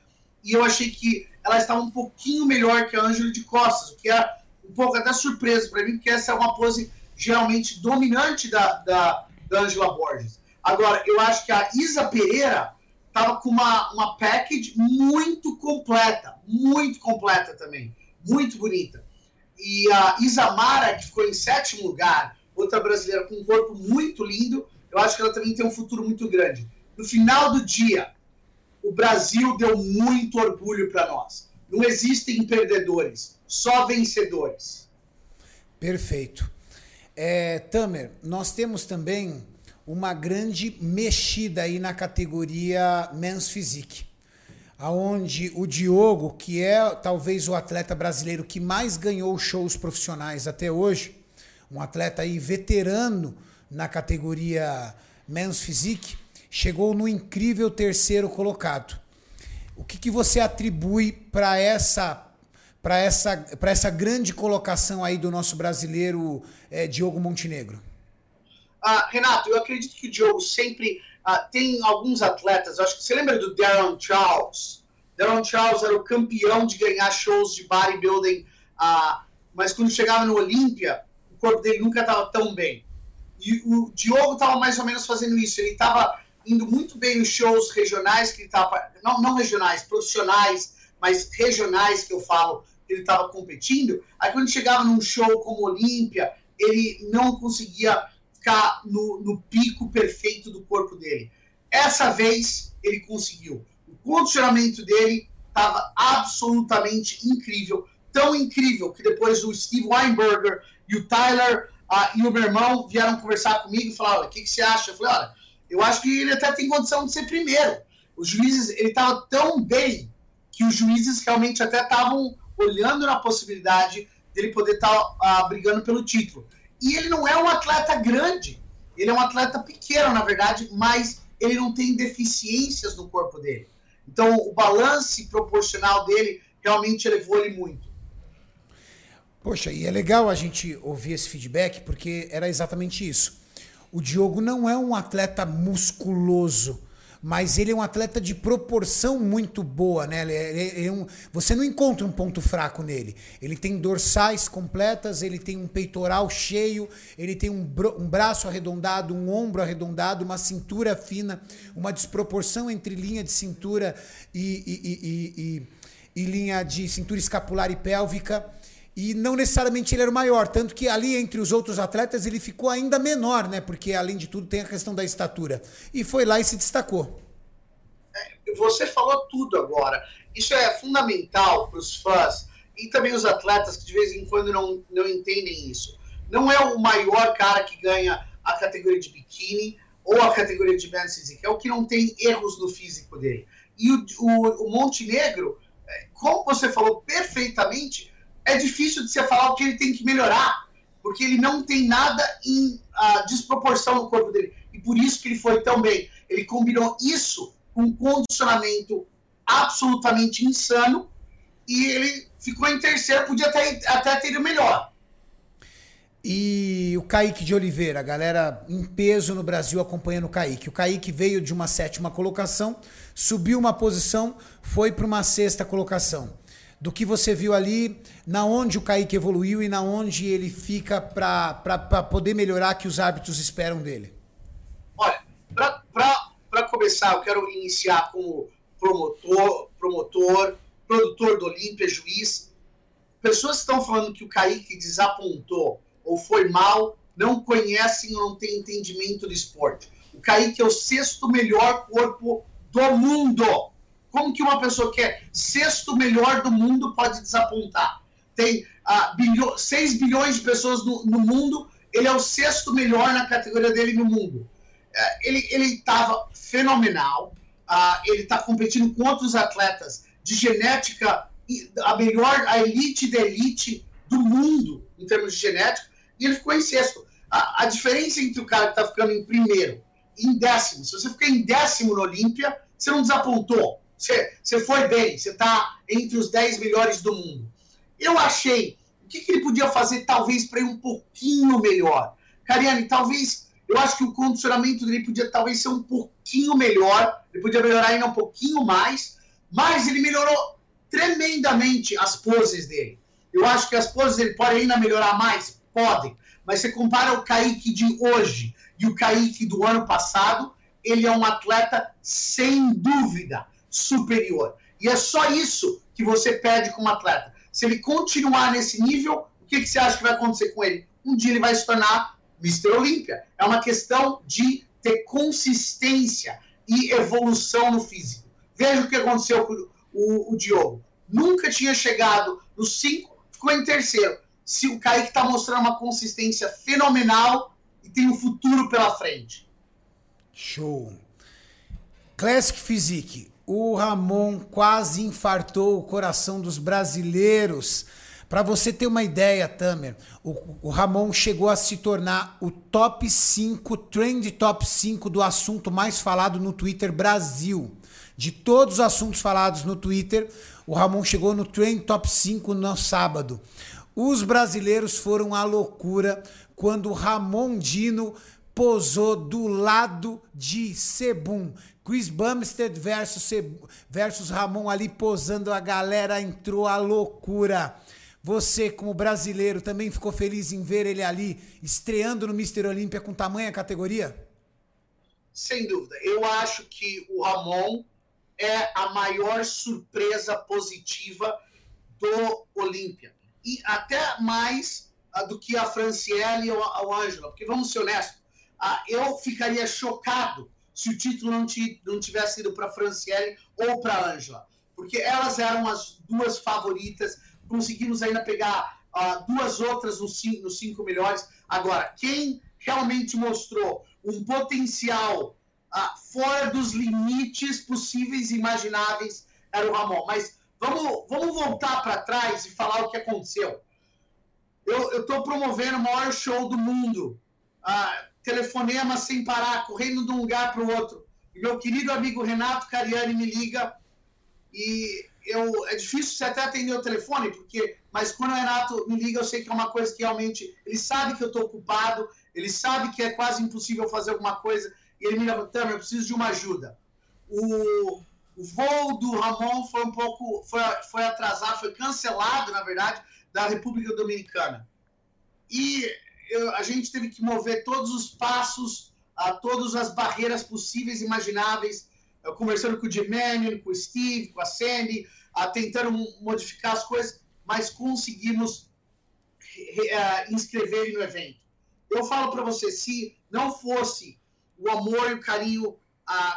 e eu achei que ela estava um pouquinho melhor que a Ângela de costas, o que é um pouco até surpresa para mim, porque essa é uma pose geralmente dominante da, da, da Borges. Agora, eu acho que a Isa Pereira estava com uma, uma package muito completa, muito completa também, muito bonita. E a Isamara, que ficou em sétimo lugar, outra brasileira com um corpo muito lindo, eu acho que ela também tem um futuro muito grande. No final do dia, o Brasil deu muito orgulho para nós. Não existem perdedores, só vencedores. Perfeito. É, Tamer, nós temos também uma grande mexida aí na categoria Men's Physique, aonde o Diogo, que é talvez o atleta brasileiro que mais ganhou shows profissionais até hoje, um atleta aí veterano na categoria Men's Physique, chegou no incrível terceiro colocado. O que, que você atribui para essa para essa, para essa grande colocação aí do nosso brasileiro é, Diogo Montenegro? Ah, Renato, eu acredito que o Diogo sempre ah, tem alguns atletas. Acho que você lembra do Darren Charles? Darren Charles era o campeão de ganhar shows de bodybuilding, ah, mas quando chegava no Olímpia, o corpo dele nunca estava tão bem. E o Diogo estava mais ou menos fazendo isso. Ele estava indo muito bem nos shows regionais que ele estava, não, não regionais, profissionais, mas regionais que eu falo, que ele estava competindo. Aí quando chegava num show como Olímpia, ele não conseguia ficar no, no pico perfeito do corpo dele. Essa vez ele conseguiu. O condicionamento dele estava absolutamente incrível. Tão incrível que depois o Steve Weinberger e o Tyler uh, e o meu irmão vieram conversar comigo e falaram: o que, que você acha? Eu falei: olha, eu acho que ele até tem condição de ser primeiro. Os juízes, ele estava tão bem que os juízes realmente até estavam olhando na possibilidade dele poder estar tá, uh, brigando pelo título. E ele não é um atleta grande, ele é um atleta pequeno, na verdade, mas ele não tem deficiências no corpo dele. Então, o balance proporcional dele realmente elevou ele muito. Poxa, e é legal a gente ouvir esse feedback, porque era exatamente isso. O Diogo não é um atleta musculoso mas ele é um atleta de proporção muito boa, né? Ele é, ele é um, você não encontra um ponto fraco nele. Ele tem dorsais completas, ele tem um peitoral cheio, ele tem um, um braço arredondado, um ombro arredondado, uma cintura fina, uma desproporção entre linha de cintura e, e, e, e linha de cintura escapular e pélvica. E não necessariamente ele era o maior, tanto que ali entre os outros atletas ele ficou ainda menor, né? Porque além de tudo tem a questão da estatura. E foi lá e se destacou. É, você falou tudo agora. Isso é fundamental para os fãs e também os atletas que de vez em quando não, não entendem isso. Não é o maior cara que ganha a categoria de biquíni ou a categoria de men's physique, é o que não tem erros no físico dele. E o, o, o Montenegro, é, como você falou perfeitamente, é difícil de você falar o que ele tem que melhorar, porque ele não tem nada em uh, desproporção no corpo dele. E por isso que ele foi tão bem. Ele combinou isso com um condicionamento absolutamente insano e ele ficou em terceiro, podia até, até ter o melhor. E o Kaique de Oliveira, galera em peso no Brasil acompanhando o Kaique. O Kaique veio de uma sétima colocação, subiu uma posição, foi para uma sexta colocação do que você viu ali, na onde o Kaique evoluiu e na onde ele fica para poder melhorar que os hábitos esperam dele? Olha, para começar, eu quero iniciar como promotor, promotor, produtor do Olímpia, juiz. Pessoas que estão falando que o Kaique desapontou ou foi mal, não conhecem ou não têm entendimento do esporte. O Kaique é o sexto melhor corpo do mundo como que uma pessoa que é sexto melhor do mundo pode desapontar? Tem ah, bilho, 6 bilhões de pessoas no, no, mundo, ele é o sexto melhor na categoria dele no mundo. É, ele estava fenomenal, ah, ele está competindo com outros atletas de genética, a melhor, a elite da elite do mundo em termos de genética, e ele ficou em sexto. A, a diferença entre o cara que está ficando em primeiro e em décimo, se você ficar em décimo no Olímpia, você não desapontou. Você, você foi bem, você está entre os 10 melhores do mundo. Eu achei, o que, que ele podia fazer talvez para ir um pouquinho melhor? Cariane, talvez Eu acho que o condicionamento dele podia talvez ser um pouquinho melhor, ele podia melhorar ainda um pouquinho mais, mas ele melhorou tremendamente as poses dele. Eu acho que as poses dele podem ainda melhorar mais? Podem. Mas você compara o Kaique de hoje e o Kaique do ano passado, ele é um atleta sem dúvida superior. E é só isso que você pede como atleta. Se ele continuar nesse nível, o que, que você acha que vai acontecer com ele? Um dia ele vai se tornar Mr. Olímpia. É uma questão de ter consistência e evolução no físico. Veja o que aconteceu com o, o Diogo. Nunca tinha chegado nos cinco, ficou em terceiro. Se o Kaique está mostrando uma consistência fenomenal e tem um futuro pela frente. Show. Classic Physique. O Ramon quase infartou o coração dos brasileiros. Para você ter uma ideia, Tamer, o, o, Ramon chegou a se tornar o top 5, trend top 5 do assunto mais falado no Twitter Brasil. De todos os assuntos falados no Twitter, o Ramon chegou no trend top 5 no sábado. Os brasileiros foram à loucura quando o Ramon Dino posou do lado de Sebum. Chris Bumstead versus, versus Ramon ali posando, a galera entrou à loucura. Você, como brasileiro, também ficou feliz em ver ele ali estreando no Mister Olímpia com tamanha categoria? Sem dúvida. Eu acho que o Ramon é a maior surpresa positiva do Olímpia. E até mais uh, do que a Franciele ou a Ângela. Porque vamos ser honestos, eu ficaria chocado se o título não, não tivesse ido para Franciele ou para Ângela. Porque elas eram as duas favoritas. Conseguimos ainda pegar uh, duas outras nos cinco, nos cinco melhores. Agora, quem realmente mostrou um potencial uh, fora dos limites possíveis e imagináveis era o Ramon. Mas vamos, vamos voltar para trás e falar o que aconteceu. Eu estou promovendo o maior show do mundo. Uh, telefonema sem parar, correndo de um lugar para o outro. E meu querido amigo Renato Cariani me liga e eu é difícil você até atender o telefone, porque mas quando o Renato me liga, eu sei que é uma coisa que realmente ele sabe que eu estou ocupado, ele sabe que é quase impossível fazer alguma coisa e ele me liga, Tamer, eu preciso de uma ajuda. O, o voo do Ramon foi um pouco foi, foi atrasado, foi cancelado, na verdade, da República Dominicana. E eu, a gente teve que mover todos os passos, a todas as barreiras possíveis e imagináveis, eu, conversando com o Jim Mannion, com o Steve, com a Sandy, a, tentando modificar as coisas, mas conseguimos inscrever ele no evento. Eu falo para você, se não fosse o amor e o carinho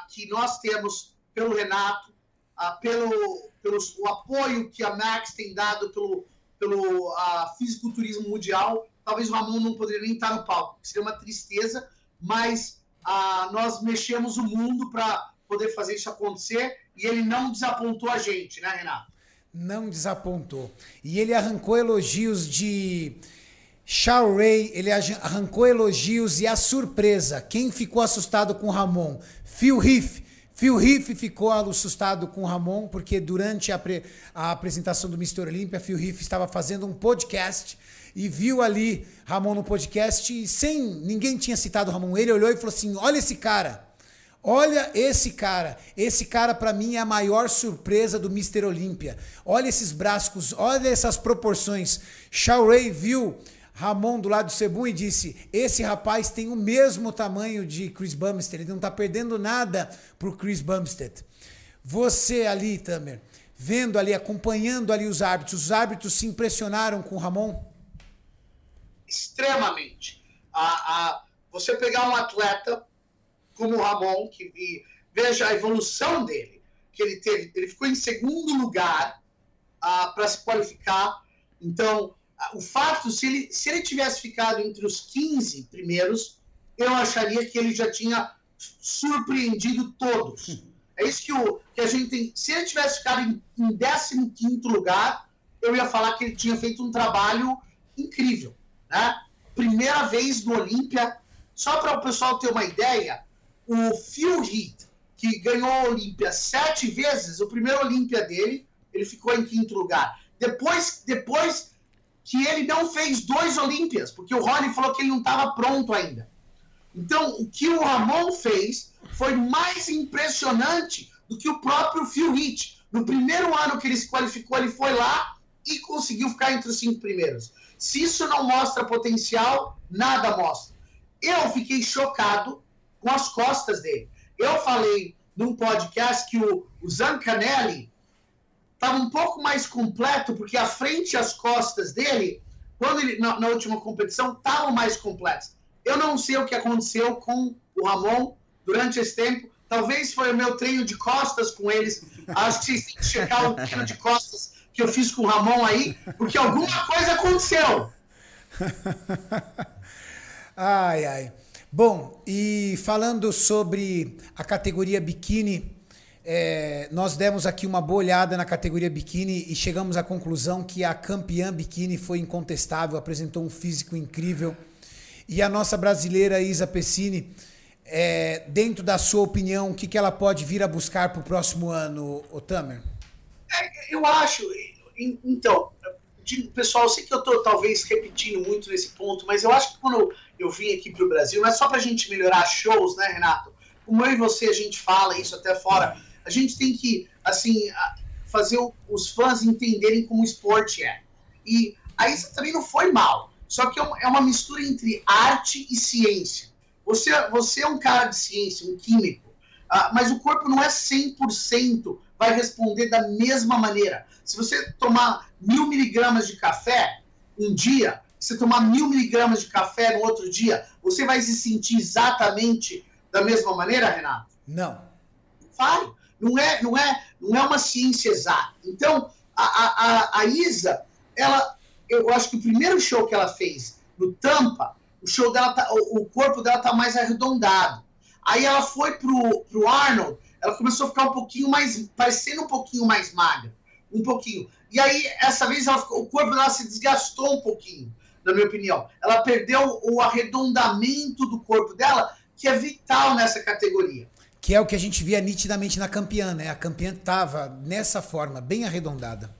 que nós temos pelo Renato, pelo, pelo o apoio que a Max tem dado pelo, pelo fisiculturismo mundial, talvez o Ramon não poderia nem estar no palco, seria uma tristeza, mas ah, nós mexemos o mundo para poder fazer isso acontecer e ele não desapontou a gente, né, Renato? Não desapontou. E ele arrancou elogios de Shao Ray, ele arrancou elogios e a surpresa. Quem ficou assustado com Ramon? Phil Heath. Phil Heath ficou assustado com Ramon, porque durante a, a apresentação do Mr. Olímpia, Phil Heath estava fazendo um podcast e viu ali Ramon no podcast e sem ninguém tinha citado Ramon, ele olhou e falou assim: "Olha esse cara. Olha esse cara. Esse cara para mim é a maior surpresa do Mr. Olímpia. Olha esses braços, olha essas proporções." Ray viu Ramon do lado do Sebum e disse: Esse rapaz tem o mesmo tamanho de Chris Bumstead, ele não está perdendo nada pro Chris Bumstead. Você ali, Tamer, vendo ali, acompanhando ali os árbitros, os árbitros se impressionaram com o Ramon? Extremamente. A, a, você pegar um atleta como o Ramon, que e, veja a evolução dele, que ele teve, ele ficou em segundo lugar para se qualificar. Então, o fato, se ele, se ele tivesse ficado entre os 15 primeiros, eu acharia que ele já tinha surpreendido todos. É isso que, o, que a gente tem. Se ele tivesse ficado em, em 15 lugar, eu ia falar que ele tinha feito um trabalho incrível. Né? Primeira vez no Olímpia, só para o pessoal ter uma ideia, o Phil Heath, que ganhou a Olímpia sete vezes, o primeiro Olímpia dele, ele ficou em quinto lugar. Depois, depois que ele não fez dois Olímpias, porque o Rony falou que ele não estava pronto ainda. Então, o que o Ramon fez foi mais impressionante do que o próprio Phil Heath. No primeiro ano que ele se qualificou, ele foi lá e conseguiu ficar entre os cinco primeiros. Se isso não mostra potencial, nada mostra. Eu fiquei chocado com as costas dele. Eu falei num podcast que o, o Zancanelli estava um pouco mais completo, porque a frente e as costas dele, quando ele, na, na última competição, estavam mais completas. Eu não sei o que aconteceu com o Ramon durante esse tempo. Talvez foi o meu treino de costas com eles. Acho que vocês têm que checar o treino de costas que eu fiz com o Ramon aí, porque alguma coisa aconteceu. ai, ai. Bom, e falando sobre a categoria biquíni, é, nós demos aqui uma boa olhada na categoria biquíni e chegamos à conclusão que a campeã biquíni foi incontestável, apresentou um físico incrível. E a nossa brasileira Isa Pessini, é, dentro da sua opinião, o que, que ela pode vir a buscar para o próximo ano, Otamer? É, eu acho. Então, pessoal, eu sei que eu estou talvez repetindo muito nesse ponto, mas eu acho que quando eu vim aqui para o Brasil, não é só para a gente melhorar shows, né, Renato? Como eu e você, a gente fala isso até fora, a gente tem que, assim, fazer os fãs entenderem como o esporte é. E a Isa também não foi mal, só que é, é uma mistura entre arte e ciência. Você, você é um cara de ciência, um químico, uh, mas o corpo não é 100% vai responder da mesma maneira. Se você tomar mil miligramas de café um dia, se tomar mil miligramas de café no outro dia, você vai se sentir exatamente da mesma maneira, Renato? Não. Vai. Não é, não é, não é uma ciência exata. Então, a, a, a Isa, ela, eu acho que o primeiro show que ela fez no Tampa, o show dela tá, o, o corpo dela tá mais arredondado. Aí ela foi pro, pro Arnold, ela começou a ficar um pouquinho mais, parecendo um pouquinho mais magra, um pouquinho. E aí, essa vez, ela, o corpo dela se desgastou um pouquinho, na minha opinião. Ela perdeu o arredondamento do corpo dela, que é vital nessa categoria. Que é o que a gente via nitidamente na campeã, né? A campeã estava nessa forma, bem arredondada.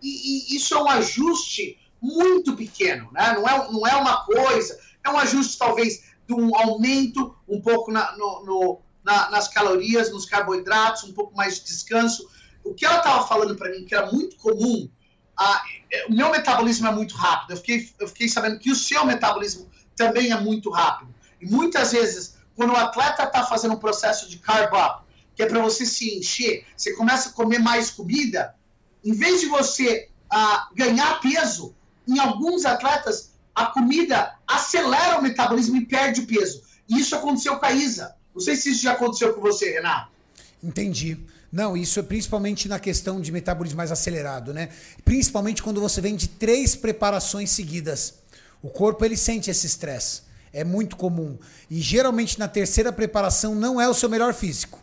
E, e, isso é um ajuste muito pequeno, né? Não é, não é uma coisa, é um ajuste talvez de um aumento um pouco na, no, no na, nas calorias, nos carboidratos, um pouco mais de descanso. O que ela estava falando para mim, que era muito comum, a, é, o meu metabolismo é muito rápido. Eu fiquei, eu fiquei sabendo que o seu metabolismo também é muito rápido. E muitas vezes, quando o atleta está fazendo um processo de carb up, que é para você se encher, você começa a comer mais comida, em vez de você ganhar peso, em alguns atletas, a comida acelera o metabolismo e perde peso. E isso aconteceu com a Isa. Não sei se isso já aconteceu com você, Renato. Entendi. Não, isso é principalmente na questão de metabolismo mais acelerado, né? Principalmente quando você vem de três preparações seguidas. O corpo ele sente esse estresse. É muito comum. E geralmente na terceira preparação não é o seu melhor físico.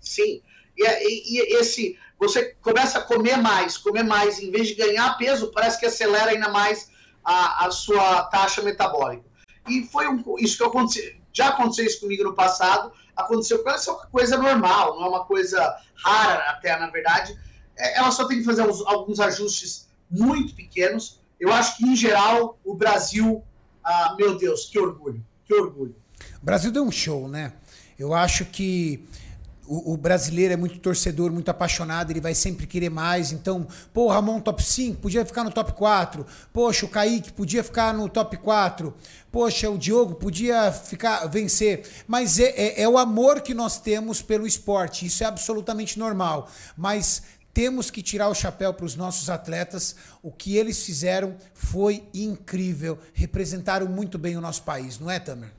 Sim. E, é, e, e esse. Você começa a comer mais, comer mais, em vez de ganhar peso, parece que acelera ainda mais a, a sua taxa metabólica. E foi um, isso que aconteceu já aconteceu isso comigo no passado, aconteceu com ela, isso é uma coisa normal, não é uma coisa rara até, na verdade. É, ela só tem que fazer uns, alguns ajustes muito pequenos. Eu acho que, em geral, o Brasil, ah, meu Deus, que orgulho, que orgulho. O Brasil deu um show, né? Eu acho que o, o, brasileiro é muito torcedor, muito apaixonado, ele vai sempre querer mais. Então, pô, Ramon top 5, podia ficar no top 4. Poxa, o Kaique podia ficar no top 4. Poxa, o Diogo podia ficar vencer. Mas é, é, é o amor que nós temos pelo esporte. Isso é absolutamente normal. Mas temos que tirar o chapéu para os nossos atletas. O que eles fizeram foi incrível. Representaram muito bem o nosso país, não é, Tamer?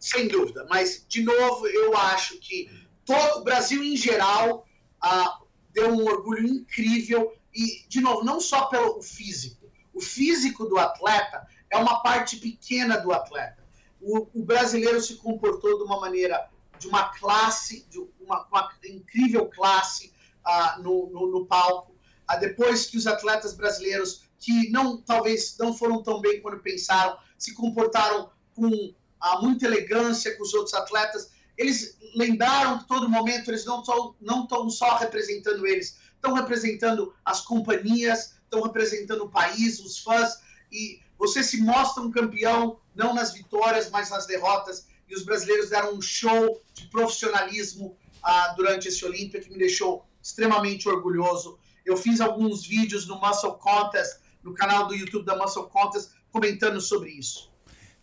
Sem dúvida. Mas, de novo, eu acho que todo o Brasil em geral ah, deu um orgulho incrível. E de novo não só pelo físico. O físico do atleta é uma parte pequena do atleta. O, o brasileiro se comportou de uma maneira de uma classe de uma, uma incrível classe ah, no, no, no, palco. Ah, depois que os atletas brasileiros que não talvez não foram tão bem quando pensaram se comportaram com ah, muita elegância com os outros atletas eles lembraram que todo momento eles não estão não só representando eles, estão representando as companhias, estão representando o país, os fãs, e Você se mostra um campeão, não nas vitórias, mas nas derrotas. E os brasileiros deram um show de profissionalismo ah, durante esse Olímpia que me deixou extremamente orgulhoso. Eu fiz alguns vídeos no Muscle Contest, no canal do YouTube da Muscle Contest, comentando sobre isso.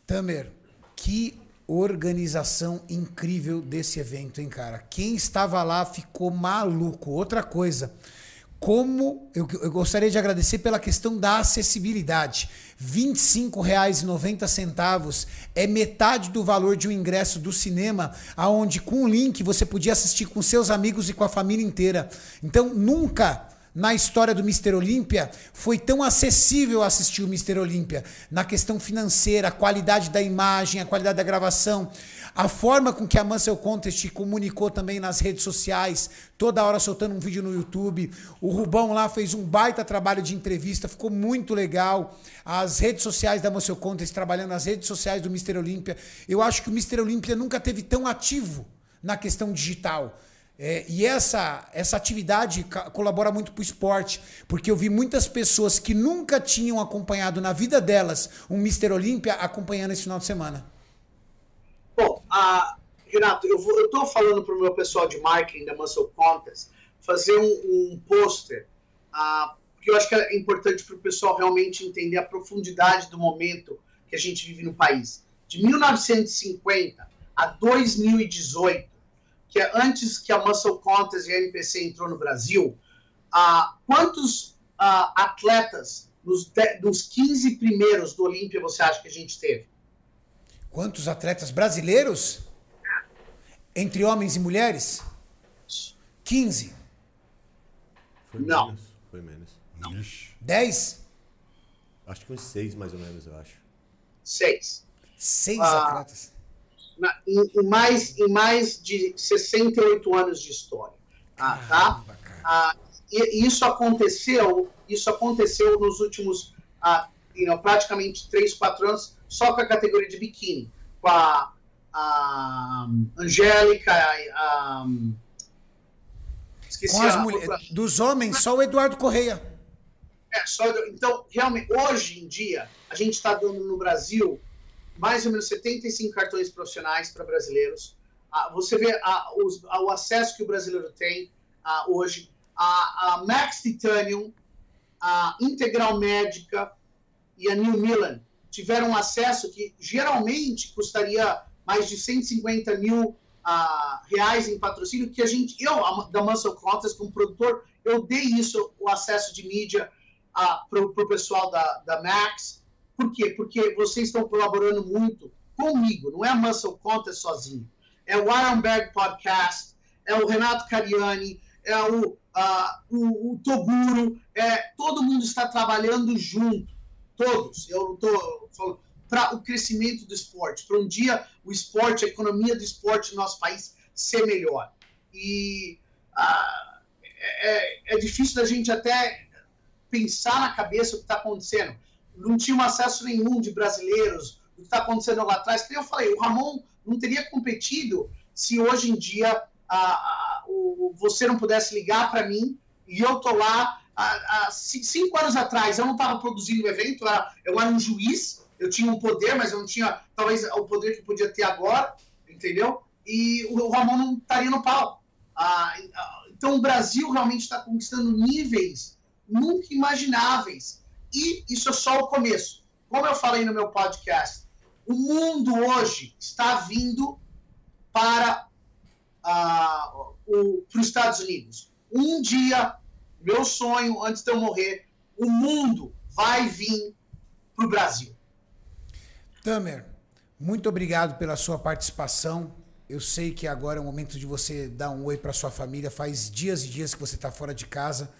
Tamer, que organização incrível desse evento, hein, cara? Quem estava lá ficou maluco. Outra coisa, como eu, eu gostaria de agradecer pela questão da acessibilidade. R$ 25,90 é metade do valor de um ingresso do cinema, aonde com o link você podia assistir com seus amigos e com a família inteira. Então nunca na história do Mister Olímpia foi tão acessível assistir o Mister Olímpia na questão financeira, a qualidade da imagem, a qualidade da gravação, a forma com que a Muscle Contest comunicou também nas redes sociais, toda hora soltando um vídeo no YouTube. O Rubão lá fez um baita trabalho de entrevista, ficou muito legal. As redes sociais da Muscle Contest trabalhando nas redes sociais do Mister Olímpia. Eu acho que o Mister Olímpia nunca teve tão ativo na questão digital. É, e essa, essa atividade colabora muito para o esporte, porque eu vi muitas pessoas que nunca tinham acompanhado na vida delas um Mister Olímpia acompanhando esse final de semana. Bom, a, Renato, eu estou falando para o meu pessoal de marketing da Muscle Contest fazer um, um pôster, uh, porque eu acho que é importante para o pessoal realmente entender a profundidade do momento que a gente vive no país. De 1950 a 2018, que é antes que a Muscle Contest e a NPC entrou no Brasil, uh, quantos uh, atletas nos, de, nos 15 primeiros do Olímpia você acha que a gente teve? Quantos atletas brasileiros? Entre homens e mulheres? 15. Foi Não. menos. Foi menos. Não. 10? Acho que uns seis mais ou menos, eu acho. Seis. Seis Ah. atletas. Na, em, em mais, em mais de 68 anos de história. Ah, tá? Cara. Ah, e isso aconteceu, isso aconteceu nos últimos ah, you know, praticamente 3, 4 anos, só com a categoria de biquíni. Com a, a Angélica, a, esqueci Com as a mulheres. Dos homens, só o Eduardo Correia. É, só, então, realmente, hoje em dia, a gente está dando no Brasil mais ou menos 75 cartões profissionais para brasileiros. Ah, você vê ah, os- ah, o acesso que o brasileiro tem ah, hoje. A, Max Titanium, a Integral Médica e a New Milan tiveram acesso que geralmente custaria mais de 150 mil ah, reais em patrocínio, que a gente, eu, a- da Muscle Contest, como produtor, eu dei isso, o acesso de mídia para o pessoal da, da Max. Por quê? Porque vocês estão colaborando muito comigo, não é a Muscle Contest sozinho. É o Ironberg Podcast, é o Renato Cariani, é o, ah, o, o Toguro, é, todo mundo está trabalhando junto, todos. Eu estou falando para o crescimento do esporte, para um dia o esporte, a economia do esporte no nosso país ser melhor. E ah, é, é difícil da gente até pensar na cabeça o que está acontecendo. Não tinha um acesso nenhum de brasileiros, o que está acontecendo lá atrás. Como eu falei, o Ramon não teria competido se hoje em dia ah, ah, o, você não pudesse ligar para mim e eu tô lá. Há, há ci- cinco anos atrás eu não estava produzindo o evento, eu era, eu era um juiz, eu tinha um poder, mas eu não tinha talvez o poder que podia ter agora, entendeu? E o Ramon não estaria no. Ah, ah, então o Brasil realmente está conquistando níveis nunca imagináveis. E isso é só o começo. Como eu falei no meu podcast, o mundo hoje está vindo para ah, o- para os Estados Unidos. Um dia, meu sonho, antes de eu morrer, o mundo vai vir para o Brasil. Tamer, muito obrigado pela sua participação. Eu sei que agora é o momento de você dar um oi para sua família. Faz dias e dias que você está fora de casa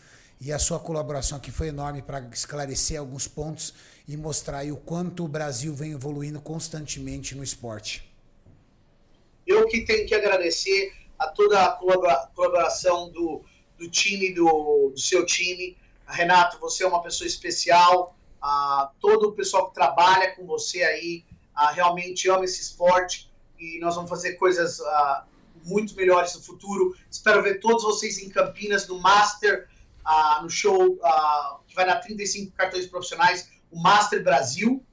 e a sua colaboração aqui foi enorme para esclarecer alguns pontos e mostrar o quanto o Brasil vem evoluindo constantemente no esporte. Eu que tenho que agradecer a toda a colabora- colaboração do, do time, do, do seu time. Renato, você é uma pessoa especial. Ah, todo o pessoal que trabalha com você aí realmente ama esse esporte e nós vamos fazer coisas muito melhores no futuro. Espero ver todos vocês em Campinas no Master, ah, no show ah, que vai dar 35 cartões profissionais, o Master Brasil.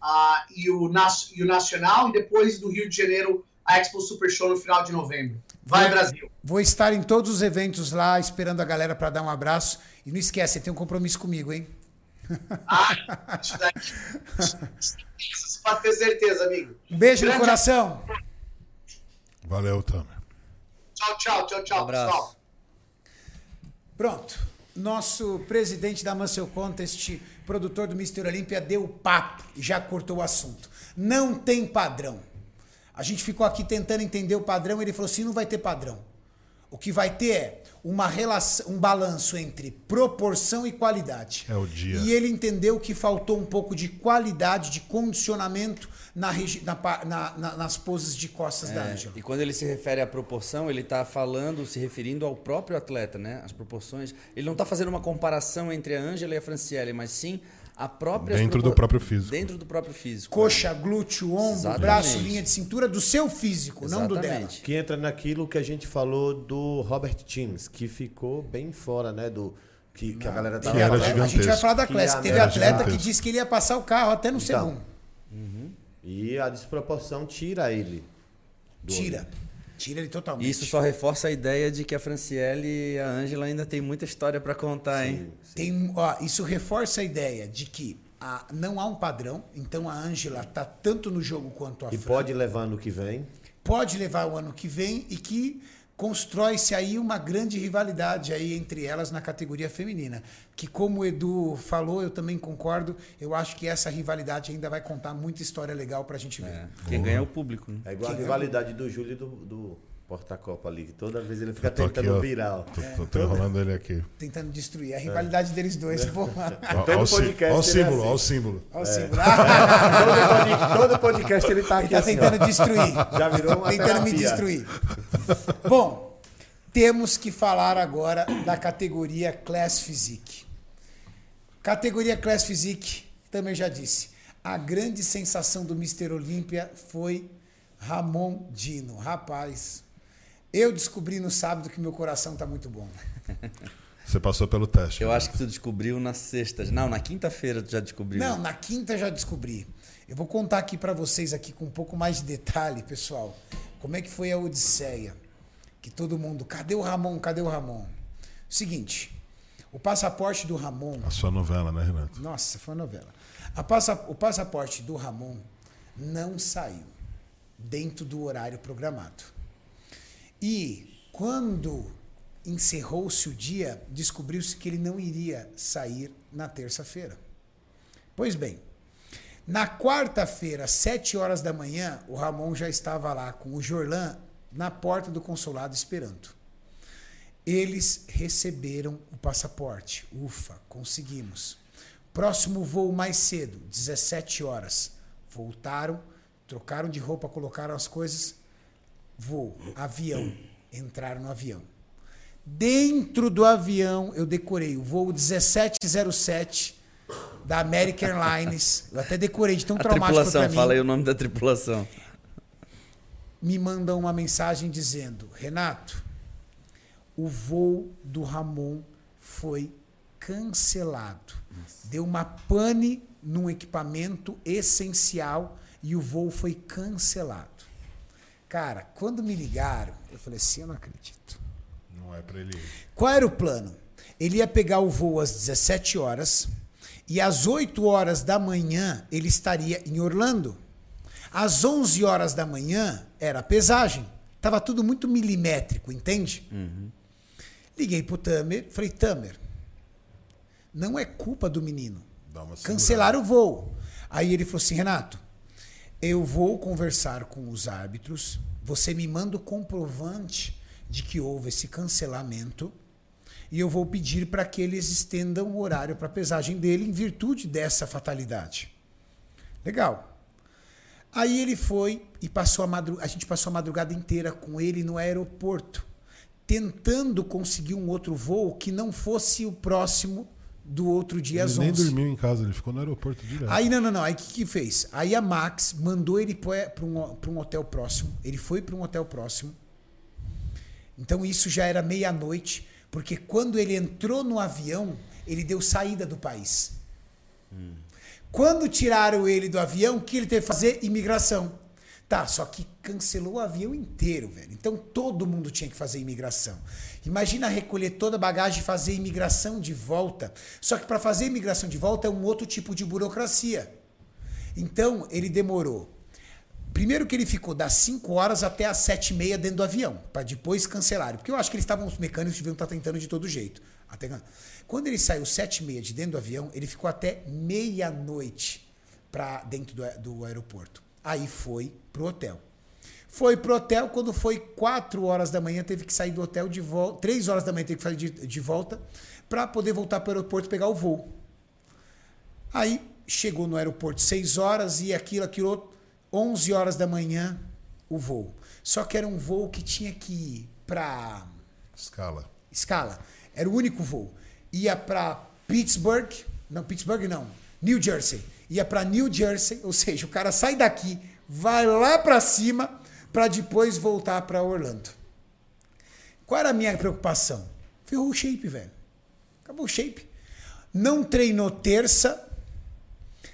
ah, e, o, e o Nacional, e depois do Rio de Janeiro, a Expo Super Show no final de novembro. Vai, Brasil! Vou estar em todos os eventos lá, esperando a galera para dar um abraço. E não esquece, você tem um compromisso comigo, hein? Ah, isso daqui. Isso pode ter certeza, amigo. Um beijo no Grande coração. Valeu, Tamer. Tchau, tchau, tchau, tchau, Abraço. pessoal. Pronto. Nosso presidente da Muscle Contest, produtor do Mr. Olímpia, deu papo e já cortou o assunto. Não tem padrão. A gente ficou aqui tentando entender o padrão, ele falou assim: não vai ter padrão. O que vai ter é uma relação, um balanço entre proporção e qualidade. É o dia. E ele entendeu que faltou um pouco de qualidade, de condicionamento na na na- na- nas poses de costas da É, Ângela. e quando ele se refere à proporção, ele está falando, se referindo ao próprio atleta, né? As proporções. Ele não está fazendo uma comparação entre a Ângela e a Franciele, mas sim a própria Dentro do próprio físico. Dentro do próprio físico. Coxa, glúteo, ombro, Exatamente. braço, linha de cintura do seu físico, não do dela. Exatamente. Que entra naquilo que a gente falou do Robert Teams, que ficou bem fora, né? Do, que, que a galera tava Que era A gente vai falar da era Teve atleta que disse que ele ia passar o carro até no Então, segundo. E a desproporção tira ele. Tira. Tira ele totalmente. Isso só reforça a ideia de que a Franciele e a Ângela ainda tem muita história para contar, hein? Tem, ó, isso reforça a ideia de que a- não há um padrão, então a Ângela tá tanto no jogo quanto a E Fran. pode levar no que vem. pode levar o ano que vem e que constrói-se aí uma grande rivalidade aí entre elas na categoria feminina. Que como o Edu falou, eu também concordo, eu acho que essa rivalidade ainda vai contar muita história legal pra gente ver. É. Quem ganha é o público, né? É igual a Que- rivalidade do Júlio e do, do porta-copa ali, que toda vez ele fica aqui, tentando ó. virar. Tô, tô, tô enrolando ele aqui. Tentando destruir a rivalidade deles dois, porra. Ó, Todo ó o ele é símbolo, assim. ó o símbolo. Olha o símbolo. Todo, pod- todo podcast ele tá Ele aqui tá assim, ó. tentando destruir. Já virou uma Tentando me terapia. destruir. Bom, temos que falar agora da categoria Class Physique. Categoria Class Physique, também já disse. A grande sensação do Mr. Olímpia foi Ramon Dino. Rapaz, eu descobri no sábado que meu coração tá muito bom. Você passou pelo teste. Eu né? acho que tu descobriu na sexta. Não, na quinta-feira tu já descobriu. Não, na quinta já descobri. Eu vou contar aqui pra vocês aqui com um pouco mais de detalhe, pessoal. Como é que foi a Odisseia? Que todo mundo, cadê o Ramon? Cadê o Ramon? Seguinte, o passaporte do Ramon, A sua novela, né, Renato? nossa, foi uma novela. Passa- o passaporte do Ramon não saiu dentro do horário programado. E quando encerrou-se o dia, descobriu-se que ele não iria sair na terça-feira. Pois bem, na quarta-feira, às sete horas da manhã, o Ramon já estava lá com o Jorlan na porta do consulado esperando. Eles receberam o passaporte. Ufa, conseguimos. Próximo voo mais cedo, 17 horas. Voltaram, trocaram de roupa, colocaram as coisas. Voo, avião. Entraram no avião. Dentro do avião, eu decorei o voo 1707 da American Airlines. Eu até decorei de tão A traumático tripulação, pra mim fala aí o nome da tripulação. me mandam uma mensagem dizendo: Renato, o voo do Ramon foi cancelado. Deu uma pane num equipamento essencial e o voo foi cancelado. Cara, quando me ligaram, eu falei assim: eu não acredito. Não é pra ele ir. Qual era o plano? Ele ia pegar o voo às 17 horas e às 8 horas da manhã ele estaria em Orlando. Às 11 horas da manhã era a pesagem. Tava tudo muito milimétrico, entende? Liguei pro Tamer, falei: Tamer, não é culpa do menino. Cancelaram o voo. Aí ele falou assim: Renato, eu vou conversar com os árbitros. Você me manda o comprovante de que houve esse cancelamento. E eu vou pedir para que eles estendam o horário para a pesagem dele em virtude dessa fatalidade. Legal. Aí ele foi e passou a madrugada, a gente passou a madrugada inteira com ele no aeroporto, tentando conseguir um outro voo que não fosse o próximo do outro dia às Ele nem 11. dormiu em casa, ele ficou no aeroporto direto. Aí, não, não, não. Aí o que, que fez? Aí a Max mandou ele para um, pra um hotel próximo. Ele foi para um hotel próximo. Então isso já era meia-noite, porque quando ele entrou no avião, ele deu saída do país. Quando tiraram ele do avião, o que ele teve que fazer? Imigração. Tá, só que cancelou o avião inteiro, velho. Então todo mundo tinha que fazer imigração. Imagina recolher toda a bagagem e fazer imigração de volta. Só que para fazer imigração de volta é um outro tipo de burocracia. Então ele demorou. Primeiro que ele ficou das 5 horas até as 7 e meia dentro do avião, para depois cancelar. Porque eu acho que eles estavam, os mecânicos deviam estar tentando de todo jeito. Até... Quando ele saiu 7 e meia de dentro do avião, ele ficou até meia-noite para dentro do, do aeroporto. Aí foi pro hotel. Foi pro hotel, quando foi 4 horas da manhã, teve que sair do hotel de volta. 3 horas da manhã teve que sair de, de volta para poder voltar para o aeroporto e pegar o voo. Aí chegou no aeroporto 6 horas e aquilo, aquilo, 11 horas da manhã, o voo. Só que era um voo que tinha que ir para Escala. escala. Era o único voo. Ia para Pittsburgh, não, Pittsburgh não, New Jersey. Ia para New Jersey, ou seja, o cara sai daqui, vai lá para cima para depois voltar para Orlando. Qual era a minha preocupação? Ferrou o shape, velho. Acabou o shape. Não treinou terça,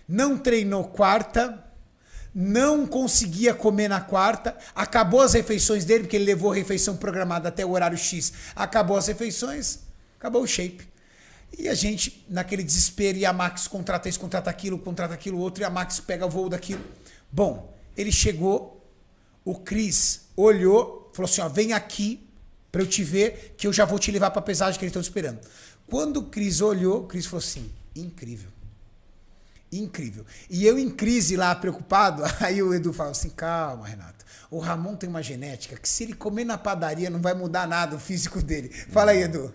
não treinou quarta, não conseguia comer na quarta, acabou as refeições dele, porque ele levou a refeição programada até o horário X, acabou as refeições, acabou o shape. E a gente, naquele desespero, e a Max contrata isso, contrata aquilo, contrata aquilo outro, e a Max pega voo daquilo. Bom, ele chegou, o Cris olhou, falou assim: ó, vem aqui para eu te ver, que eu já vou te levar para pesagem que eles estão esperando. Quando o Cris olhou, o Cris falou assim: incrível. Incrível. E eu em crise lá, preocupado, aí o Edu fala assim: calma, Renato. O Ramon tem uma genética que se ele comer na padaria não vai mudar nada o físico dele. Fala aí, Edu.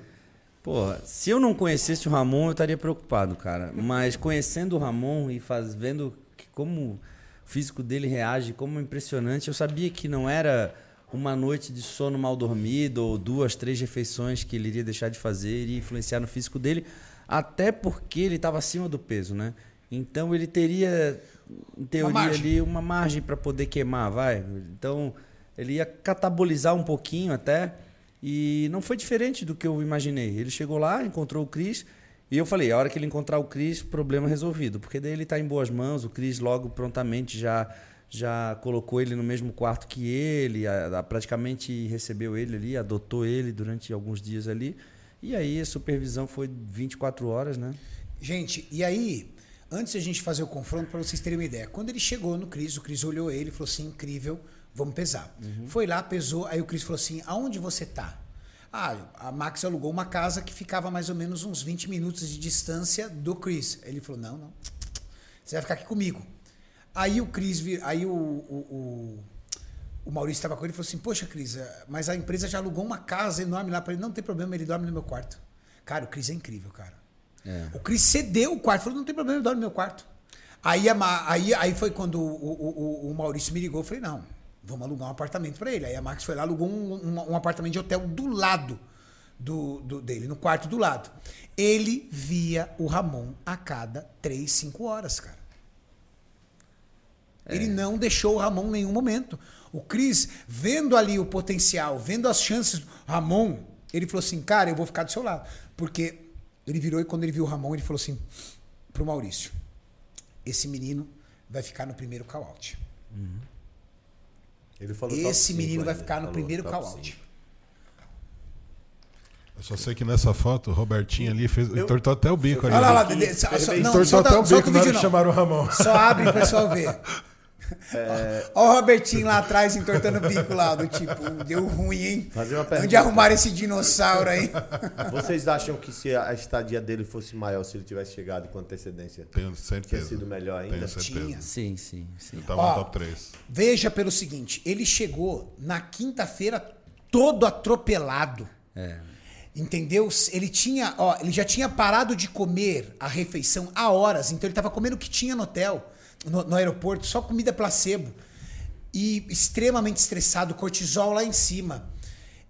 Pô, se eu não conhecesse o Ramon, eu estaria preocupado, cara. Mas conhecendo o Ramon e faz, vendo que como o físico dele reage, como impressionante, eu sabia que não era uma noite de sono mal dormido ou duas, três refeições que ele iria deixar de fazer iria influenciar no físico dele, até porque ele estava acima do peso, né? Então ele teria, em teoria, margem. ali uma margem para poder queimar, vai. Então ele ia catabolizar um pouquinho até. E não foi diferente do que eu imaginei. Ele chegou lá, encontrou o Cris. E eu falei, a hora que ele encontrar o Cris, problema resolvido. Porque daí ele está em boas mãos. O Cris logo prontamente já já colocou ele no mesmo quarto que ele, a- a- praticamente recebeu ele ali, adotou ele durante alguns dias ali. E aí a supervisão foi 24 horas, né? Gente, e aí, antes a gente fazer o confronto, para vocês terem uma ideia, quando ele chegou no Cris, o Cris olhou ele e falou assim: incrível, vamos pesar. Foi lá, pesou, aí o Cris falou assim: aonde você tá? Ah, a Max alugou uma casa que ficava mais ou menos uns 20 minutos de distância do Chris. Ele falou: não, não. Você vai ficar aqui comigo. Aí o Cris, vir- aí o, o, o, o Maurício estava com ele e falou assim: Poxa, Cris, eh, mas a empresa já alugou uma casa enorme lá para ele. Não tem problema, ele dorme no meu quarto. Cara, o Cris é incrível, cara. O Cris cedeu o quarto, falou: Não tem problema, ele dorme no meu quarto. Aí, a aí, aí foi quando o, o, o- o Maurício me ligou. Eu falei: Não, vamos alugar um apartamento para ele. Aí a Max foi lá, alugou um, um, um apartamento de hotel do lado do, do- dele, no quarto do lado. Ele via o Ramon a cada 3, 5 horas, cara. Ele não deixou o Ramon em nenhum momento. O Cris, vendo ali o potencial, vendo as chances do Ramon, ele falou assim: Cara, eu vou ficar do seu lado. Porque ele virou e quando ele viu o Ramon, ele falou assim pro Maurício: Esse menino vai ficar no primeiro call-out. Ele falou Esse menino vai ficar no falou primeiro call-out. Eu só sei que nessa foto, o Robertinho ali fez, entortou até o bico ali. Olha lá, lá, né? Dede, só, não, entortou até o bico o na hora vídeo que não. chamaram o Ramon. Só abre pro pessoal ver. Olha o Robertinho lá atrás entortando o bico lá, do tipo, deu ruim, hein? Fazer uma pergunta. Onde arrumaram esse dinossauro aí? Vocês acham que se a estadia dele fosse maior, se ele tivesse chegado com antecedência, Tenho tinha certeza. sido melhor ainda? Tenho certeza. Tinha. Sim, sim, sim. Eu tava Ó, no top 3. Veja pelo seguinte, ele chegou na quinta-feira todo atropelado. Entendeu? Ele tinha, ó, ele já tinha parado de comer a refeição há horas, então ele estava comendo o que tinha no hotel, no, no aeroporto, só comida placebo. E extremamente estressado, cortisol lá em cima.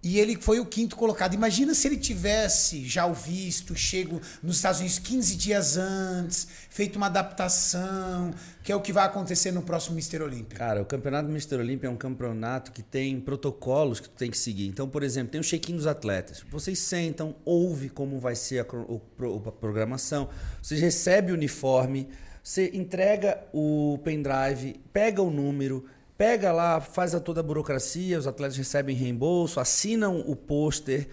E ele foi o quinto colocado. Imagina se ele tivesse já o visto, chego nos Estados Unidos 15 dias antes, feito uma adaptação, que é o que vai acontecer no próximo Mister Olímpia. Cara, o campeonato Mister Olímpia é um campeonato que tem protocolos que tu tem que seguir. Então, por exemplo, tem o check-in dos atletas. Vocês sentam, ouve como vai ser a, a programação, vocês recebem o uniforme, Você entrega o pendrive, pega o número, pega lá, faz a toda a burocracia, os atletas recebem reembolso, assinam o pôster.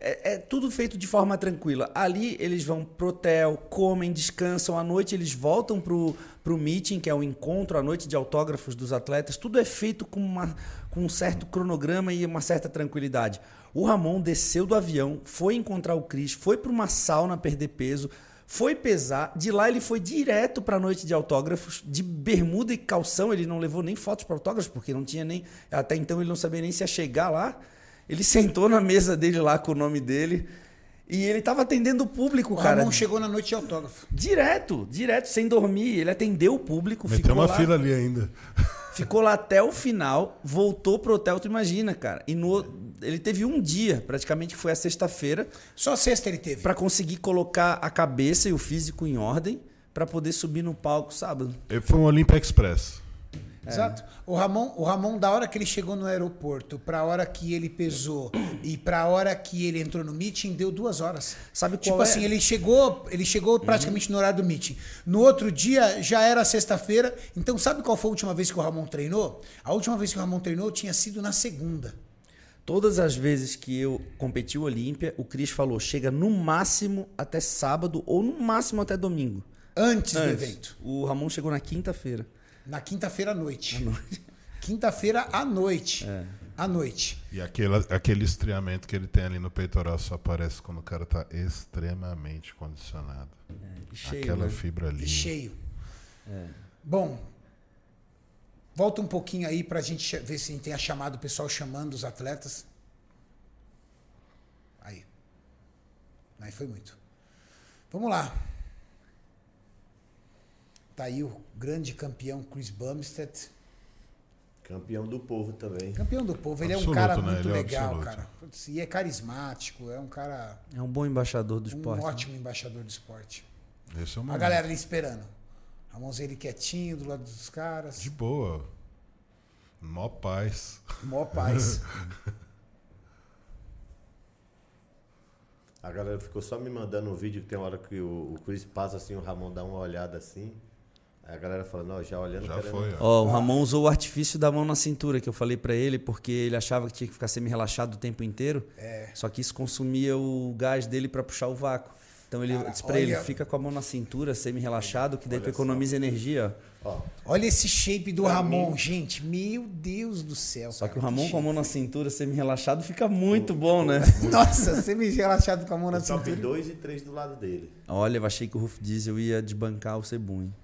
É, é tudo feito de forma tranquila. Ali eles vão pro hotel, comem, descansam. À noite eles voltam pro, pro meeting, que é o encontro à noite de autógrafos dos atletas. Tudo é feito com, uma, com um certo cronograma e uma certa tranquilidade. O Ramon desceu do avião, foi encontrar o Cris, foi para uma sauna perder peso, foi pesar. De lá ele foi direto para a noite de autógrafos, de bermuda e calção. Ele não levou nem fotos para autógrafos, porque não tinha nem. Até então ele não sabia nem se ia chegar lá. Ele sentou na mesa dele lá com o nome dele. E ele estava atendendo o público, O cara. Ramon chegou na noite de autógrafo. Direto, direto, sem dormir. Ele atendeu o público, Meteu ficou uma lá, fila ali ainda. Ficou lá até o final, voltou pro hotel, tu imagina, cara. E no, ele teve um dia, praticamente que foi a sexta-feira, Só sexta ele teve. para conseguir colocar a cabeça e o físico em ordem para poder subir no palco sábado. Ele foi um Olympia Express. Exato. O Ramon, o Ramon, da hora que ele chegou no aeroporto, pra hora que ele pesou e pra hora que ele entrou no meeting, deu duas horas. Sabe qual tipo é? assim, ele chegou, ele chegou praticamente no horário do meeting. No outro dia já era sexta-feira. Então, sabe qual foi a última vez que o Ramon treinou? A última vez que o Ramon treinou tinha sido na segunda. Todas as vezes que eu competi o Olímpia, o Cris falou: chega no máximo até sábado ou no máximo até domingo. Antes, do Antes. evento. O Ramon chegou na quinta-feira. Na quinta-feira à noite. Quinta-feira à noite. É. À noite. E aquele, aquele estreamento que ele tem ali no peitoral só aparece quando o cara tá extremamente condicionado. E cheio, Aquela né? fibra ali. E cheio. Bom, volta um pouquinho aí pra gente ver se a gente tem a chamada, o pessoal chamando os atletas. Aí. Aí foi muito. Vamos lá. Tá aí o grande campeão Chris Bumstead. Campeão do povo também. Campeão do povo. Ele é um Absoluto, cara né? muito Ele é legal, absoluto. cara. E é carismático, é um cara. É um bom embaixador do Um esporte. né? ótimo embaixador do esporte. Esse é o A galera ali esperando. A mãozinha ele quietinho do lado dos caras. De boa. Mó paz. Mó paz. A galera ficou só me mandando um vídeo que tem uma hora que o Chris passa assim, o Ramon dá uma olhada assim. A galera falando, ó, já olhando, Já querendo foi. Ó, o Ramon usou o artifício da mão na cintura que eu falei pra ele, porque ele achava que tinha que ficar semi-relaxado o tempo inteiro. É. Só que isso consumia o gás dele pra puxar o vácuo. Então ele Cara, disse pra ele, olha- fica com a mão na cintura, semi-relaxado, que daí tu Olha só. economiza energia. Ó, Olha esse shape do Pra Ramon, mim- gente. Meu Deus do céu. Só cara, que o Ramon que com a mão na cintura, semi-relaxado, fica muito bom, né? Nossa, você me relaxado com a mão na o top cintura. 2 e 3 do lado dele. Olha, eu achei que o Ruf Diesel ia desbancar o Cebu, hein?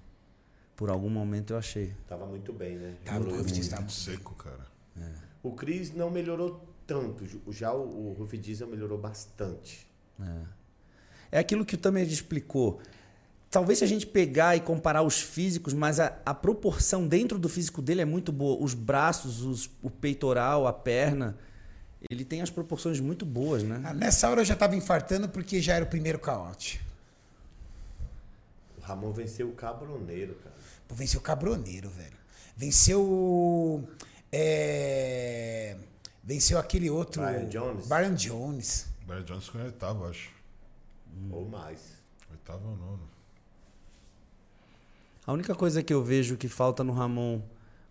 Por algum momento eu achei. Tava muito bem, né? Evoluiu o Ruf Diesel muito. tá Muito seco, cara. O Chris não melhorou tanto. Já o, o Ruf Diesel melhorou bastante. É aquilo que o Tamer explicou. Talvez se a gente pegar e comparar os físicos, mas a, a proporção dentro do físico dele é muito boa. Os braços, os- o peitoral, a perna, ele tem as proporções muito boas, né? Ah, Nessa hora eu já tava infartando porque já era o primeiro caote. O Ramon venceu o Cabroneiro, cara. Pô, venceu o Cabroneiro, velho. Venceu o. é, Venceu aquele outro. Brian Jones? Brian Jones. Barry Jones em oitavo, acho. Ou mais. Oitavo ou nono. A única coisa que eu vejo que falta no Ramon,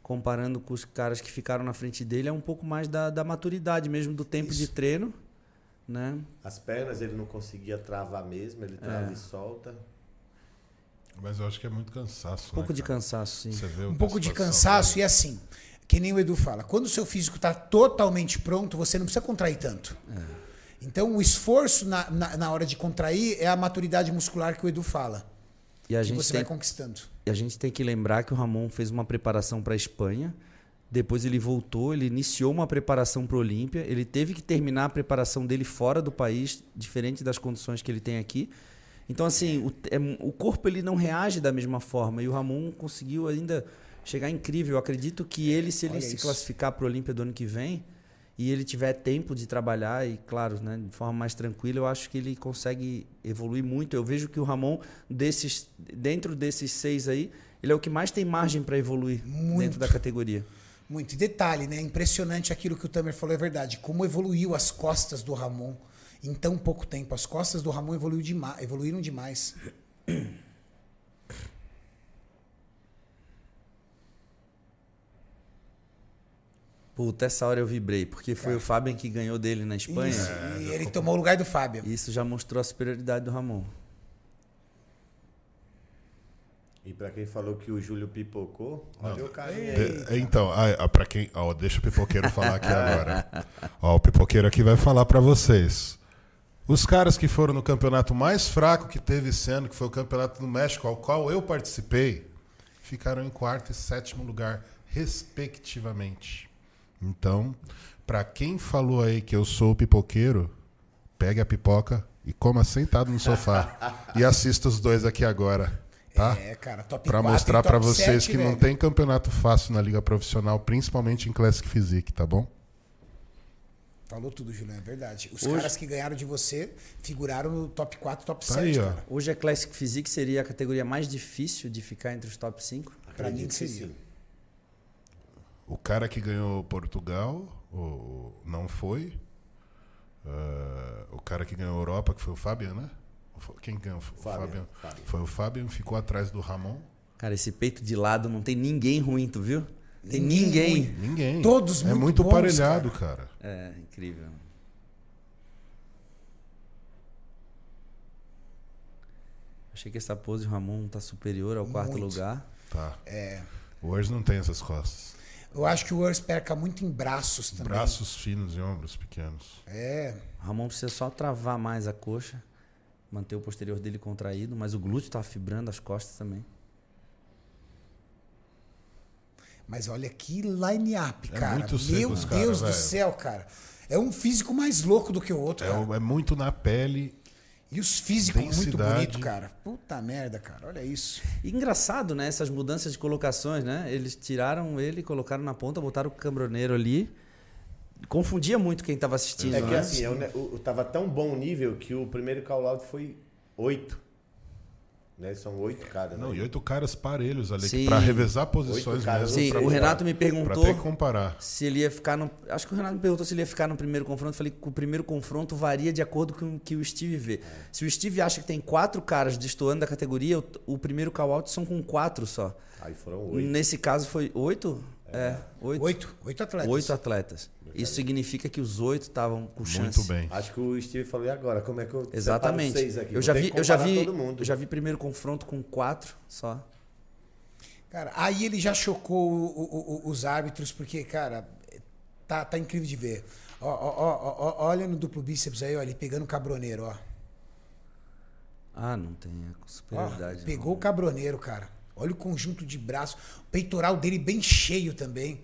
comparando com os caras que ficaram na frente dele, é um pouco mais da, da maturidade mesmo, do tempo de treino, né? As pernas ele não conseguia travar mesmo, ele trava e solta. Mas eu acho que é muito cansaço. Um pouco né, de cansaço, sim. Você vê Um pouco de cansaço dele. e assim. Que nem o Edu fala. Quando o seu físico tá totalmente pronto, você não precisa contrair tanto. Então o esforço na, na, na hora de contrair é a maturidade muscular que o Edu fala. E a que gente você tem vai conquistando. E a gente tem que lembrar que o Ramon fez uma preparação para a Espanha. Depois ele voltou, ele iniciou uma preparação para o Olímpia. Ele teve que terminar a preparação dele fora do país, diferente das condições que ele tem aqui. Então, assim, o, é- o corpo ele não reage da mesma forma. E o Ramon conseguiu ainda chegar incrível. Eu acredito que ele, se ele Olha se isso. classificar para o Olímpia do ano que vem, e ele tiver tempo de trabalhar e, claro, né, de forma mais tranquila, eu acho que ele consegue evoluir muito. Eu vejo que o Ramon, desses, dentro desses seis aí, ele é o que mais tem margem para evoluir Muito. dentro da categoria. Muito. E detalhe, né? Impressionante aquilo que o Tamer falou, é verdade. Como evoluiu as costas do Ramon em tão pouco tempo. As costas do Ramon evoluiu demais, evoluíram demais. Puta, essa hora eu vibrei, porque foi é. o Fábio que ganhou dele na Espanha. Isso, é, e ele tomou o lugar do Fábio. Isso já mostrou a superioridade do Ramon. E para quem falou que o Júlio pipocou, olha o. É, então, ah, ah, para quem, ó, deixa o pipoqueiro falar aqui agora. Ó, o pipoqueiro aqui vai falar para vocês. Os caras que foram no campeonato mais fraco que teve esse ano, que foi o campeonato do México, ao qual eu participei, ficaram em quarto e sétimo lugar, respectivamente. Então, pra quem falou aí que eu sou o pipoqueiro, pegue a pipoca e coma sentado no sofá. e assista os dois aqui agora. Tá? É, cara, top Pra 4 mostrar pra vocês 7, que não velho. tem campeonato fácil na liga profissional, principalmente em Classic Physique, tá bom? Falou tudo, Juliano, é verdade. Os Hoje- caras que ganharam de você figuraram no top 4, top Tá 7, aí, cara. Hoje a Classic Physique seria a categoria mais difícil de ficar entre os top 5. Pra mim seria. O cara que ganhou Portugal o, não foi. Ah, o cara que ganhou Europa, que foi o Fabian, né? Quem ganhou? Foi o. Fabian. Foi o Fabian, ficou atrás do Ramon. Cara, esse peito de lado não tem ninguém ruim, tu viu? Tem Ninguém ninguém. Todos É muito muito bons, parelhado, cara. É, incrível. Achei que essa pose do Ramon tá superior ao quarto Muito. lugar. Tá. É. O Urs não tem essas costas. Eu acho que o Urs perca muito em braços também. Braços finos e ombros pequenos. É. O Ramon precisa só travar mais a coxa, manter o posterior dele contraído, mas o glúteo tá fibrando as costas também. Mas olha que line-up, É cara. muito seco Meu cara, Deus do céu, cara. É um físico mais louco do que o outro, É, cara. é muito na pele. E os físicos muito densidade. bonitos, cara. Puta merda, cara. Olha isso. E engraçado, né? Essas mudanças de colocações, né? Eles tiraram ele, colocaram na ponta, botaram o cambroneiro ali. Confundia muito quem tava assistindo, É que né? assim, eu, ne- o- o- tava tão bom o nível que o primeiro call out foi oito. Né? São oito cada. Não, né? e oito caras parelhos ali pra revezar posições caras, mesmo. Sim, o Renato me perguntou ter que comparar. se ele ia ficar no. Acho que o Renato me perguntou se ele ia ficar no primeiro confronto. Eu falei que o primeiro confronto varia de acordo com o que o Steve vê. Se o Steve acha que tem quatro caras destoando da categoria, o, o primeiro call-out são com quatro só. Aí foram oito. Nesse caso foi oito? É, oito. Oito. Oito atletas. Oito atletas. Isso significa que os oito estavam com chance. Muito bem. Acho que o Steve falou, agora? Como é que eu Exatamente. seis aqui? Eu já vi, eu já vi, todo mundo. eu já vi primeiro confronto com quatro só. Cara, aí ele já chocou o- o- o- os árbitros, porque, cara, tá, tá incrível de ver. Ó, ó, ó, olha no duplo bíceps aí, ó, ele pegando o cabroneiro, ó. Ah, não tem a Ó, superioridade. pegou não. o cabroneiro, cara. Olha o conjunto de braço. O peitoral dele bem cheio também.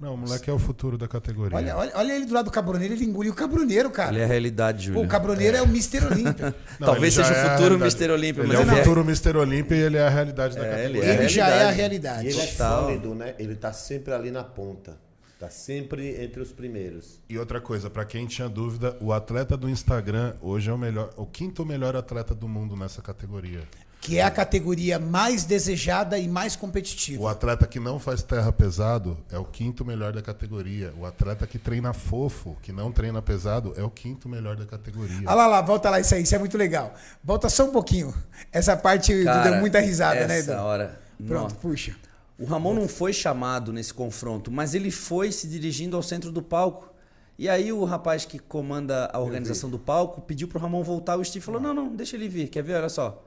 Não, o moleque é o futuro da categoria. Olha, olha, olha ele do lado do cabroneiro, ele engoliu o cabroneiro, cara. Ele é a realidade, Pô, Júlio. o cabroneiro é, o Mr. Olímpia. Não, Talvez seja o é futuro. Mr. Olímpia, Ele mas é o ele é- futuro Mr. Olímpia e ele é a realidade da É, ele categoria. é. ele já é a realidade. E ele é Total. sólido, né? Ele tá sempre ali na ponta. Tá sempre entre os primeiros. E outra coisa, pra quem tinha dúvida, o atleta do Instagram hoje é o melhor, o quinto melhor atleta do mundo nessa categoria. Que é a categoria mais desejada e mais competitiva. O atleta que não faz terra pesado é o quinto melhor da categoria. O atleta que treina fofo, que não treina pesado, é o quinto melhor da categoria. Olha lá, lá, volta lá isso aí, isso é muito legal. Volta só um pouquinho. Essa parte Cara, deu muita risada, né, essa Edu? hora. Pronto, Nossa. puxa. O Ramon não foi chamado nesse confronto, mas ele foi se dirigindo ao centro do palco. E aí o rapaz que comanda a organização do palco pediu pro Ramon voltar. O Steve falou: não, não, deixa ele vir. Quer ver? Olha só.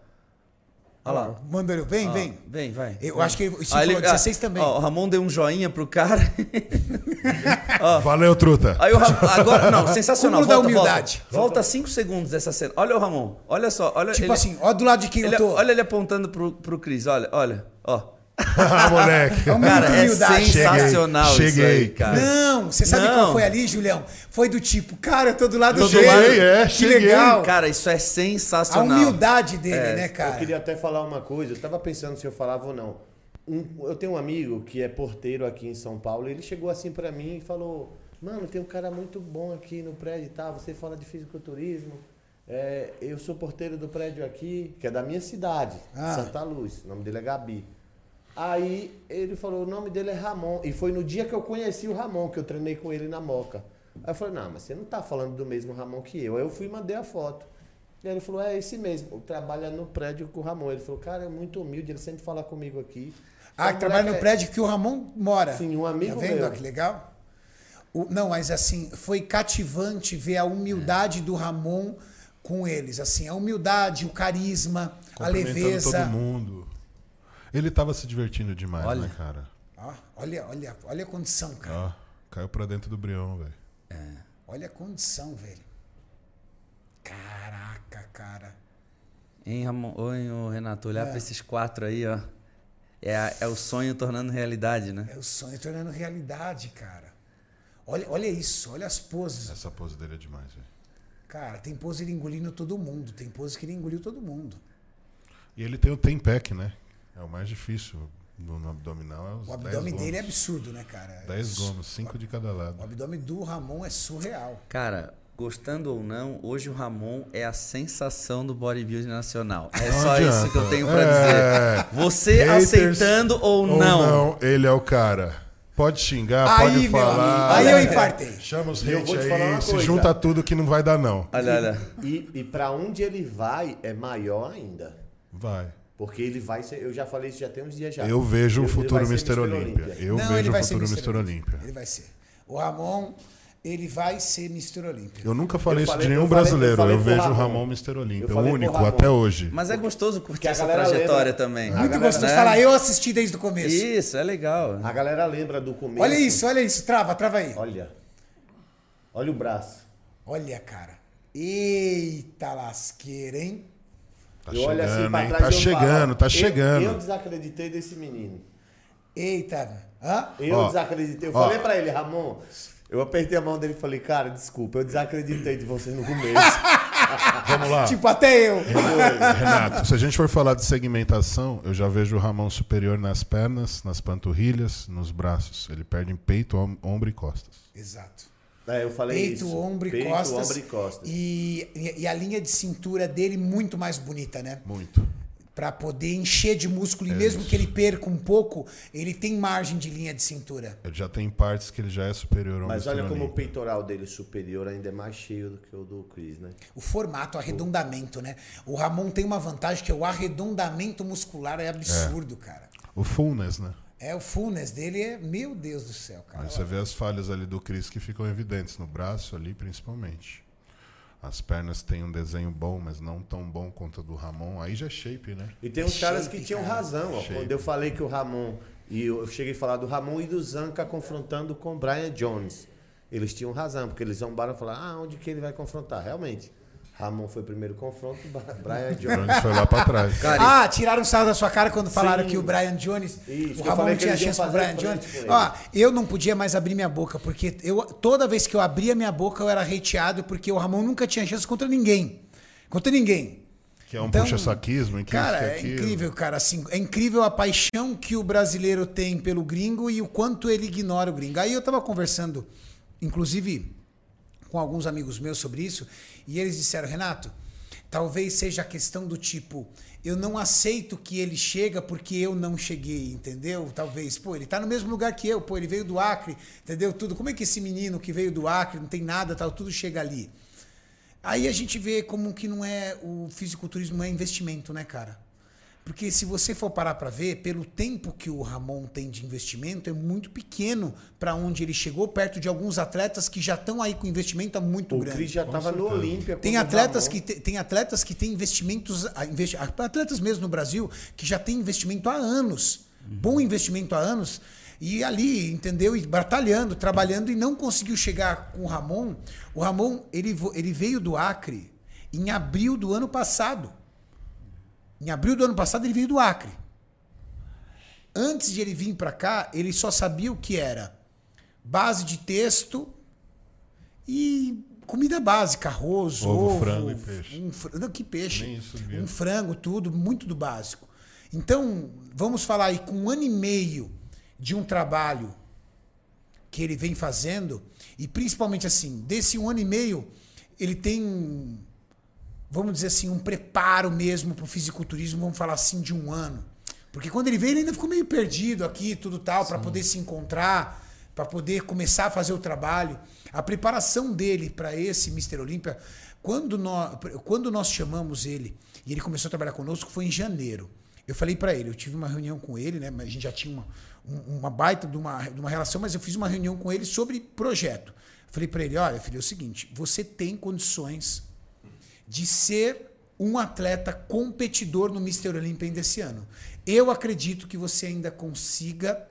Olha lá. Mandou ele, vem, Ó, vem. Vem, vai. Eu Vem. acho que Steve Aí falou 16 também. Ó, o Ramon deu um joinha pro cara. Ó, Valeu, truta! Aí o Ramon, agora, não, sensacional. Cúmulo da Volta, humildade. Volta, volta cinco segundos dessa cena. Olha o Ramon, olha só. Olha, Tipo ele- assim, ó do lado de quem ele- eu tô. olha ele apontando pro, pro Cris, olha, olha, ó. Ah, moleque! É Cara, é humildade. sensacional Cheguei, isso aí, cheguei. cara. Não, você sabe Não. qual foi ali, Julião? Foi do tipo, cara, eu tô do lado Eu dele. cheguei, é, que cheguei. legal. Cara, isso é a sensacional. humildade dele, É, né, Eu cara? queria até falar uma coisa. Eu tava pensando se eu falava ou não. Um- eu tenho um amigo que é porteiro aqui em São Paulo. E ele chegou assim pra mim e falou: Mano, tem um cara muito bom aqui no prédio e tal. Você fala de fisiculturismo. É, eu sou porteiro do prédio aqui, que é da minha cidade, Ah. Santa Luz. O nome dele é Gabi. Aí ele falou: o nome dele é Ramon. E foi no dia que eu conheci o Ramon, que eu treinei com ele na Moca. Aí eu falei: Não, mas você não tá falando do mesmo Ramon que eu. Aí eu fui e mandei a foto. E aí ele falou, é esse mesmo, trabalha no prédio com o Ramon. Ele falou, cara, é muito humilde, ele sempre fala comigo aqui. Ah, que trabalha no é- prédio que o Ramon mora. Sim, um amigo Tá vendo? meu. ó, Que legal. O- não, mas assim, foi cativante ver a humildade do Ramon com eles. Assim, a humildade, o carisma, a leveza. todo mundo. Ele tava se divertindo demais, Olha. né, cara? Ó, olha, olha, olha a condição, cara. Ó, caiu pra dentro do brião, velho. Olha a condição, velho. Caraca, cara. Hein, Ramon? Ô, Renato, olhar É. pra esses quatro aí, ó. É, a- é o sonho tornando realidade, né? É o sonho tornando realidade, cara. Olha, olha isso, olha as poses. Essa pose dele é demais, velho. Cara, tem pose ele engolindo todo mundo. Tem pose que ele engoliu todo mundo. E ele tem o Tempec, né? É o mais difícil no, abdominal. É os O 10 abdômen dele é absurdo, né, cara? 10 gomos, 5 de cada O lado. abdômen do Ramon é surreal. Cara, gostando ou não, hoje o Ramon é a sensação do bodybuilding nacional. É Não só adianta. isso que eu tenho pra É. dizer. Você Haters aceitando ou, Ou não. não, ele é o cara. Pode xingar, Aí, pode meu falar. amigo, aí eu infartei. Chama os E hate aí, uma se coisa. junta tudo que não vai dar, não. Olha, olha. E, e para onde ele vai é maior ainda. Vai. Porque ele vai ser. Eu já falei isso já tem uns dias já. Eu vejo o futuro Mr. Olímpia. Eu Não, vejo o futuro Mr. Olímpia. Ele vai ser. O Ramon, ele vai ser Mr. Olímpia. Eu nunca falei Eu isso falei- de nenhum eu falei- eu brasileiro. Eu, pro vejo o Ramon. Ramon Mr. Olímpia. Eu O único Ramon. até hoje. Mas é gostoso curtir a essa trajetória lembra. também. Muito galera- gostoso né? falar. Eu assisti desde o começo. Isso, é legal. A galera lembra do começo. Olha isso, olha isso. Trava, trava aí. Olha. Olha o braço. Olha, cara. Eita lasqueira, hein? Tá eu olho assim chegando, pra hein? trás Tá e eu falo, chegando, tá eu- chegando. Eu desacreditei desse menino. Eita. Hã? Eu Ó, desacreditei. Eu ó. falei pra ele, Ramon, eu apertei a mão dele e falei, cara, desculpa, eu desacreditei de você no começo. Vamos lá. Tipo, até eu. Renato, se a gente for falar de segmentação, eu já vejo o Ramon superior nas pernas, nas panturrilhas, nos braços. Ele perde em peito, om- ombro e costas. Exato. É, eu falei Peito, isso. ombro e Peito, costas. ombro e costas. E, e- a linha de cintura dele muito mais bonita, né? Muito. Pra poder encher de músculo. E mesmo que ele perca um pouco, ele tem margem de linha de cintura. Ele já tem partes que ele já é superior ao Mas olha como o peitoral dele superior ainda é mais cheio do que o do Chris, né? O formato, o arredondamento, né? O Ramon tem uma vantagem que é o arredondamento muscular é absurdo, cara. O fullness, né? É, o fullness dele é, meu Deus do céu, cara. Aí você vê as falhas ali do Chris que ficam evidentes, no braço ali principalmente. As pernas têm um desenho bom, mas não tão bom quanto o do Ramon. Aí já é shape, né? E tem uns caras Shape, que tinham cara. razão, ó. Shape. Quando eu falei que o Ramon. E eu cheguei a falar do Ramon e do Zanca confrontando com o Brian Jones. Eles tinham razão, porque eles zombaram e falaram, ah, onde que ele vai confrontar? Realmente. Ramon foi o primeiro confronto, Brian O Jones. Jones foi lá pra trás. Ah, tiraram sarro da sua cara quando falaram Sim. que o Brian Jones. Isso, o Ramon não tinha chance pro Brian Jones. Ó, eu não podia mais abrir minha boca, porque eu, toda vez que eu abria minha boca eu era hateado, porque o Ramon nunca tinha chance contra ninguém. Contra ninguém. Que é um Então, puxa-saquismo, Cara, é aquilo. incrível, cara. Assim, é incrível a paixão que o brasileiro tem pelo gringo e o quanto ele ignora o gringo. Aí eu tava conversando, inclusive, com alguns amigos meus sobre isso, e eles disseram, Renato, talvez seja a questão do tipo, eu não aceito que ele chega porque eu não cheguei, entendeu? Talvez, pô, ele tá no mesmo lugar que eu, pô, ele veio do Acre, entendeu? Tudo. Como é que esse menino que veio do Acre, não tem nada, tal, tudo chega ali? Aí a gente vê como que não é o fisiculturismo é investimento, né, cara? Porque se você for parar para ver, pelo tempo que o Ramon tem de investimento, é muito pequeno para onde ele chegou, perto de alguns atletas que já estão aí com investimento muito O grande. Chris já estava no Olímpia. Tem o atletas, Ramon- que te- tem atletas que têm investimentos, a- investi- atletas mesmo no Brasil, que já têm investimento há anos, bom investimento há anos, e ali, entendeu? E batalhando, trabalhando e não conseguiu chegar com o Ramon. O Ramon, ele, ele veio do Acre em abril do ano passado. Em abril do ano passado, ele veio do Acre. Antes de ele vir para cá, ele só sabia o que era base de texto e comida básica, arroz, Ovo, ovo, frango e peixe. Um, fr- não, que peixe? Um frango, tudo, muito do básico. Então, vamos falar aí, com um ano e meio de um trabalho que ele vem fazendo, e principalmente assim, desse um ano e meio, ele tem, vamos dizer assim, um preparo mesmo para o fisiculturismo, vamos falar assim, de um ano. Porque quando ele veio, ele ainda ficou meio perdido aqui, tudo tal, para poder se encontrar. para poder começar a fazer o trabalho. A preparação dele para esse Mr. Olímpia, quando nós, quando nós chamamos ele e ele começou a trabalhar conosco, foi em janeiro. Eu falei para ele, eu tive uma reunião com ele, né? Mas a gente já tinha uma, um- uma baita de uma, de uma relação, mas eu fiz uma reunião com ele sobre projeto. Falei para ele, olha, filho, é o seguinte, você tem condições de ser um atleta competidor no Mr. Olympia ainda esse ano. Eu acredito que você ainda consiga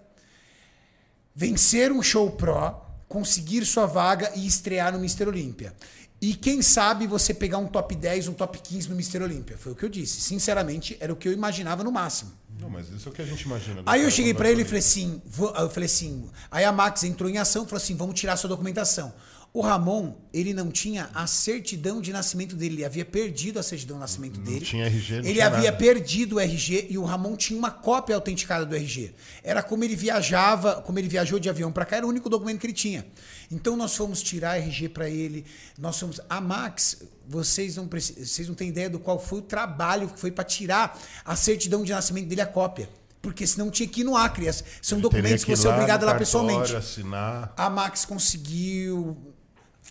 vencer um show pro, conseguir sua vaga e estrear no Mr. Olímpia. E quem sabe você pegar um top 10, um top 15 no Mr. Olímpia. Foi o que eu disse. Sinceramente, era o que eu imaginava no máximo. Não, mas isso é o que a gente imagina. do Aí eu cheguei pra vai ele e falei assim, eu falei assim, aí a Max entrou em ação, falou assim, vamos tirar sua documentação. O Ramon, ele não tinha a certidão de nascimento dele, ele havia perdido a certidão de nascimento dele. tinha RG, não Ele tinha havia nada. perdido o RG e o Ramon tinha uma cópia autenticada do RG. Era como ele viajava, como ele viajou de avião pra cá, era o único documento que ele tinha. Então nós fomos tirar RG pra ele, nós fomos a Max, vocês não preci- vocês não têm ideia do qual foi o trabalho que foi pra tirar a certidão de nascimento dele a cópia. Porque senão tinha que ir no Acre. São Teria documentos que você é lá obrigado lá cartório, pessoalmente. assinar. A Max conseguiu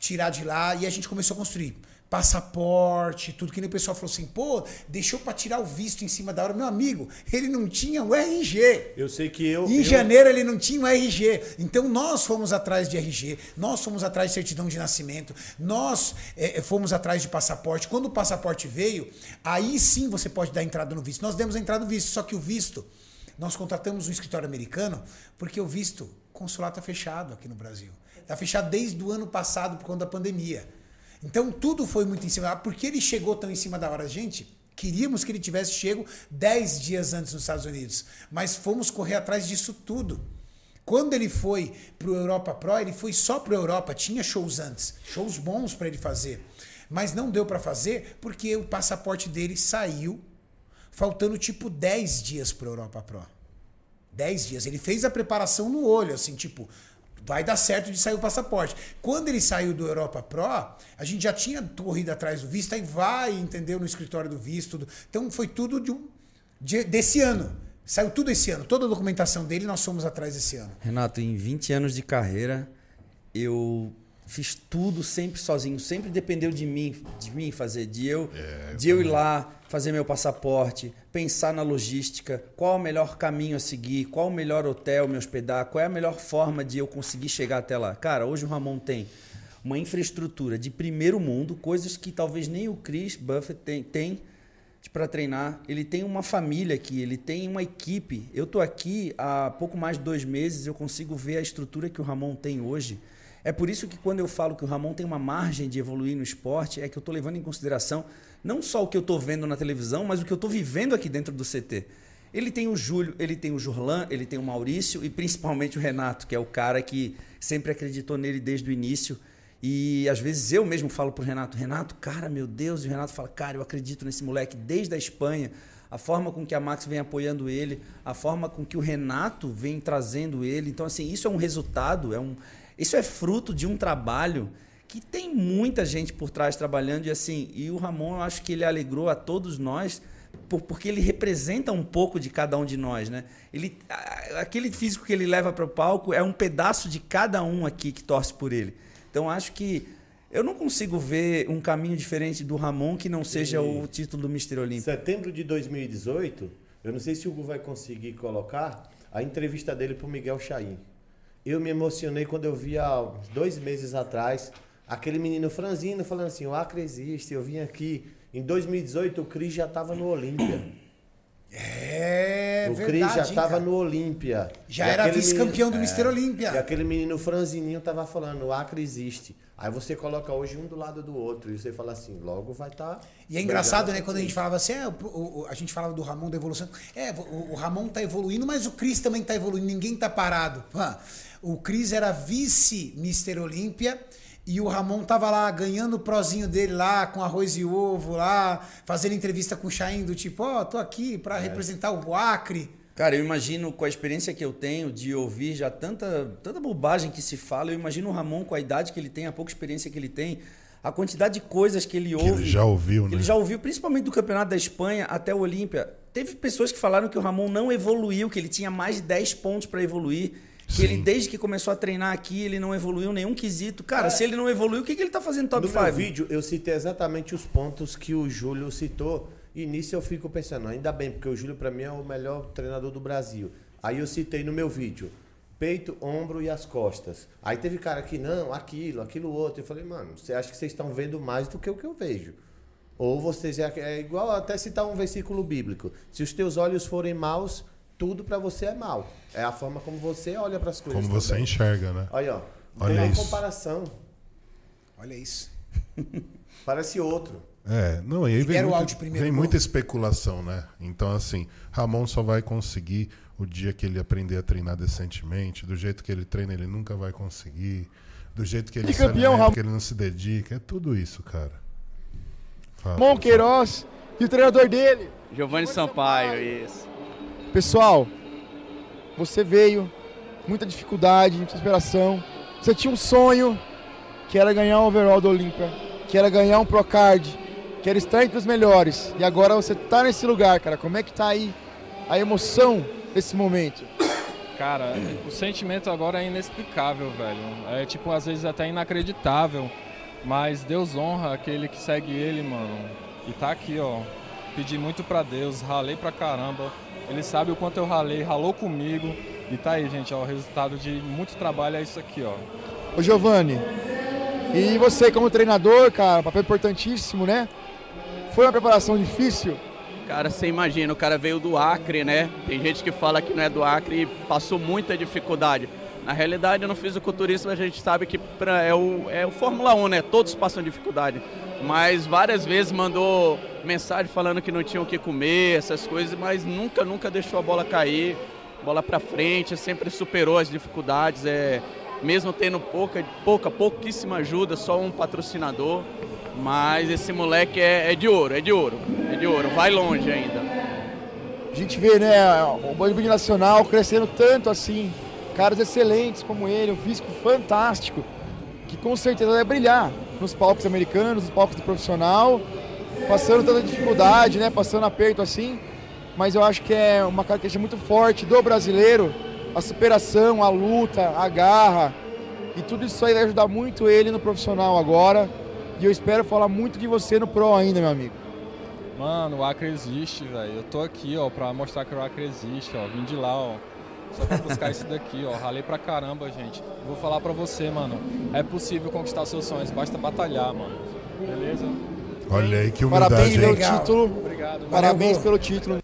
tirar de lá e a gente começou a construir passaporte, tudo que nem o pessoal falou assim, pô, deixou pra tirar o visto em cima da hora. Meu amigo, ele não tinha o RG. Eu sei que eu. Em eu- janeiro ele não tinha o RG. Então nós fomos atrás de RG, nós fomos atrás de certidão de nascimento, nós eh, fomos atrás de passaporte. Quando o passaporte veio, aí sim você pode dar entrada no visto. Nós demos a entrada no visto, só que o visto, nós contratamos um escritório americano, porque o visto, consulado está fechado aqui no Brasil. Está fechado desde o ano passado por conta da pandemia. Então tudo foi muito em cima. Porque ele chegou tão em cima da hora, gente? Queríamos que ele tivesse chego 10 dias antes nos Estados Unidos, mas fomos correr atrás disso tudo. Quando ele foi pro Europa Pro, ele foi só pro Europa, tinha shows antes, shows bons para ele fazer. Mas não deu para fazer porque o passaporte dele saiu faltando tipo 10 dias pro Europa Pro. 10 dias. Ele fez a preparação no olho, assim, tipo, vai dar certo de sair o passaporte. Quando ele saiu do Europa Pro, a gente já tinha corrido atrás do visto, aí vai, entendeu, no escritório do visto. Então foi tudo de um, de- desse ano. Saiu tudo esse ano. Toda a documentação dele nós fomos atrás esse ano. Renato, em 20 anos de carreira, eu fiz tudo sempre sozinho, sempre dependeu de mim, de mim fazer, de eu, de eu ir lá, fazer meu passaporte, pensar na logística, qual o melhor caminho a seguir, qual o melhor hotel me hospedar, qual é a melhor forma de eu conseguir chegar até lá. Cara, hoje o Ramon tem uma infraestrutura de primeiro mundo, coisas que talvez nem o Chris Buffett tem, tem para treinar. Ele tem uma família aqui, ele tem uma equipe. Eu tô aqui há pouco mais de dois meses, eu consigo ver a estrutura que o Ramon tem hoje. É por isso que quando eu falo que o Ramon tem uma margem de evoluir no esporte, é que eu estou levando em consideração não só o que eu estou vendo na televisão, mas o que eu estou vivendo aqui dentro do CT. Ele tem o Júlio, ele tem o Jurlan, ele tem o Maurício e principalmente o Renato, que é o cara que sempre acreditou nele desde o início. E às vezes eu mesmo falo pro Renato, Renato, cara, meu Deus, e o Renato fala, cara, eu acredito nesse moleque desde a Espanha. A forma com que a Max vem apoiando ele, a forma com que o Renato vem trazendo ele. Então, assim, isso é um resultado, é um, isso é fruto de um trabalho que tem muita gente por trás trabalhando. E assim, e o Ramon, eu acho que ele alegrou a todos nós por- porque ele representa um pouco de cada um de nós, né? Ele, aquele físico que ele leva para o palco é um pedaço de cada um aqui que torce por ele. Então acho que eu não consigo ver um caminho diferente do Ramon que não seja o título do Mr. Olímpia. Setembro de 2018, eu não sei se o Hugo vai conseguir colocar a entrevista dele pro Miguel Chaim. Eu me emocionei quando eu vi há dois meses atrás aquele menino franzino falando assim: o Acre existe, eu vim aqui. Em 2018, o Cris já estava no Olímpia. É o verdade. Cris já estava no Olímpia. Já E era vice-campeão do menino- Mr. Olímpia. E aquele menino franzininho tava falando: o Acre existe. Aí você coloca hoje um do lado do outro e você fala assim: logo vai estar. E é engraçado, né? Quando a gente falava assim, é, o- o- a gente falava do Ramon da evolução. É, o, o Ramon tá evoluindo, mas o Cris também tá evoluindo, ninguém tá parado. Ah, O Cris era vice Mr. Olímpia e o Ramon tava lá ganhando o prozinho dele lá, com arroz e ovo lá, fazendo entrevista com o Chain do tipo, ó, tô aqui pra representar o Acre. Cara, eu imagino com a experiência que eu tenho de ouvir já tanta, tanta bobagem que se fala, eu imagino o Ramon com a idade que ele tem, a pouca experiência que ele tem, a quantidade de coisas que ele ouve. ele já ouviu, que né? Ele já ouviu, principalmente do Campeonato da Espanha até o Olímpia. Teve pessoas que falaram que o Ramon não evoluiu, que ele tinha mais de 10 pontos para evoluir. Que Sim. ele, desde que começou a treinar aqui, ele não evoluiu nenhum quesito. Cara, se ele não evoluiu, o que, que ele tá fazendo top no meu 5? vídeo, eu citei exatamente os pontos que o Júlio citou. E nisso eu fico pensando, ainda bem, porque o Júlio pra mim é o melhor treinador do Brasil. Aí eu citei no meu vídeo, peito, ombro e as costas. Aí teve cara que não, aquilo, aquilo outro. Eu falei, mano, você acha que vocês estão vendo mais do que o que eu vejo? Ou vocês é, é igual até citar um versículo bíblico. Se os teus olhos forem maus, tudo pra você é mal. É a forma como você olha pras coisas. Como você também. enxerga, né? Olha, ó. Olha tem uma isso. comparação. Olha isso. Parece outro. É, não, e aí vem, Libera o muita, áudio primeiro, vem muita especulação, né? Então, assim, Ramon só vai conseguir o dia que ele aprender a treinar decentemente. Do jeito que ele treina, ele nunca vai conseguir. Do jeito que ele E se campeão, alimenta, Ramon. que ele não se dedica. É tudo isso, cara. Fala, Ramon. Queiroz e o treinador dele. Giovanni Sampaio, isso. Pessoal, você veio, muita dificuldade, muita inspiração. Você tinha um sonho, que era ganhar um overall do Olímpia, que era ganhar um Procard, que era estar entre os melhores. E agora você tá nesse lugar, cara. Como é que tá aí a emoção desse momento? Cara, o sentimento agora é inexplicável, velho. É tipo, às vezes até inacreditável. Mas Deus honra aquele que segue ele, mano. E tá aqui, ó. Pedi muito pra Deus, ralei pra caramba. Ele sabe o quanto eu ralei, ralou comigo. E tá aí, gente, ó. O resultado de muito trabalho é isso aqui, ó. Ô Giovanni, e você como treinador, cara, papel importantíssimo, né? Foi uma preparação difícil? Cara, você imagina, o cara veio do Acre, né? Tem gente que fala que não é do Acre e passou muita dificuldade. Na realidade, no fisiculturismo a gente sabe que pra- é, o, é o Fórmula 1, né? Todos passam dificuldade. Mas várias vezes mandou mensagem falando que não tinham o que comer, essas coisas, mas nunca, nunca deixou a bola cair, bola pra frente, sempre superou as dificuldades. É, mesmo tendo pouca, pouca, pouquíssima ajuda, só um patrocinador. Mas esse moleque é, é de ouro, é de ouro, é de ouro, vai longe ainda. A gente vê, né, o bodybuilding nacional crescendo tanto assim, caras excelentes como ele, um físico fantástico, que com certeza vai brilhar nos palcos americanos, nos palcos do profissional, passando tanta dificuldade, né, passando aperto assim, mas eu acho que é uma característica muito forte do brasileiro, a superação, a luta, a garra, e tudo isso aí vai ajudar muito ele no profissional agora, e eu espero falar muito de você no pro ainda, meu amigo. Mano, o Acre existe, velho. Eu tô aqui, ó, pra mostrar que o Acre existe, ó. Vim de lá, ó. Só pra buscar isso daqui, ó. Ralei pra caramba, gente. Vou falar pra você, mano. É possível conquistar seus sonhos, basta batalhar, mano. Beleza? Olha aí que humildade, Parabéns pelo hein? Título. Obrigado. Parabéns pelo título.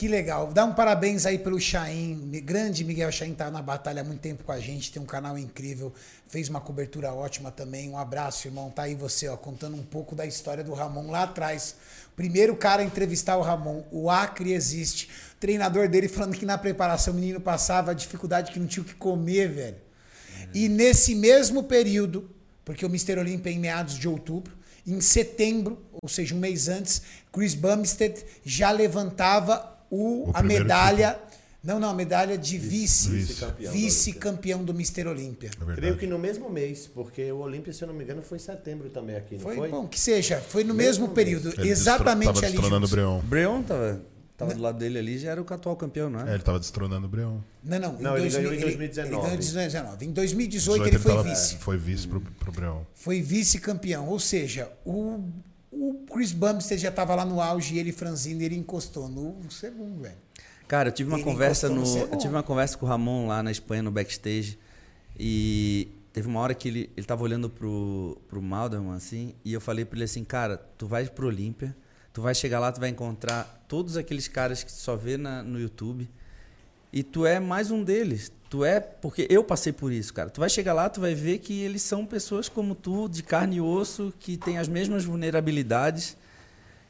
Que legal. Dá um parabéns aí pelo Chain. Grande Miguel Chain tá na batalha há muito tempo com a gente, tem um canal incrível, fez uma cobertura ótima também. Um abraço, irmão. Tá aí você, ó, contando um pouco da história do Ramon lá atrás. Primeiro cara a entrevistar o Ramon. O Acre existe. O treinador dele falando que na preparação o menino passava a dificuldade que não tinha o que comer, velho. E nesse mesmo período, porque o Mr. Olympia é em meados de outubro, em setembro, ou seja, um mês antes, Chris Bumstead já levantava o, O a medalha. Não, não, a medalha de vice. Vice-campeão. Vice-campeão do Mr. Olympia. É. Creio que no mesmo mês, porque o Olímpia, se eu não me engano, foi em setembro também aqui, não Foi, foi? bom, que seja, foi no mesmo, Mesmo período, Ele exatamente tava ali. destronando o juntos. Breon. O Breon tava, tava do lado dele ali, já era o atual campeão, não É, é? ele tava destronando o Breon. Não, não, Não, ele ganhou em ele- 2019. Ele, ganhou em 2019. Em 2018 18 ele foi tava- vice. Foi vice pro, pro Breon. Foi vice-campeão. Ou seja, o, o Chris Bumstead já estava lá no auge e ele franzindo, ele encostou no segundo, velho. Cara, eu tive uma Ele conversa no, no eu tive uma conversa com o Ramon lá na Espanha no backstage e teve uma hora que ele ele tava olhando pro pro Malderman assim, e eu falei pra ele assim, cara, tu vai pro Olímpia, tu vai chegar lá, tu vai encontrar todos aqueles caras que tu só vê na, no YouTube e tu é mais um deles. Tu é, porque eu passei por isso, cara. Tu vai chegar lá, tu vai ver que eles são pessoas como tu, de carne e osso, que têm as mesmas vulnerabilidades.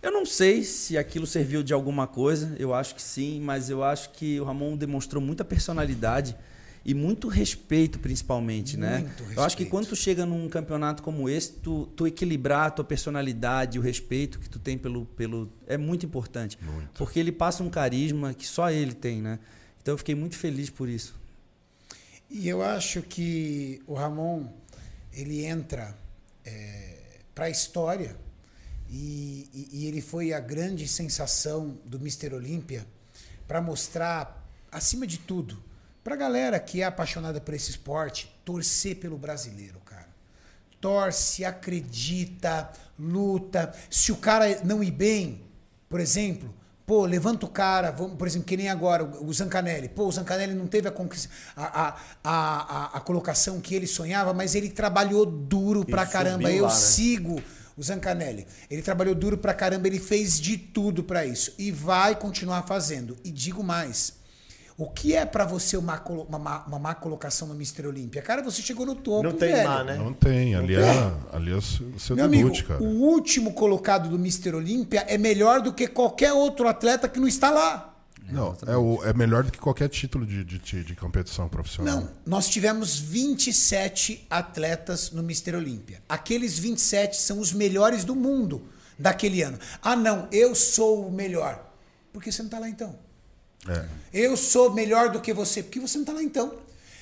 Eu não sei se aquilo serviu de alguma coisa, eu acho que sim, mas eu acho que o Ramon demonstrou muita personalidade e muito respeito, principalmente, né? Muito Eu acho que respeito. quando tu chega num campeonato como esse, tu, tu equilibrar a tua personalidade, o respeito que tu tem pelo. pelo é muito importante. Porque ele passa um carisma que só ele tem, né? Então eu fiquei muito feliz por isso. E eu acho que o Ramon ele entra para a história e, e- e ele foi a grande sensação do Mr. Olímpia para mostrar, acima de tudo, Pra galera que é apaixonada por esse esporte, torcer pelo brasileiro, cara. Torce, acredita, luta. Se o cara não ir bem, por exemplo, pô, levanta o cara, vamos, por exemplo, que nem agora, o Zancanelli. Pô, o Zancanelli não teve a, a, a, a, colocação que ele sonhava, mas ele trabalhou duro pra Ele caramba. subiu Eu lá, né? sigo o Zancanelli. Ele trabalhou duro pra caramba, ele fez de tudo pra isso. E vai continuar fazendo. E digo mais. O que é pra você uma, uma, má- uma má colocação no Mr. Olímpia? Cara, você chegou no topo, Não tem velho. má, né? Não tem. Ali é, ali é o seu, amigo, debut, cara. o último colocado do Mr. Olímpia é melhor do que qualquer outro atleta que não está lá. Não, é, o, é melhor do que qualquer título de, de, de- de competição profissional. Não, nós tivemos 27 atletas no Mr. Olímpia. Aqueles 27 são os melhores do mundo daquele ano. Ah, não, eu sou o melhor. Por que você não está lá então? É. Eu sou melhor do que você. Por que você não está lá então?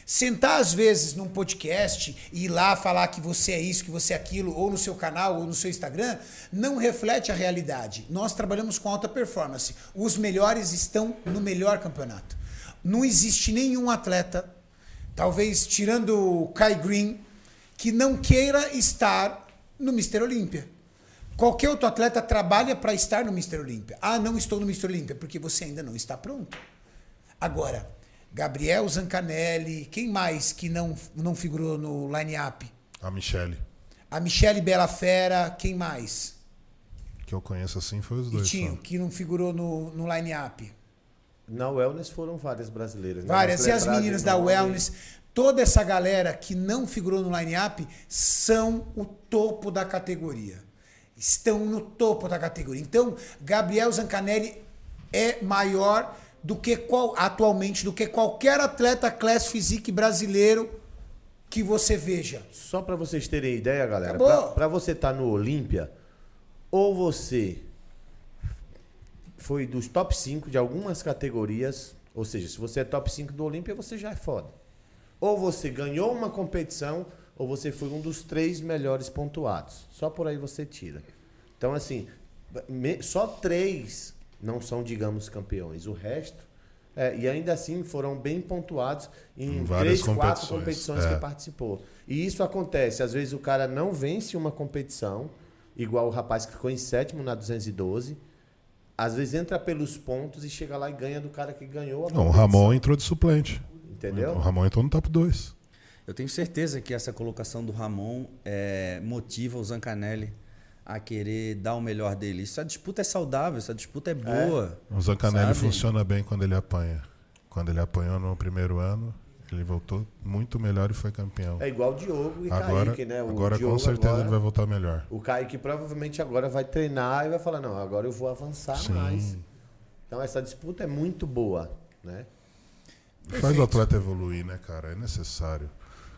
Sentar às vezes num podcast e ir lá falar que você é isso, que você é aquilo, ou no seu canal, ou no seu Instagram, não reflete a realidade. Nós trabalhamos com alta performance. Os melhores estão no melhor campeonato. Não existe nenhum atleta, talvez tirando o Kai Green, que não queira estar no Mr. Olímpia. Qualquer outro atleta trabalha para estar no Mr. Olímpia. Ah, não estou no Mr. Olímpia, porque você ainda não está pronto. Agora, Gabriel Zancanelli, quem mais que não, não figurou no line-up? A Michelle, A Michele Bela Fera, quem mais? que eu conheço assim, foi os E dois. Tinho, só. que não figurou no, no line-up. Na Wellness foram várias brasileiras. né? Várias. E as meninas da nome- Wellness, toda essa galera que não figurou no line-up são o topo da categoria. Estão no topo da categoria. Então, Gabriel Zancanelli é maior do que qual, atualmente do que qualquer atleta class physique brasileiro que você veja. Só pra vocês terem ideia, galera, pra você estar no Olímpia, ou você foi dos top 5 de algumas categorias, ou seja, se você é top 5 do Olímpia, você já é foda. Ou você ganhou uma competição, ou você foi um dos três melhores pontuados. Só por aí você tira. Então, assim, só três não são, digamos, campeões. O resto. é, e ainda assim foram bem pontuados em, Em três, quatro competições, competições é. que participou. E isso acontece. Às vezes o cara não vence uma competição, igual o rapaz que ficou em sétimo na 212. Às vezes entra pelos pontos e chega lá e ganha do cara que ganhou a Não, o competição. Ramon entrou de suplente. Entendeu? O Ramon entrou no top 2. Eu tenho certeza que essa colocação do Ramon é, motiva o Zancanelli a querer dar o melhor dele. Essa disputa é saudável, essa disputa é boa. O Zancanelli sabe? funciona bem quando ele apanha. Quando ele apanhou no primeiro ano, ele voltou muito melhor e foi campeão. É igual o Diogo e agora, Kaique, né? O agora Diogo com certeza agora- ele vai voltar melhor. O Kaique provavelmente agora vai treinar e vai falar, não, agora eu vou avançar Sim. mais. Então essa disputa é muito boa, né? Faz o atleta evoluir, né, cara? É necessário.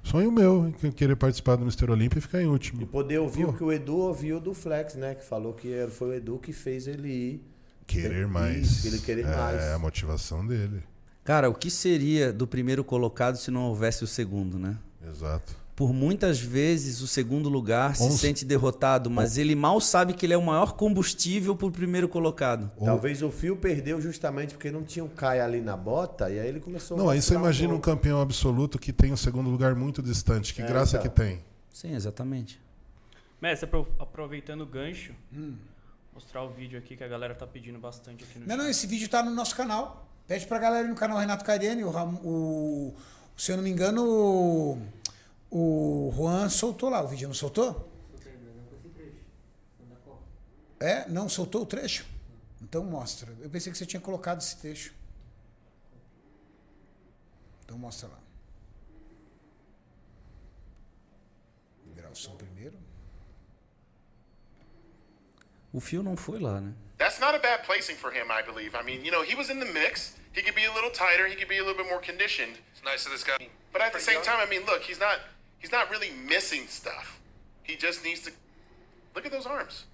Sonho meu, que- querer participar do Mr. Olímpia e ficar em último. E poder ouvir Pô. o que o Edu ouviu do Flex, né? Que falou que foi o Edu que fez ele ir. Querer mais. Ele querer é mais. a motivação dele. Cara, o que seria do primeiro colocado se não houvesse o segundo, né? Exato. Por muitas vezes o segundo lugar se Onze- sente derrotado, mas ele mal sabe que ele é o maior combustível pro primeiro colocado. Talvez o Fio perdeu justamente porque não tinha um Kai ali na bota, e aí ele começou Não, a aí você imagina um pouco. campeão absoluto que tem o segundo lugar muito distante. Que É, graça então. que tem. Sim, exatamente. Mestre, apro- aproveitando o gancho, mostrar o vídeo aqui que a galera tá pedindo bastante aqui no Não, não, esse vídeo tá no nosso canal. Pede pra galera ir no canal Renato Cariani. O, o, se eu não me engano, o, o Juan soltou lá o vídeo, não soltou? É? Não soltou o trecho? Então mostra. Eu pensei que você tinha colocado esse trecho. Então mostra lá. Liberar o som primeiro. O fio não foi lá, né? That's not a bad placing for him, I believe. I mean, you know, he was in the mix. He could be a little tighter. He could be a little bit more conditioned. It's nice of this guy. But at the same time, I mean, look, he's not he's not really missing stuff. He just needs to look at those arms.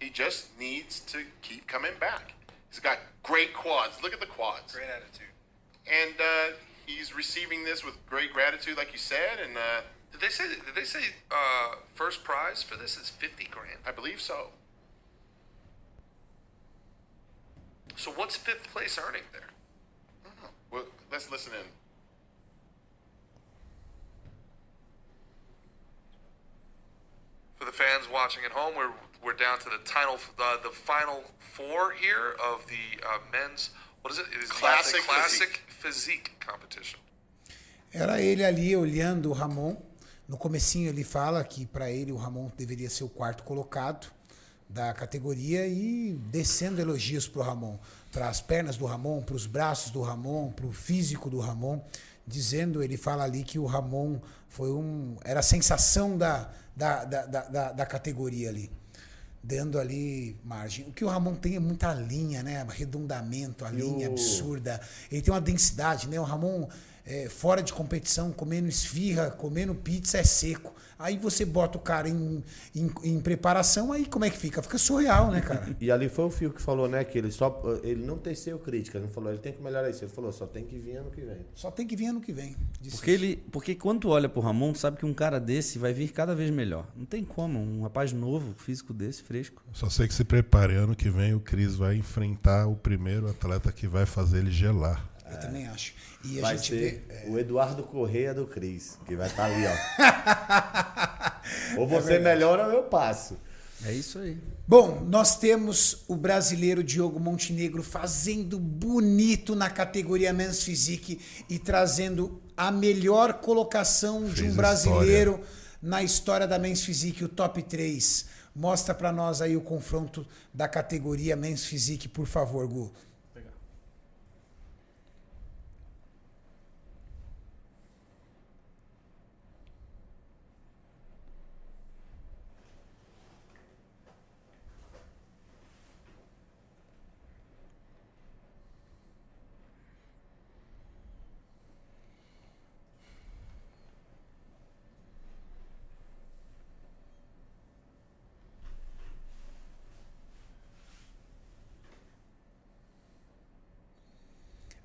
He just needs to keep coming back. He's got great quads. Look at the quads. Great attitude. And uh, he's receiving this with great gratitude, like you said. And uh, Did they say? Did they say uh, first prize for this is fifty grand? I believe so. So what's fifth place earning there? Well, let's listen in. For the fans watching at home, we're we're down to the final uh, the final four here of the uh, men's what is it? It is Classic classic physique competition. Era ele ali olhando o Ramon. No comecinho ele fala que para ele o Ramon deveria ser o quarto colocado da categoria e descendo elogios pro Ramon, para as pernas do Ramon, para os braços do Ramon, para o físico do Ramon, dizendo, ele fala ali que o Ramon foi um era a sensação da, da, da, da, da- categoria ali. Dando ali margem. O que o Ramon tem é muita linha, né? Arredondamento, a linha o- absurda. Ele tem uma densidade, né? O Ramon, é, fora de competição, comendo esfirra, comendo pizza, é seco. Aí você bota o cara em, em, em preparação, aí como é que fica? Fica surreal, né, cara? E ali foi o Fio que falou, né? Que ele só. Ele não teceu crítica, não falou, ele tem que melhorar isso. Ele falou, só tem que vir ano que vem. Só tem que vir ano que vem. Disse Porque, ele, porque quando tu olha pro Ramon, tu sabe que um cara desse vai vir cada vez melhor. Não tem como, um rapaz novo, físico desse, fresco. Só sei que se prepare. Ano que vem o Cris vai enfrentar o primeiro atleta que vai fazer ele gelar. Eu também acho. E a Vai gente ser vê. o Eduardo Correia do Cris, que vai estar ali, ó. ou você melhora ou eu passo. É isso aí. Bom, nós temos o brasileiro Diogo Montenegro fazendo bonito na categoria Men's Physique e trazendo a melhor colocação de Fez um brasileiro na história da Men's Physique, o top 3. Mostra pra nós aí o confronto da categoria Men's Physique, por favor, Gu.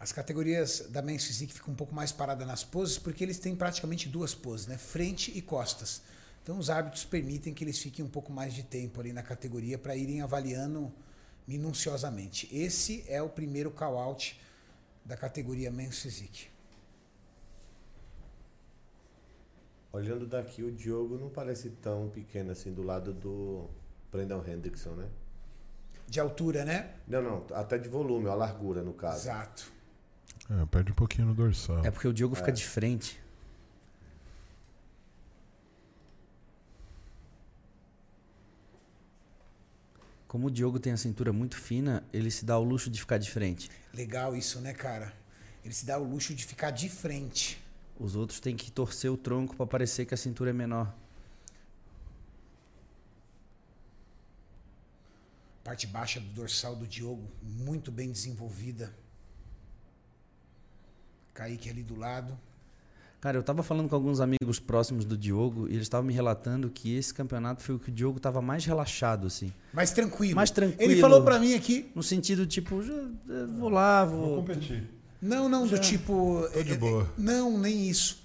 As categorias da Men's Physique ficam um pouco mais paradas nas poses, porque eles têm praticamente duas poses, né? Frente e costas. Então os árbitros permitem que eles fiquem um pouco mais de tempo ali na categoria para irem avaliando minuciosamente. Esse é o primeiro call-out da categoria Men's Physique. Olhando daqui, o Diogo não parece tão pequeno assim do lado do Brendan Hendrickson, né? De altura, né? Não, não, até de volume, a largura no caso. Exato. É, perde um pouquinho no dorsal. É porque o Diogo fica de frente. Como o Diogo tem a cintura muito fina, ele se dá o luxo de ficar de frente. Legal isso, né, cara? Ele se dá o luxo de ficar de frente. Os outros têm que torcer o tronco para parecer que a cintura é menor. Parte baixa do dorsal do Diogo, muito bem desenvolvida. Kaique ali do lado. Cara, eu tava falando com alguns amigos próximos do Diogo e eles estavam me relatando que esse campeonato foi o que o Diogo tava mais relaxado, assim. Mais tranquilo. Mais tranquilo. Ele falou pra mim aqui. No sentido, tipo, já, vou lá, vou. Vou competir. Não, não, do tipo. Tô de é, boa. é, Não, nem isso.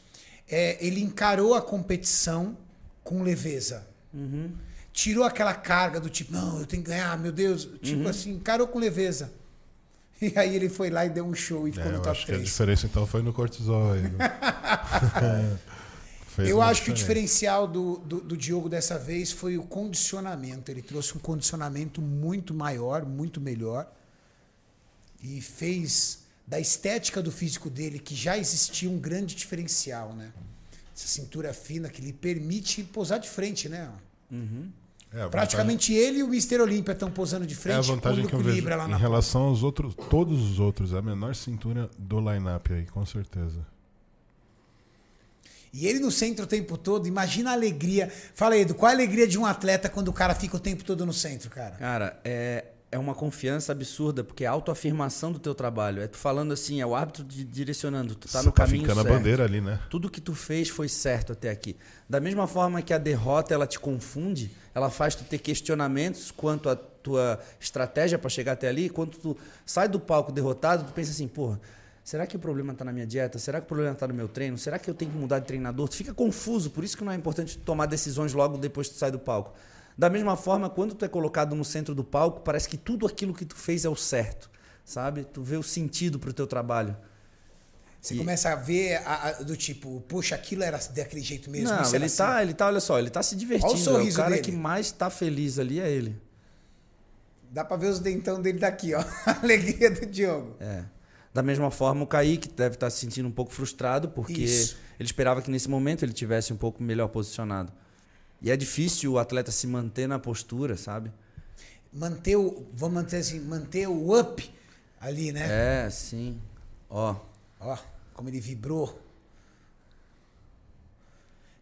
É, ele encarou a competição com leveza. Uhum. Tirou aquela carga do tipo, não, eu tenho que ganhar, meu Deus. Tipo Uhum. assim, encarou com leveza. E aí ele foi lá e deu um show e ficou É, no eu top acho que a 3. diferença então foi no cortisol aí. né? Fez Eu acho que o diferença. diferencial do, do, do Diogo dessa vez foi o condicionamento. Ele trouxe um condicionamento muito maior, muito melhor. E fez da estética do físico dele, que já existia um grande diferencial, né? Essa cintura fina que lhe permite posar de frente, né? É, Praticamente ele e o Mr. Olímpia estão posando de É a frente. vantagem o que eu vejo lá em na relação aos outros, todos os outros, é a menor cintura do line-up aí, com certeza. E ele no centro o tempo todo, imagina a alegria. Fala aí, Edu, qual a alegria de um atleta quando o cara fica o tempo todo no centro, cara? Cara, é, é uma confiança absurda, porque é a autoafirmação do teu trabalho. É tu falando assim, é o árbitro te direcionando, tu tá Você no tá caminho ficando a certo. bandeira ali, né? Tudo que tu fez foi certo até aqui. Da mesma forma que a derrota ela te confunde, ela faz tu ter questionamentos quanto à tua estratégia para chegar até ali, quando tu sai do palco derrotado, tu pensa assim, porra, será que o problema tá na minha dieta? Será que o problema tá no meu treino? Será que eu tenho que mudar de treinador? Tu fica confuso, por isso que não é importante tomar decisões logo depois que tu sai do palco. Da mesma forma, quando tu é colocado no centro do palco, parece que tudo aquilo que tu fez é o certo, sabe? Tu vê o sentido pro teu trabalho. Você E- começa a ver a- a- do tipo, puxa, aquilo era daquele jeito mesmo. Não, ele tá, assim. ele tá, olha só, ele tá se divertindo. Olha o sorriso o cara dele. que mais tá feliz ali é ele. Dá pra ver os dentão dele daqui, ó. A alegria do Diogo. É. Da mesma forma, o Kaique deve estar se sentindo um pouco frustrado, porque Isso. ele esperava que nesse momento ele tivesse um pouco melhor posicionado. E é difícil o atleta se manter na postura, sabe? Manter o, vamos manter assim, manter o up ali, né? É, sim. Ó, Ó, como ele vibrou.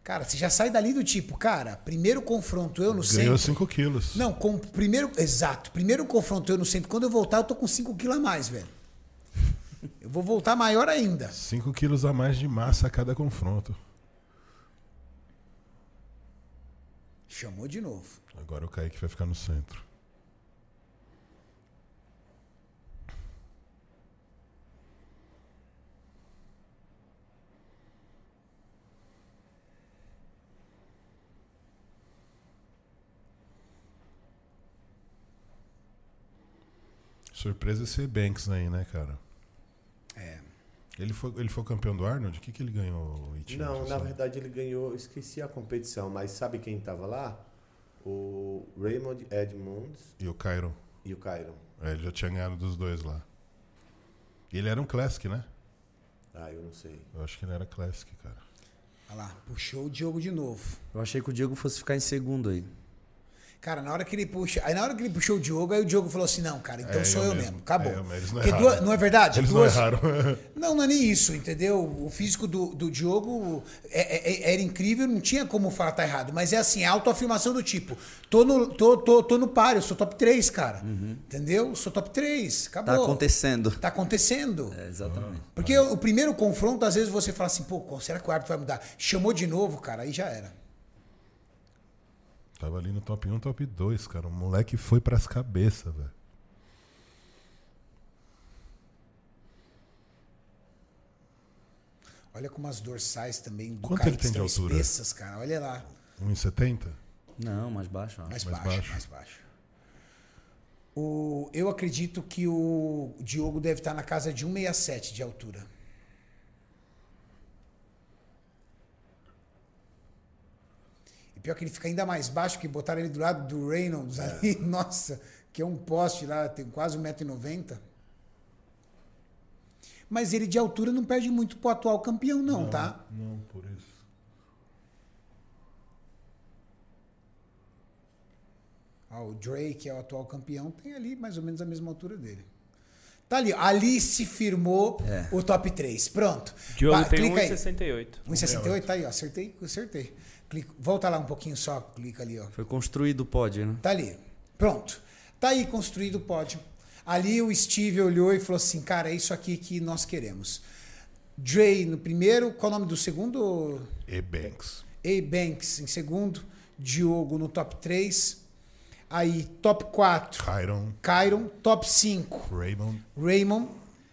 Cara, você já sai dali do tipo, cara, primeiro confronto eu no Ganhou centro. 5 quilos. Não, com primeiro, exato, primeiro confronto eu no centro. Quando eu voltar, eu tô com 5 quilos a mais, velho. Eu vou voltar maior ainda. 5 quilos a mais de massa a cada confronto. Chamou de novo. Agora o Kaique vai ficar no centro. Surpresa ser Banks aí, né, cara? Ele foi, ele foi campeão do Arnold? O que, que ele ganhou? Itinho? Não, na sabe? verdade ele ganhou, esqueci a competição, mas sabe quem tava lá? O Raymond Edmonds E o Cairo? e o Kyron. É, ele já tinha ganhado dos dois lá. E ele era um Classic, né? Ah, eu não sei. Eu acho que ele era Classic, cara. Olha lá, puxou o Diogo de novo. eu achei que o Diego fosse ficar em segundo aí. Cara, na hora que ele puxa. Aí na hora que ele puxou o Diogo, aí o Diogo falou assim: não, cara, então É, sou eu eu mesmo. mesmo. Acabou. É, eu mesmo. Não erraram. duas- não é verdade? Eles Duas- não erraram. Não, não é nem isso, entendeu? O físico do, do Diogo é- é- era incrível, não tinha como falar tá errado. Mas é assim, é autoafirmação do tipo: tô no, tô, tô, tô no páreo, sou top 3, cara. Entendeu? Sou top 3. Acabou. Tá acontecendo. Tá acontecendo. É, exatamente. Porque o, o primeiro confronto, às vezes você fala assim, pô, será que o árbitro vai mudar? Chamou de novo, cara, aí já era. Tava ali no top 1, top 2, cara. O moleque foi pras cabeças, velho. Olha como as dorsais também do Quanto ele tem de altura? espessas, cara. Olha lá. 1,70? Não, mais baixo. ó. Mais, Mais baixo, baixo. mais baixo. O, eu acredito que o Diogo deve estar na casa de 1,67 de altura. Pior que ele fica ainda mais baixo, porque botaram ele do lado do Reynolds ali. Nossa, que é um poste lá, tem quase 1,90m. Mas ele de altura não perde muito pro atual campeão, não, tá? Não, por isso. Ó, o Drake, que é o atual campeão, tem ali mais ou menos a mesma altura dele. Tá ali, ó. ali se firmou É. o top 3. Pronto. Diogo Vai, tem clica aí. 1,68. 1,68, tá aí, ó. Acertei, acertei. Clica, volta lá um pouquinho só, clica ali, ó. Foi construído o pódio, né? Tá ali. Pronto. Tá aí construído o pódio. Ali o Steve olhou e falou assim: cara, é isso aqui que nós queremos. Dre no primeiro, qual o nome do segundo? E Banks. A. Banks em segundo, Diogo no top 3. Aí, top 4, Kyron, Kyron. Top 5, Raymond, Raymond.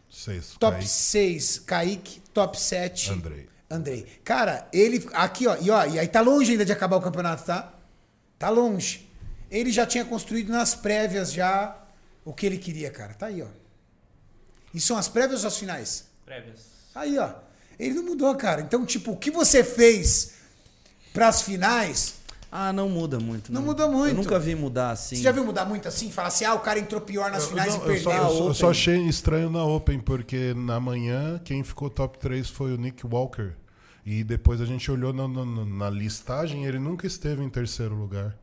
6. Top 6, Kaique. Top 7, Andrei. Andrei. Cara, ele. Aqui, ó. E, ó. e aí tá longe ainda de acabar o campeonato, tá? Tá longe. Ele já tinha construído nas prévias já o que ele queria, cara. Tá aí, ó. E são as prévias ou as finais? Prévias. Aí, ó. Ele não mudou, cara. Então, tipo, o que você fez pras finais. Ah, não muda muito. Não mudou muito. Eu nunca vi mudar assim. Você já viu mudar muito assim? Falar assim, ah, o cara entrou pior nas Eu, finais não, e perdeu. eu só- eu só achei estranho na Open, porque na manhã quem ficou top 3 foi o Nick Walker. E depois a gente olhou na, na- na listagem, ele nunca esteve em terceiro lugar.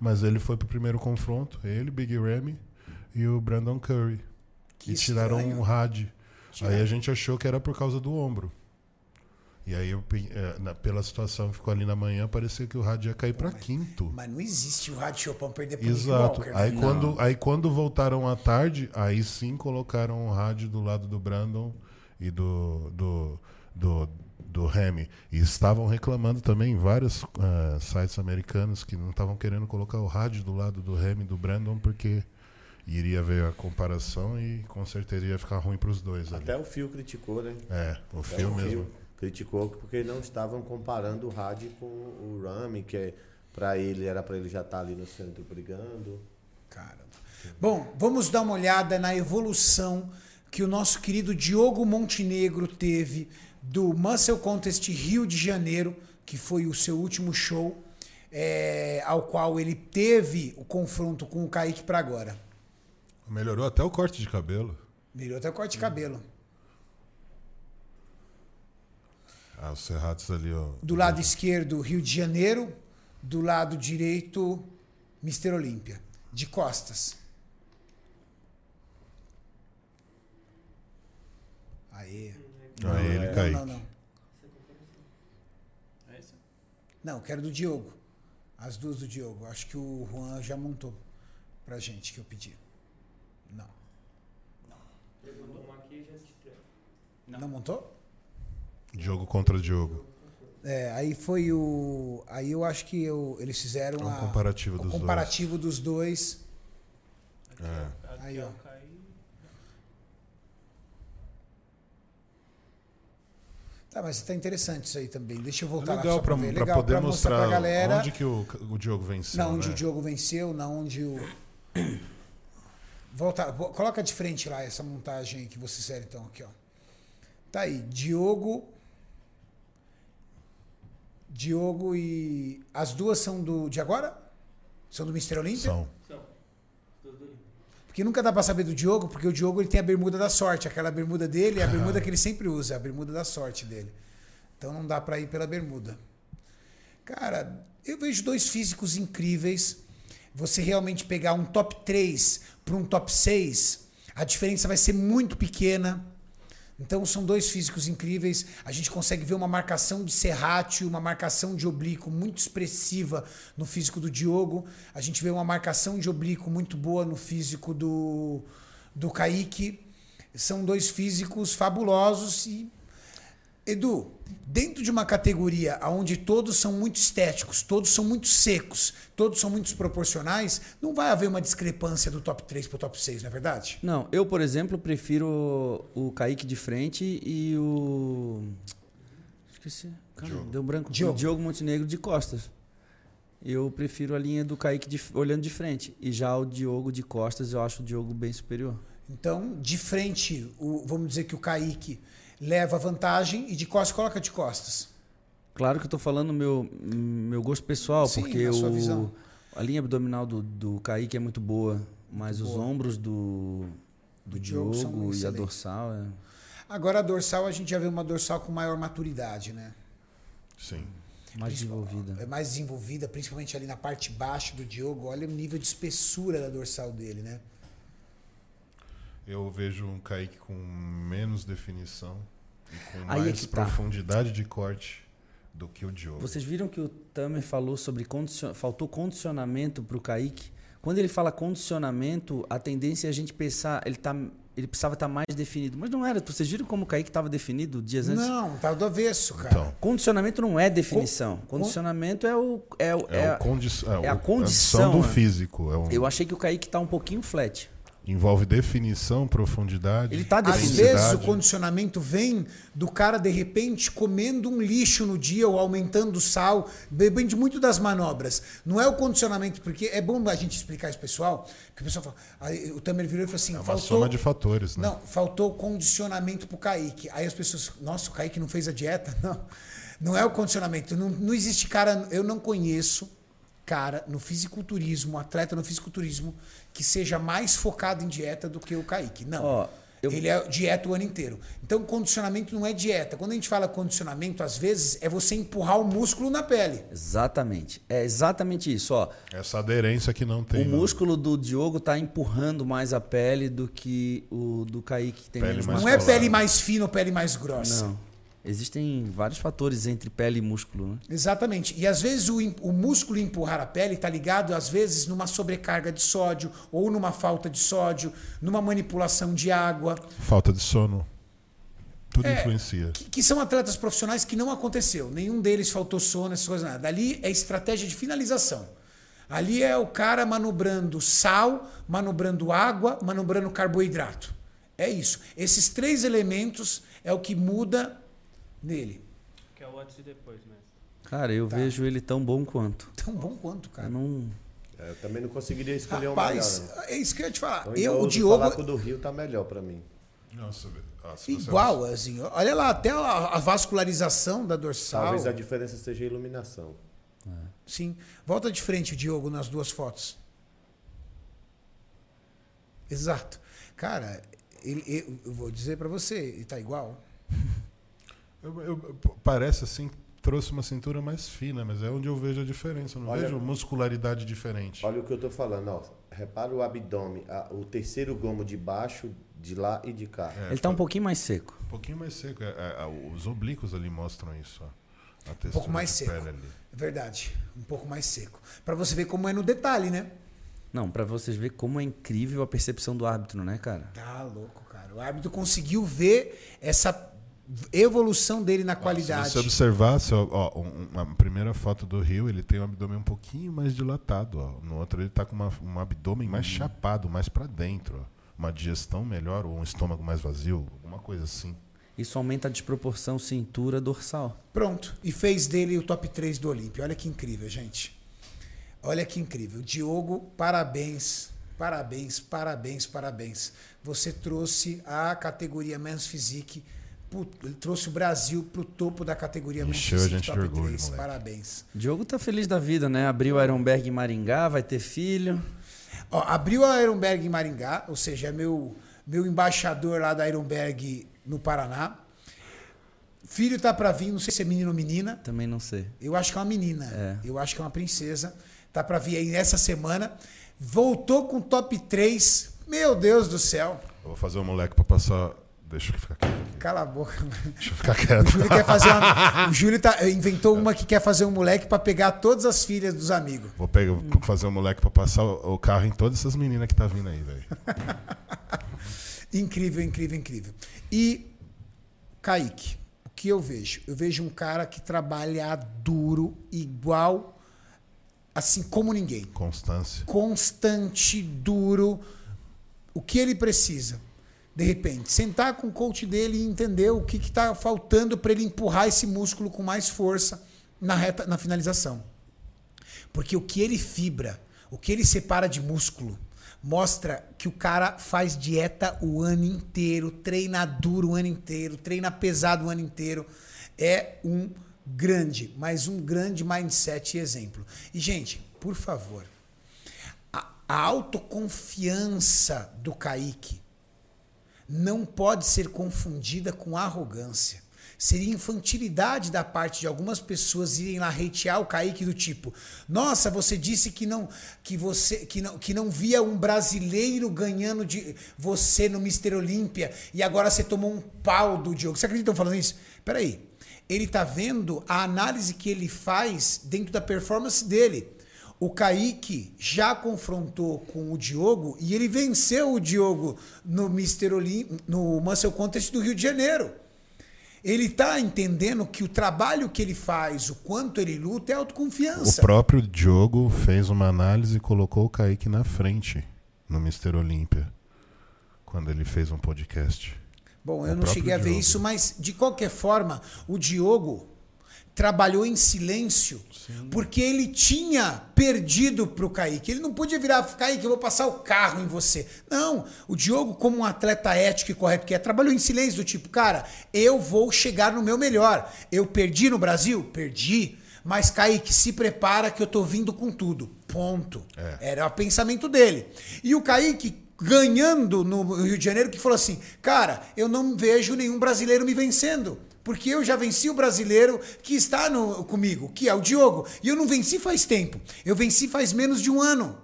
Mas ele foi pro primeiro confronto, ele, Big Ramy e o Brandon Curry. Que e tiraram estranho. um RAD. Tiraram. Aí a gente achou que era por causa do ombro. E aí, eu, eh, na- pela situação que ficou ali na manhã, parecia que o RAD ia cair pra quinto. Mas não existe o Rádio Chopin perder pro Nick Exato. Walker. Aí né? quando, aí quando voltaram à tarde, aí sim colocaram o rádio do lado do Brandon e do do do, do Remy. E estavam reclamando também em vários ah, sites americanos que não estavam querendo colocar o rádio do lado do Remy e do Brandon porque iria ver a comparação e com certeza ia ficar ruim para os dois ali. Até o Phil criticou, né? É, o Até Phil mesmo. Criticou porque não estavam comparando o Rádio com o Rami, que é para ele era para ele já estar ali no centro brigando. Caramba. Bom, vamos dar uma olhada na evolução que o nosso querido Diogo Montenegro teve do Muscle Contest Rio de Janeiro, que foi o seu último show, é, ao qual ele teve o confronto com o Kaique pra agora. Melhorou até o corte de cabelo. Virou até corte de cabelo. Ah, os Serratos ali, ó. Do lado esquerdo, Rio de Janeiro. Do lado direito, Mister Olímpia. De costas. Aê. Aí ele Não, caiu. não, não. Não, quero do Diogo. As duas do Diogo. Acho que o Juan já montou pra gente que eu pedi. Não. Não montou? Jogo contra jogo. É, aí foi o. Aí eu acho que eu, eles fizeram Um a- comparativo o dos dois. comparativo dos dois. É. Aí, ó. Tá, mas tá interessante isso aí também. Deixa eu voltar lá Legal só pra, pra ver. pra Legal poder pra mostrar pra galera. onde que o, o Diogo venceu. na onde né? o Diogo venceu, na onde o. Volta, vo- coloca de frente lá essa montagem que vocês fizeram então aqui, ó. Tá aí, Diogo. Diogo e. As duas são do. De agora? São do Mister Olímpia? São. Porque nunca dá pra saber do Diogo, porque o Diogo ele tem a bermuda da sorte. Aquela bermuda dele é a bermuda que ele sempre usa, a bermuda da sorte dele. Então não dá pra ir pela bermuda. Cara, eu vejo dois físicos incríveis. Você realmente pegar um top 3 para um top 6, a diferença vai ser muito pequena. Então são dois físicos incríveis. A gente consegue ver uma marcação de serrátil, uma marcação de oblíquo muito expressiva no físico do Diogo. A gente vê uma marcação de oblíquo muito boa no físico do, do Kaique. São dois físicos fabulosos e Edu, dentro de uma categoria onde todos são muito estéticos, todos são muito secos, todos são muito proporcionais, não vai haver uma discrepância do top 3 pro top 6, não é verdade? Não, eu, por exemplo, prefiro o Kaique de frente e o. Esqueci. Cara, deu branco. Diogo. O Diogo Montenegro de costas. Eu prefiro a linha do Kaique de- olhando de frente. E já o Diogo de costas, eu acho o Diogo bem superior. Então, de frente, o- vamos dizer que o Kaique leva vantagem e de costas coloca de costas. Claro que eu tô falando meu meu gosto pessoal, Sim, porque o, visão. a linha abdominal do, do Kaique é muito boa, mas os boa. ombros do, do Diogo e a dorsal é... Agora a dorsal, a gente já vê uma dorsal com maior maturidade, né? Sim. mais desenvolvida. É mais desenvolvida, principalmente ali na parte baixa do Diogo. Olha o nível de espessura da dorsal dele, né? Eu vejo um Kaique com menos definição e com Aí é mais tá. profundidade de corte do que o Diogo. Vocês viram que o Tamer falou sobre condicion... faltou condicionamento para o Kaique? Quando ele fala condicionamento, a tendência é a gente pensar, ele, tá, ele precisava estar mais definido. Mas não era. Vocês viram como o Kaique estava definido dias antes? Não, tá do avesso, cara. Então, Condicionamento não é definição. Condicionamento é o. É, o- é, é- o condi é, é a condição, do né? físico. É um- Eu achei que o Kaique tá um pouquinho flat. Envolve definição, profundidade. Ele tá Às vezes o condicionamento vem do cara, de repente, comendo um lixo no dia ou aumentando o sal. Depende muito das manobras. Não é o condicionamento, porque é bom a gente explicar isso, pessoal. Porque o pessoal fala. Aí o Tamer virou e falou assim: É uma faltou. soma de fatores, né? Não, faltou condicionamento pro Kaique. Aí as pessoas, nossa, o Kaique não fez a dieta? Não. Não é o condicionamento. Não, não existe cara, eu não conheço cara no fisiculturismo, atleta no fisiculturismo, que seja mais focado em dieta do que o Kaique. Não. Ó, eu- Ele é dieta o ano inteiro. Então, condicionamento não é dieta. Quando a gente fala condicionamento, às vezes, é você empurrar o músculo na pele. Exatamente. É exatamente isso. Ó, Essa aderência que não tem. o no- músculo do Diogo tá empurrando mais a pele do que o do Kaique, que tem Pele menos mais não é pele mais fina ou pele mais grossa. Não. Existem vários fatores entre pele e músculo, né? Exatamente. E às vezes o, o músculo empurrar a pele está ligado, às vezes, numa sobrecarga de sódio, ou numa falta de sódio, numa manipulação de água. Falta de sono. Tudo É, influencia. Que, que são atletas profissionais que não aconteceu. Nenhum deles faltou sono, essas coisas nada. Ali é estratégia de finalização. Ali é o cara manobrando sal, manobrando água, manobrando carboidrato. É isso. Esses três elementos é o que muda nele. Que é o antes e depois, né? Cara, eu vejo ele tão bom quanto. Tão bom quanto, Eu cara. não. É, eu também não conseguiria escolher Rapaz, um melhor. né? é isso que eu ia te falar. Então, ainda Eu, o ouso Diogo. falar que o do Rio tá melhor pra mim. Se, ah, se você- Igual, assim. Olha lá, até a, a vascularização da dorsal. Talvez a diferença seja a iluminação. Sim. Volta de frente, Diogo, nas duas fotos. Exato. Cara, ele, eu, eu vou dizer pra você, ele tá igual. Eu- eu- parece assim, trouxe uma cintura mais fina, mas é onde eu vejo a diferença. Eu não Olha- vejo muscularidade diferente. Olha o que eu tô falando, ó. Repara o abdômen, a- o terceiro gomo de baixo, de lá e de cá. É, Ele tá um pouquinho mais seco. Um pouquinho mais seco. É, é, é, os oblíquos ali mostram isso. Ó. A Um pouco mais seco. É verdade. Um pouco mais seco. Pra você ver como é no detalhe, né? Não, pra vocês verem como é incrível a percepção do árbitro, né, cara? Tá louco, cara. O árbitro conseguiu ver essa evolução dele na qualidade. Se você observar, se, ó, ó, um- uma primeira foto do Rio, ele tem um abdômen um pouquinho mais dilatado. Ó. No outro, ele tá com uma- um abdômen mais chapado, mais para dentro. Ó. Uma digestão melhor, ou um estômago mais vazio, alguma coisa assim. Isso aumenta a desproporção cintura-dorsal. Pronto. E fez dele o top 3 do Olímpio. Olha que incrível, gente. Olha que incrível. Diogo, parabéns. Parabéns, parabéns, parabéns. Você trouxe a categoria Men's Physique. Ele trouxe o Brasil pro topo da categoria Encheu a gente de top orgulho, 3. moleque. Parabéns. Diogo tá feliz da vida, né? Abriu o Ironberg em Maringá, vai ter filho. Ó, abriu a Ironberg em Maringá, ou seja, é meu, meu embaixador lá da Ironberg no Paraná. Filho tá pra vir, não sei se é menino ou menina. Também não sei. Eu acho que é uma menina. É. Eu acho que é uma princesa. Tá pra vir aí nessa semana. Voltou com top 3. Meu Deus do céu. Eu vou fazer o moleque pra passar. Deixa eu ficar quieto. Cala a boca. Deixa eu ficar quieto. O Júlio quer fazer uma, O Júlio tá, inventou uma que quer fazer um moleque pra pegar todas as filhas dos amigos. Vou pegar, vou fazer o moleque pra passar o, o carro em todas essas meninas que tá vindo aí, velho. Incrível, incrível, incrível. E Kaique, o que eu vejo? Eu vejo um cara que trabalha duro, igual, assim como ninguém. Constância. Constante, duro. O que ele precisa? De repente, sentar com o coach dele e entender o que está faltando para ele empurrar esse músculo com mais força na reta, na finalização. Porque o que ele fibra, o que ele separa de músculo, mostra que o cara faz dieta o ano inteiro, treina duro o ano inteiro, treina pesado o ano inteiro. É um grande, mas um grande mindset e exemplo. E, gente, por favor, a, a autoconfiança do Kaique não pode ser confundida com arrogância. Seria infantilidade da parte de algumas pessoas irem lá hatear o Kaique do tipo: "Nossa, você disse que não que você que não, que não via um brasileiro ganhando de você no Mister Olímpia e agora você tomou um pau do Diogo". Você acredita que falando isso? Peraí. Ele tá vendo a análise que ele faz dentro da performance dele. O Kaique já confrontou com o Diogo e ele venceu o Diogo no Mr. Olim, no Muscle Contest do Rio de Janeiro. Ele está entendendo que o trabalho que ele faz, o quanto ele luta, é O autoconfiança. próprio Diogo fez uma análise e colocou o Kaique na frente no Mr. Olímpia. Quando ele fez um podcast. Bom, O eu não cheguei a ver Diogo. isso, mas de qualquer forma, o Diogo trabalhou em silêncio porque ele tinha perdido pro Kaique. Ele não podia virar, Kaique, eu vou passar o carro em você. Não, o Diogo, como um atleta ético e correto que é, trabalhou em silêncio do tipo, cara, eu vou chegar no meu melhor. Eu perdi no Brasil? Perdi. Mas, Kaique, se prepara que eu tô vindo com tudo. Ponto. Era o pensamento dele. E o Kaique ganhando no Rio de Janeiro, que falou assim: cara, eu não vejo nenhum brasileiro me vencendo. Porque eu já venci o brasileiro que está no, comigo, que é o Diogo. E eu não venci faz tempo. Eu venci faz menos de um ano.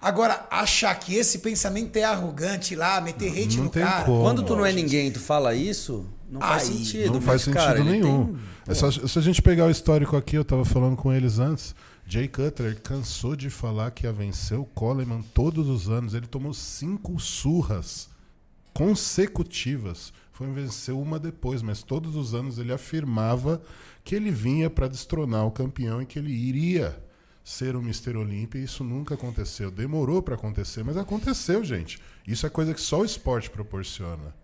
Agora, achar que esse pensamento é arrogante lá, meter hate não no tem cara. como. Quando tu não é ninguém, tu fala isso, não faz Aí, sentido. Não faz mas, cara, sentido ele nenhum. tem- É só, se a gente pegar o histórico aqui, eu tava falando com eles antes. Jay Cutler cansou de falar que ia vencer o Coleman todos os anos. Ele tomou cinco surras consecutivas. Foi vencer uma depois, mas todos os anos ele afirmava que ele vinha para destronar o campeão e que ele iria ser o Mr. Olímpia. E isso nunca aconteceu. Demorou para acontecer, mas aconteceu, gente. Isso é coisa que só o esporte proporciona.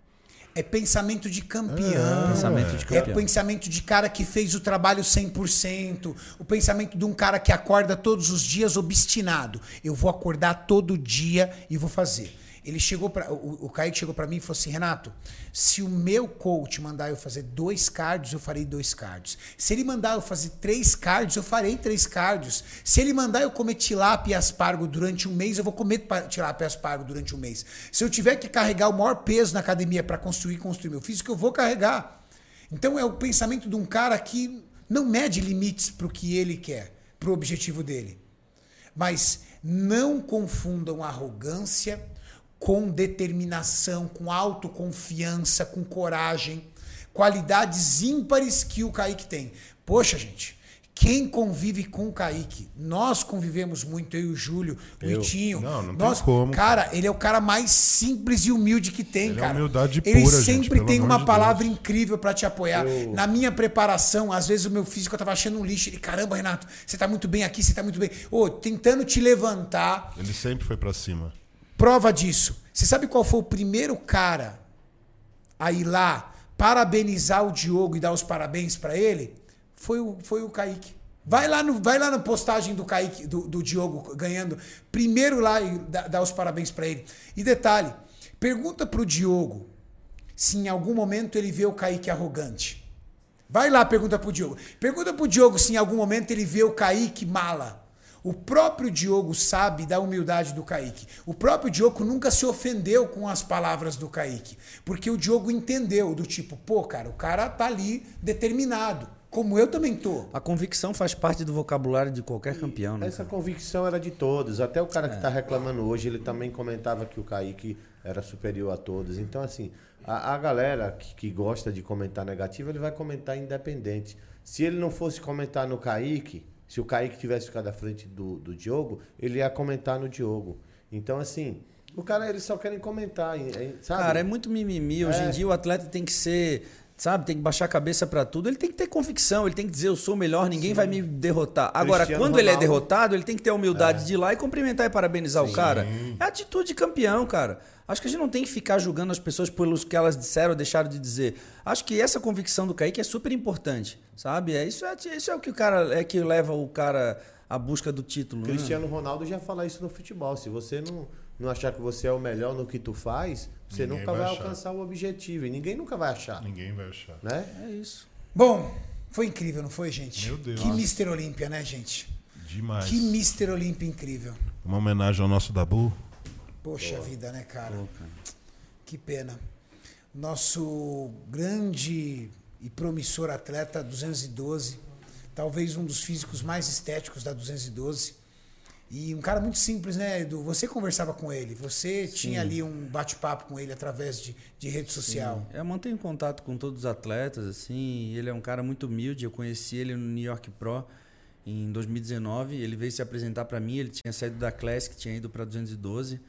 É pensamento de campeão. É, pensamento de campeão. É pensamento de cara que fez o trabalho 100%. O pensamento de um cara que acorda todos os dias obstinado. Eu vou acordar todo dia e vou fazer. Ele chegou para o, o Kaique chegou para mim e falou assim: Renato, se o meu coach mandar eu fazer dois cards, eu farei dois cards. Se ele mandar eu fazer três cards, eu farei três cards. Se ele mandar eu comer tilápia e aspargo durante um mês, eu vou comer tilápia e aspargo durante um mês. Se eu tiver que carregar o maior peso na academia para construir construir meu físico, eu vou carregar. Então é o pensamento de um cara que não mede limites para o que ele quer, para o objetivo dele. Mas não confundam arrogância com determinação, com autoconfiança, com coragem, qualidades ímpares que o Kaique tem. Poxa, gente, quem convive com o Kaique? Nós convivemos muito, eu e o Júlio, o? Itinho. Não, não tem nós, como. Cara, ele é o cara mais simples e humilde que tem, Ele é cara. humildade ele pura, gente, sempre pelo tem uma de palavra incrível pra te apoiar. Eu- Na minha preparação, às vezes o meu físico eu tava achando um lixo. Ele, caramba, Renato, você tá muito bem aqui, você tá muito bem. Ô, tentando te levantar. Ele sempre foi pra cima. Prova disso. Você sabe qual foi o primeiro cara a ir lá parabenizar o Diogo e dar os parabéns pra ele? Foi o, foi o Kaique. Vai lá, no, vai lá na postagem do Kaique, do, do Diogo ganhando. Primeiro lá e dá, os parabéns pra ele. E detalhe, pergunta pro Diogo se em algum momento ele vê o Kaique arrogante. Vai lá, pergunta pro Diogo. Pergunta pro Diogo se em algum momento ele vê o Kaique mala. O próprio Diogo sabe da humildade do Kaique. O próprio Diogo nunca se ofendeu com as palavras do Kaique. Porque o Diogo entendeu, do tipo, pô, cara, o cara tá ali determinado. Como eu também tô. A convicção faz parte do vocabulário de qualquer campeão, né? Essa convicção era de todos. Até o cara que está reclamando hoje, ele também comentava que o Kaique era superior a todos. Então, assim, a, a galera que, que gosta de comentar negativo, ele vai comentar independente. Se ele não fosse comentar no Kaique, se o Kaique tivesse ficado à frente do, do Diogo, ele ia comentar no Diogo. Então, assim, o cara, eles só querem comentar, sabe? Cara, é muito mimimi. Hoje É. em dia o atleta tem que ser, sabe, tem que baixar a cabeça pra tudo. Ele tem que ter convicção, ele tem que dizer eu sou o melhor, ninguém vai me derrotar. Agora, Cristiano quando ele é Ronaldo. derrotado, ele tem que ter a humildade de ir lá e cumprimentar e parabenizar o cara. É atitude de campeão, cara. Acho que a gente não tem que ficar julgando as pessoas pelos que elas disseram ou deixaram de dizer. Acho que essa convicção do Kaique é super importante, sabe? É isso é, isso é o que o cara é que leva o cara à busca do título. né? Cristiano Ronaldo já fala isso no futebol. Se você não, não achar que você é o melhor no que tu faz, você Ninguém nunca vai vai, alcançar o objetivo. E ninguém nunca vai achar. Ninguém vai achar. Né? É isso. Bom, foi incrível, não foi, gente? Meu Deus. Que Mr. Olímpia, né, gente? Demais. Que Mr. Olímpia incrível. Uma homenagem ao nosso Dabu. Poxa vida, né, cara? Que pena. Nosso grande e promissor atleta 212, talvez um dos físicos mais estéticos da 212. E um cara muito simples, né, Edu? Você conversava com ele, você tinha ali um bate-papo com ele através de, de rede social. Sim. Eu mantenho contato com todos os atletas, assim. Ele é um cara muito humilde. Eu conheci ele no New York Pro em 2019. Ele veio se apresentar para mim. Ele tinha saído da Classic, tinha ido para 212.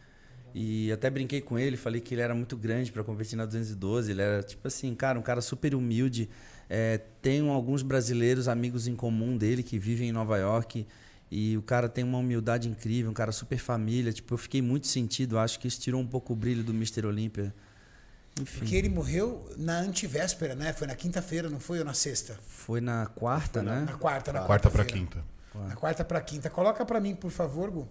E até brinquei com ele, falei que ele era muito grande para competir na 212. Ele era, tipo assim, cara, um cara super humilde. É, tenho alguns brasileiros, amigos em comum dele, que vivem em Nova York. E o cara tem uma humildade incrível, um cara super família. Tipo, eu fiquei muito sentido. Acho que isso tirou um pouco o brilho do Mr. Olímpia. Enfim. Porque ele morreu na antivéspera, né? Foi na quinta-feira, não foi? Ou na sexta? Foi na quarta, né? Na quarta, na Quarta pra quarta-feira. quinta. Na quarta para quinta. Coloca para mim, por favor, Gu,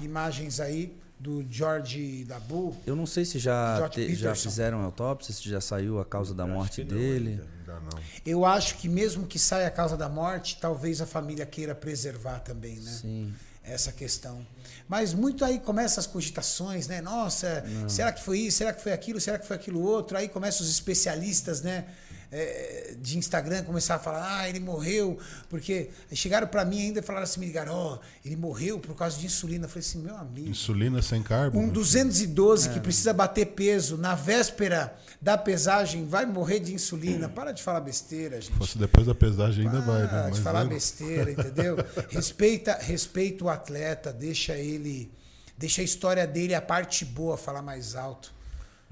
imagens aí do George Dabu. Eu não sei se já, te- já fizeram autópsia, se já saiu a causa da morte dele. Não. Eu acho que mesmo que saia a causa da morte, talvez a família queira preservar também, né? Sim. Essa questão. Mas muito aí começam as cogitações, né? Nossa, será que foi isso? Será que foi aquilo? Será que foi aquilo outro? Aí começam os especialistas, né? É, de Instagram começar a falar, ah, ele morreu, porque chegaram para mim ainda e falaram assim, me ligaram, ó, ele morreu por causa de insulina. Eu falei assim, meu amigo, Insulina sem carbo? um 212 que precisa bater peso na véspera da pesagem vai morrer de insulina. Para de falar besteira, gente. Se fosse depois da pesagem ainda vai, Para né? de Mas falar eu- besteira, entendeu? respeita, respeita o atleta, deixa ele, deixa a história dele, a parte boa, falar mais alto.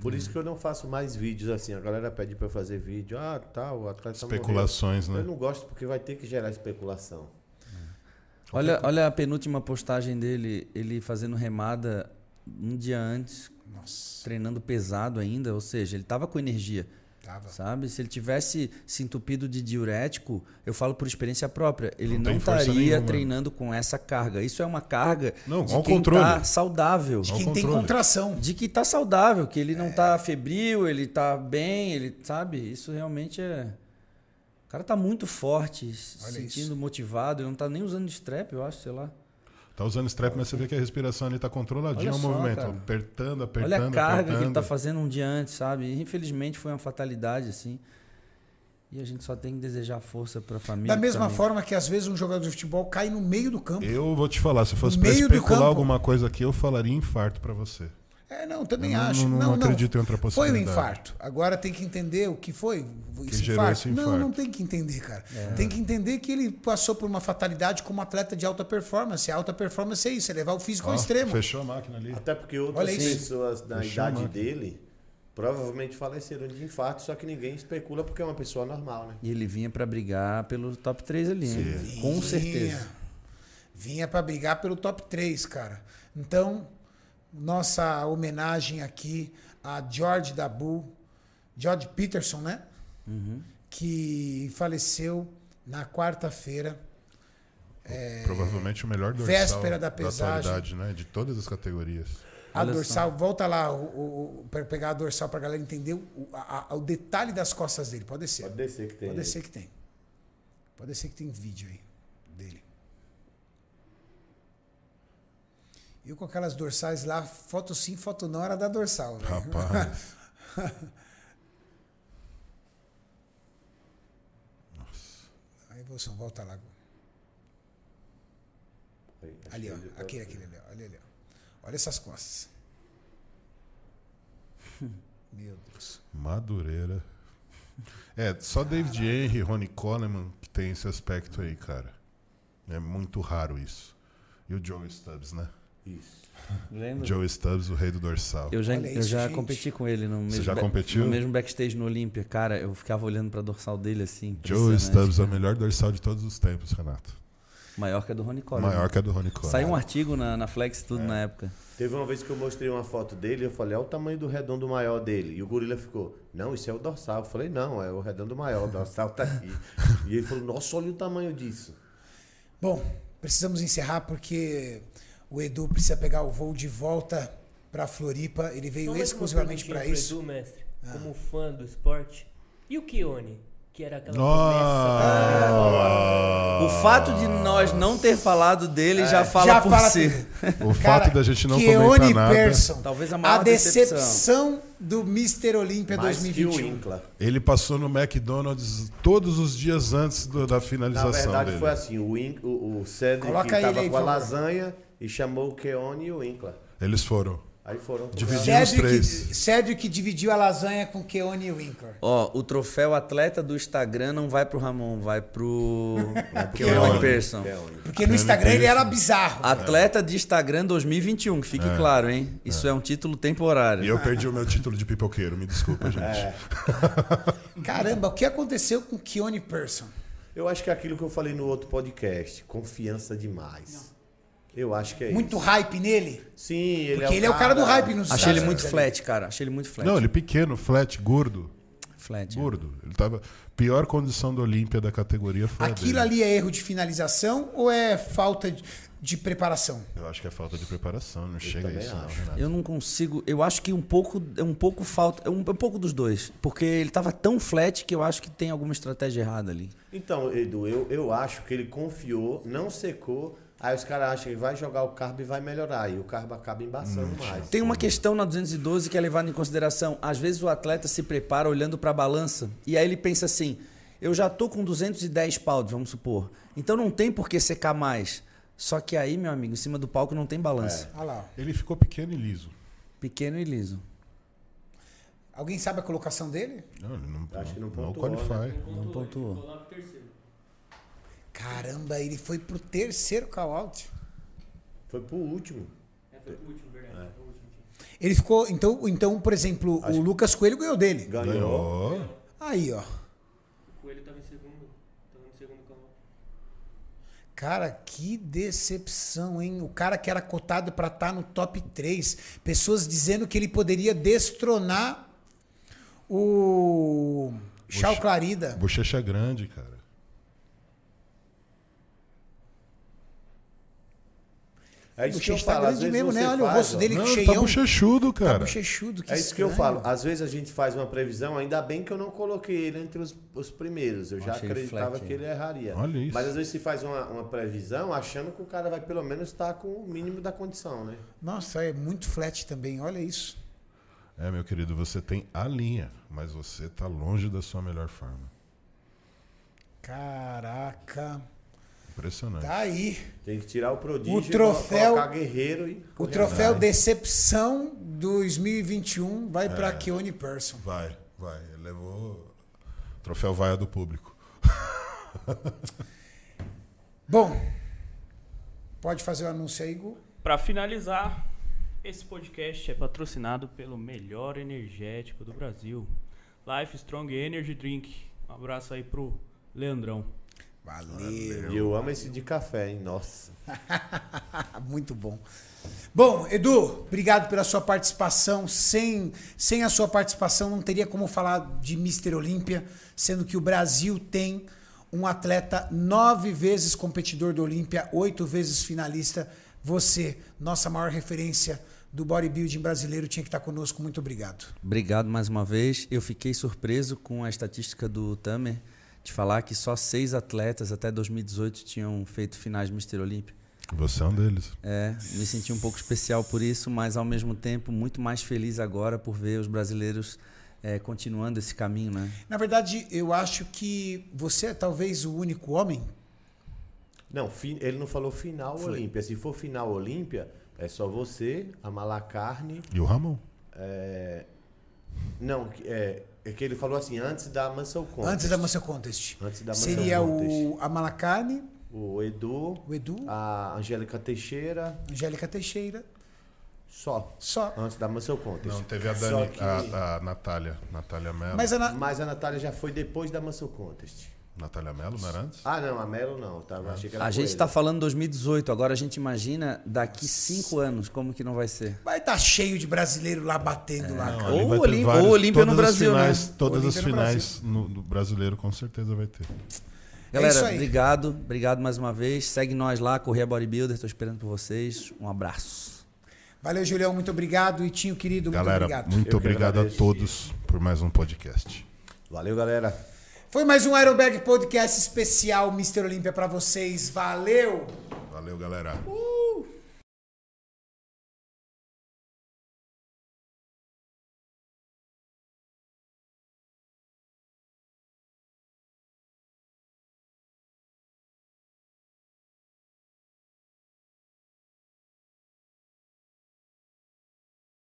Por isso que eu não faço mais vídeos assim. A galera pede pra eu fazer vídeo. Ah, tá, o atleta Especulações, morreu. né? Eu não gosto porque vai ter que gerar especulação. Olha, olha a penúltima postagem dele, ele fazendo remada um dia antes, treinando pesado ainda, ou seja, ele tava com energia. Sabe? Se ele tivesse se entupido de diurético, eu falo por experiência própria, ele Não não, estaria nenhuma. treinando com essa carga. Isso é uma carga Não, de quem controle. tá saudável. De quem tem contração. De que tá saudável, que ele não tá febril, ele tá bem, ele sabe? Isso realmente é. O cara tá muito forte, se sentindo isso. motivado, ele não tá nem usando strap, eu acho, sei lá. Tá usando strap, mas você vê que a respiração ali tá controladinha Olha o só, movimento. cara. Apertando, apertando, Olha a carga apertando. que ele tá fazendo um dia antes, sabe? E, infelizmente foi uma fatalidade, assim. E a gente só tem que desejar força pra família. Da mesma também. forma que às vezes um jogador de futebol cai no meio do campo. Eu vou te falar, se fosse do especular alguma coisa aqui, eu falaria infarto pra você. É, não, também Eu não- acho. não- não acredito em outra Foi o possibilidade. infarto. Agora tem que entender o que foi esse gerou infarto. esse Não, infarto. não tem que entender, cara. É. Tem que entender que ele passou por uma fatalidade como atleta de alta performance. A alta performance é isso, é levar o físico Ó, ao extremo. Fechou a máquina ali. Até porque outras pessoas da idade dele provavelmente faleceram de infarto, só que ninguém especula porque é uma pessoa normal, né? E ele vinha pra brigar pelo top 3 ali, hein? com certeza. Vinha pra brigar pelo top 3, cara. Então, nossa homenagem aqui a George Dabu, George Peterson, né? Uhum. Que faleceu na quarta-feira. Provavelmente o melhor dorsal Véspera da pesagem. atualidade, né? De todas as categorias. A Olha dorsal, volta lá o, o, o- pra pegar a dorsal pra galera entender o, a- a- o detalhe das costas dele. Pode descer. Pode descer que tem. Pode descer que tem. Pode descer que tem vídeo aí dele. Eu com aquelas dorsais lá, foto sim, foto não, era da dorsal. velho. Rapaz. Aí, Wilson, volta lá. Aí, Ali, ó. ele- Aquele, aquele ali, ó. Olha ali, ó. Olha essas costas. Meu Deus. Madureira. É, só David Henry, Ronnie Coleman que tem esse aspecto aí, cara. É muito raro isso. E o Joe Stubbs, né? Isso. Lembra? Joe Stubbs, o rei do dorsal. Eu já, Olha eu isso, já gente. competi com ele no mesmo, já ba- competiu? no mesmo backstage no Olímpia. Cara, eu ficava olhando pra dorsal dele assim. Joe Stubbs é o melhor dorsal de todos os tempos, Renato. Maior que a do Ronnie Coleman. Maior que a do Ronnie Coleman. Saiu um artigo na, na Flex tudo na época. Teve uma vez que eu mostrei uma foto dele e eu falei, olha o tamanho do redondo maior dele. E o gorila ficou, não, isso é o dorsal. Eu falei, não, é o redondo maior, o dorsal tá aqui. e ele falou, nossa, olha o tamanho disso. Bom, precisamos encerrar porque o Edu precisa pegar o voo de volta para Floripa. Ele veio Só exclusivamente para isso. Edu, mestre, como fã do esporte. E o Kione? Que era aquela Nossa! O fato de nós não ter falado dele já fala Já por fala si. O fato da gente não Keone comentar nada. Persson, Talvez a a, maior decepção do Mr. Olímpia Mais que o 2021. Incla. Ele passou no McDonald's todos os dias antes do- da Na finalização verdade dele. foi assim, o, In, o, o Cedric Coloca ele tava aí, com a lasanha e chamou o Keone e o Incla. Eles foram. Aí foram. Dividiram os três. Cedric dividiu a lasanha com Keone e Winkler. Ó, o troféu atleta do Instagram não vai pro Ramon, vai pro Keone. Keone Persson. Porque no Instagram ele era bizarro. Atleta de Instagram 2021, que fique claro, hein? Isso é. um título temporário. E eu perdi o meu título de pipoqueiro, me desculpa, gente. É. Caramba, o que aconteceu com Keone Persson? Eu acho que é aquilo que eu falei no outro podcast, confiança demais. Eu acho que é Muito isso. hype nele? Sim, ele Porque é o ele é o cara do hype nos Achei ele muito Unidos flat, cara. Achei ele muito flat. Não, ele pequeno, flat, gordo. Flat. é. Gordo. Ele tava. Pior condição do Olímpia da categoria foi a Aquilo dele. ali é erro de finalização ou é falta de, de preparação? Eu acho que é falta de preparação, não chega a também isso, não, acho. Renato. Eu não consigo. Eu acho que um pouco, é um pouco falta, é um, é um pouco dos dois, porque ele tava tão flat que eu acho que tem alguma estratégia errada ali. Então, Edu, eu, eu acho que ele confiou, não secou, aí os caras acham que vai jogar o carbo e vai melhorar, e o carbo acaba embaçando mais. Tem uma questão na 212 que é levada em consideração. Às vezes o atleta se prepara olhando para a balança e aí ele pensa assim: eu já tô com 210 pounds, vamos supor. Então não tem por que secar mais. Só que aí, meu amigo, em cima do palco não tem balança. Olha lá. Ele ficou pequeno e liso. Pequeno e liso. Alguém sabe a colocação dele? Não, ele não, Acho que não não pontuou, qualify. Não pontuou. Ficou lá pro terceiro. Caramba, ele foi pro terceiro call out. Foi pro último. É, foi pro último, verdade. Último. Ele ficou. Então, então por exemplo, o Lucas Coelho ganhou dele. Ganhou. Ganhou. Aí, ó. O Coelho tava em segundo. Tava no segundo canal. Cara, que decepção, hein? O cara que era cotado pra estar no top 3. Pessoas dizendo que ele poderia destronar O Chau Boche- Clarida. Bochecha grande, cara. É isso que eu tá falo. Às grande vezes mesmo, você né? Olha o faz, rosto ó. dele Não, cheião. tá bochechudo, Tá cara. bochechudo, que É isso que eu falo. Às vezes a gente faz uma previsão, ainda bem que eu não coloquei ele entre os, os primeiros. Eu já Achei acreditava flat, que ele erraria. Olha isso. Mas às vezes se faz uma, uma previsão achando que o cara vai pelo menos estar com o mínimo da condição, né? Nossa, é muito flat também, olha isso. É, meu querido, você tem a linha, mas você tá longe da sua melhor forma. Caraca. Impressionante. Tá aí. Tem que tirar o prodígio, O troféu- colocar guerreiro e O troféu. Decepção 2021 vai pra É. Keone Person. Vai, vai. Ele levou o troféu vaia do público. Bom, pode fazer o anúncio aí, Gu? Pra finalizar, esse podcast é patrocinado pelo melhor energético do Brasil. Life Strong Energy Drink. Um abraço aí pro Leandrão. Valeu. E eu amo esse de café, hein? Nossa. Muito bom. Bom, Edu, obrigado pela sua participação. Sem, sem a sua participação, não teria como falar de Mr. Olímpia, sendo que o Brasil tem um atleta nove vezes competidor do Olímpia, oito vezes finalista. Você, nossa maior referência do bodybuilding brasileiro, tinha que estar conosco. Muito obrigado. Obrigado mais uma vez. Eu fiquei surpreso com a estatística do Tamer de falar que só seis atletas até 2018 tinham feito finais de Mister Olímpia. Você é um deles. É, me senti um pouco especial por isso, mas ao mesmo tempo muito mais feliz agora por ver os brasileiros é, continuando esse caminho, né? Na verdade, eu acho que você é talvez o único homem. Não, ele não falou final Foi. Olímpia. Se for final Olímpia, é só você, a Malacarne. E o Ramon? É... Não, é, é que ele falou assim, antes da Muscle Contest. Antes da Muscle Contest. Antes da Muscle Seria Contest. o a Malacarne, O Edu, o Edu, a Angélica Teixeira, Angélica Teixeira. só. Só. Antes da Muscle Contest. Não, teve a Dani, que- a, a Natália. Natália Mello. Mas a Na- Mas a Natália já foi depois da Muscle Contest. Natália Mello, não era antes? Ah, não, a Melo não. Tá? Eu achei que era A gente está falando 2018, agora a gente imagina daqui cinco anos como que não vai ser. Vai estar cheio de brasileiro lá batendo lá, Não, Ou ter Olim- vários- ou Olímpia no todas as Brasil, né? finais, Todas Olímpia as finais no, no brasileiro com certeza vai ter. Galera, isso aí. obrigado, obrigado mais uma vez. Segue nós lá, Correia Bodybuilder, estou esperando por vocês. Um abraço. Valeu, Julião, muito obrigado. E Tinho, querido, muito Galera, obrigado. muito Eu obrigado a todos por mais um podcast. Valeu, galera. Foi mais um Ironberg Podcast especial Mr. Olímpia pra vocês. Valeu! Valeu, galera.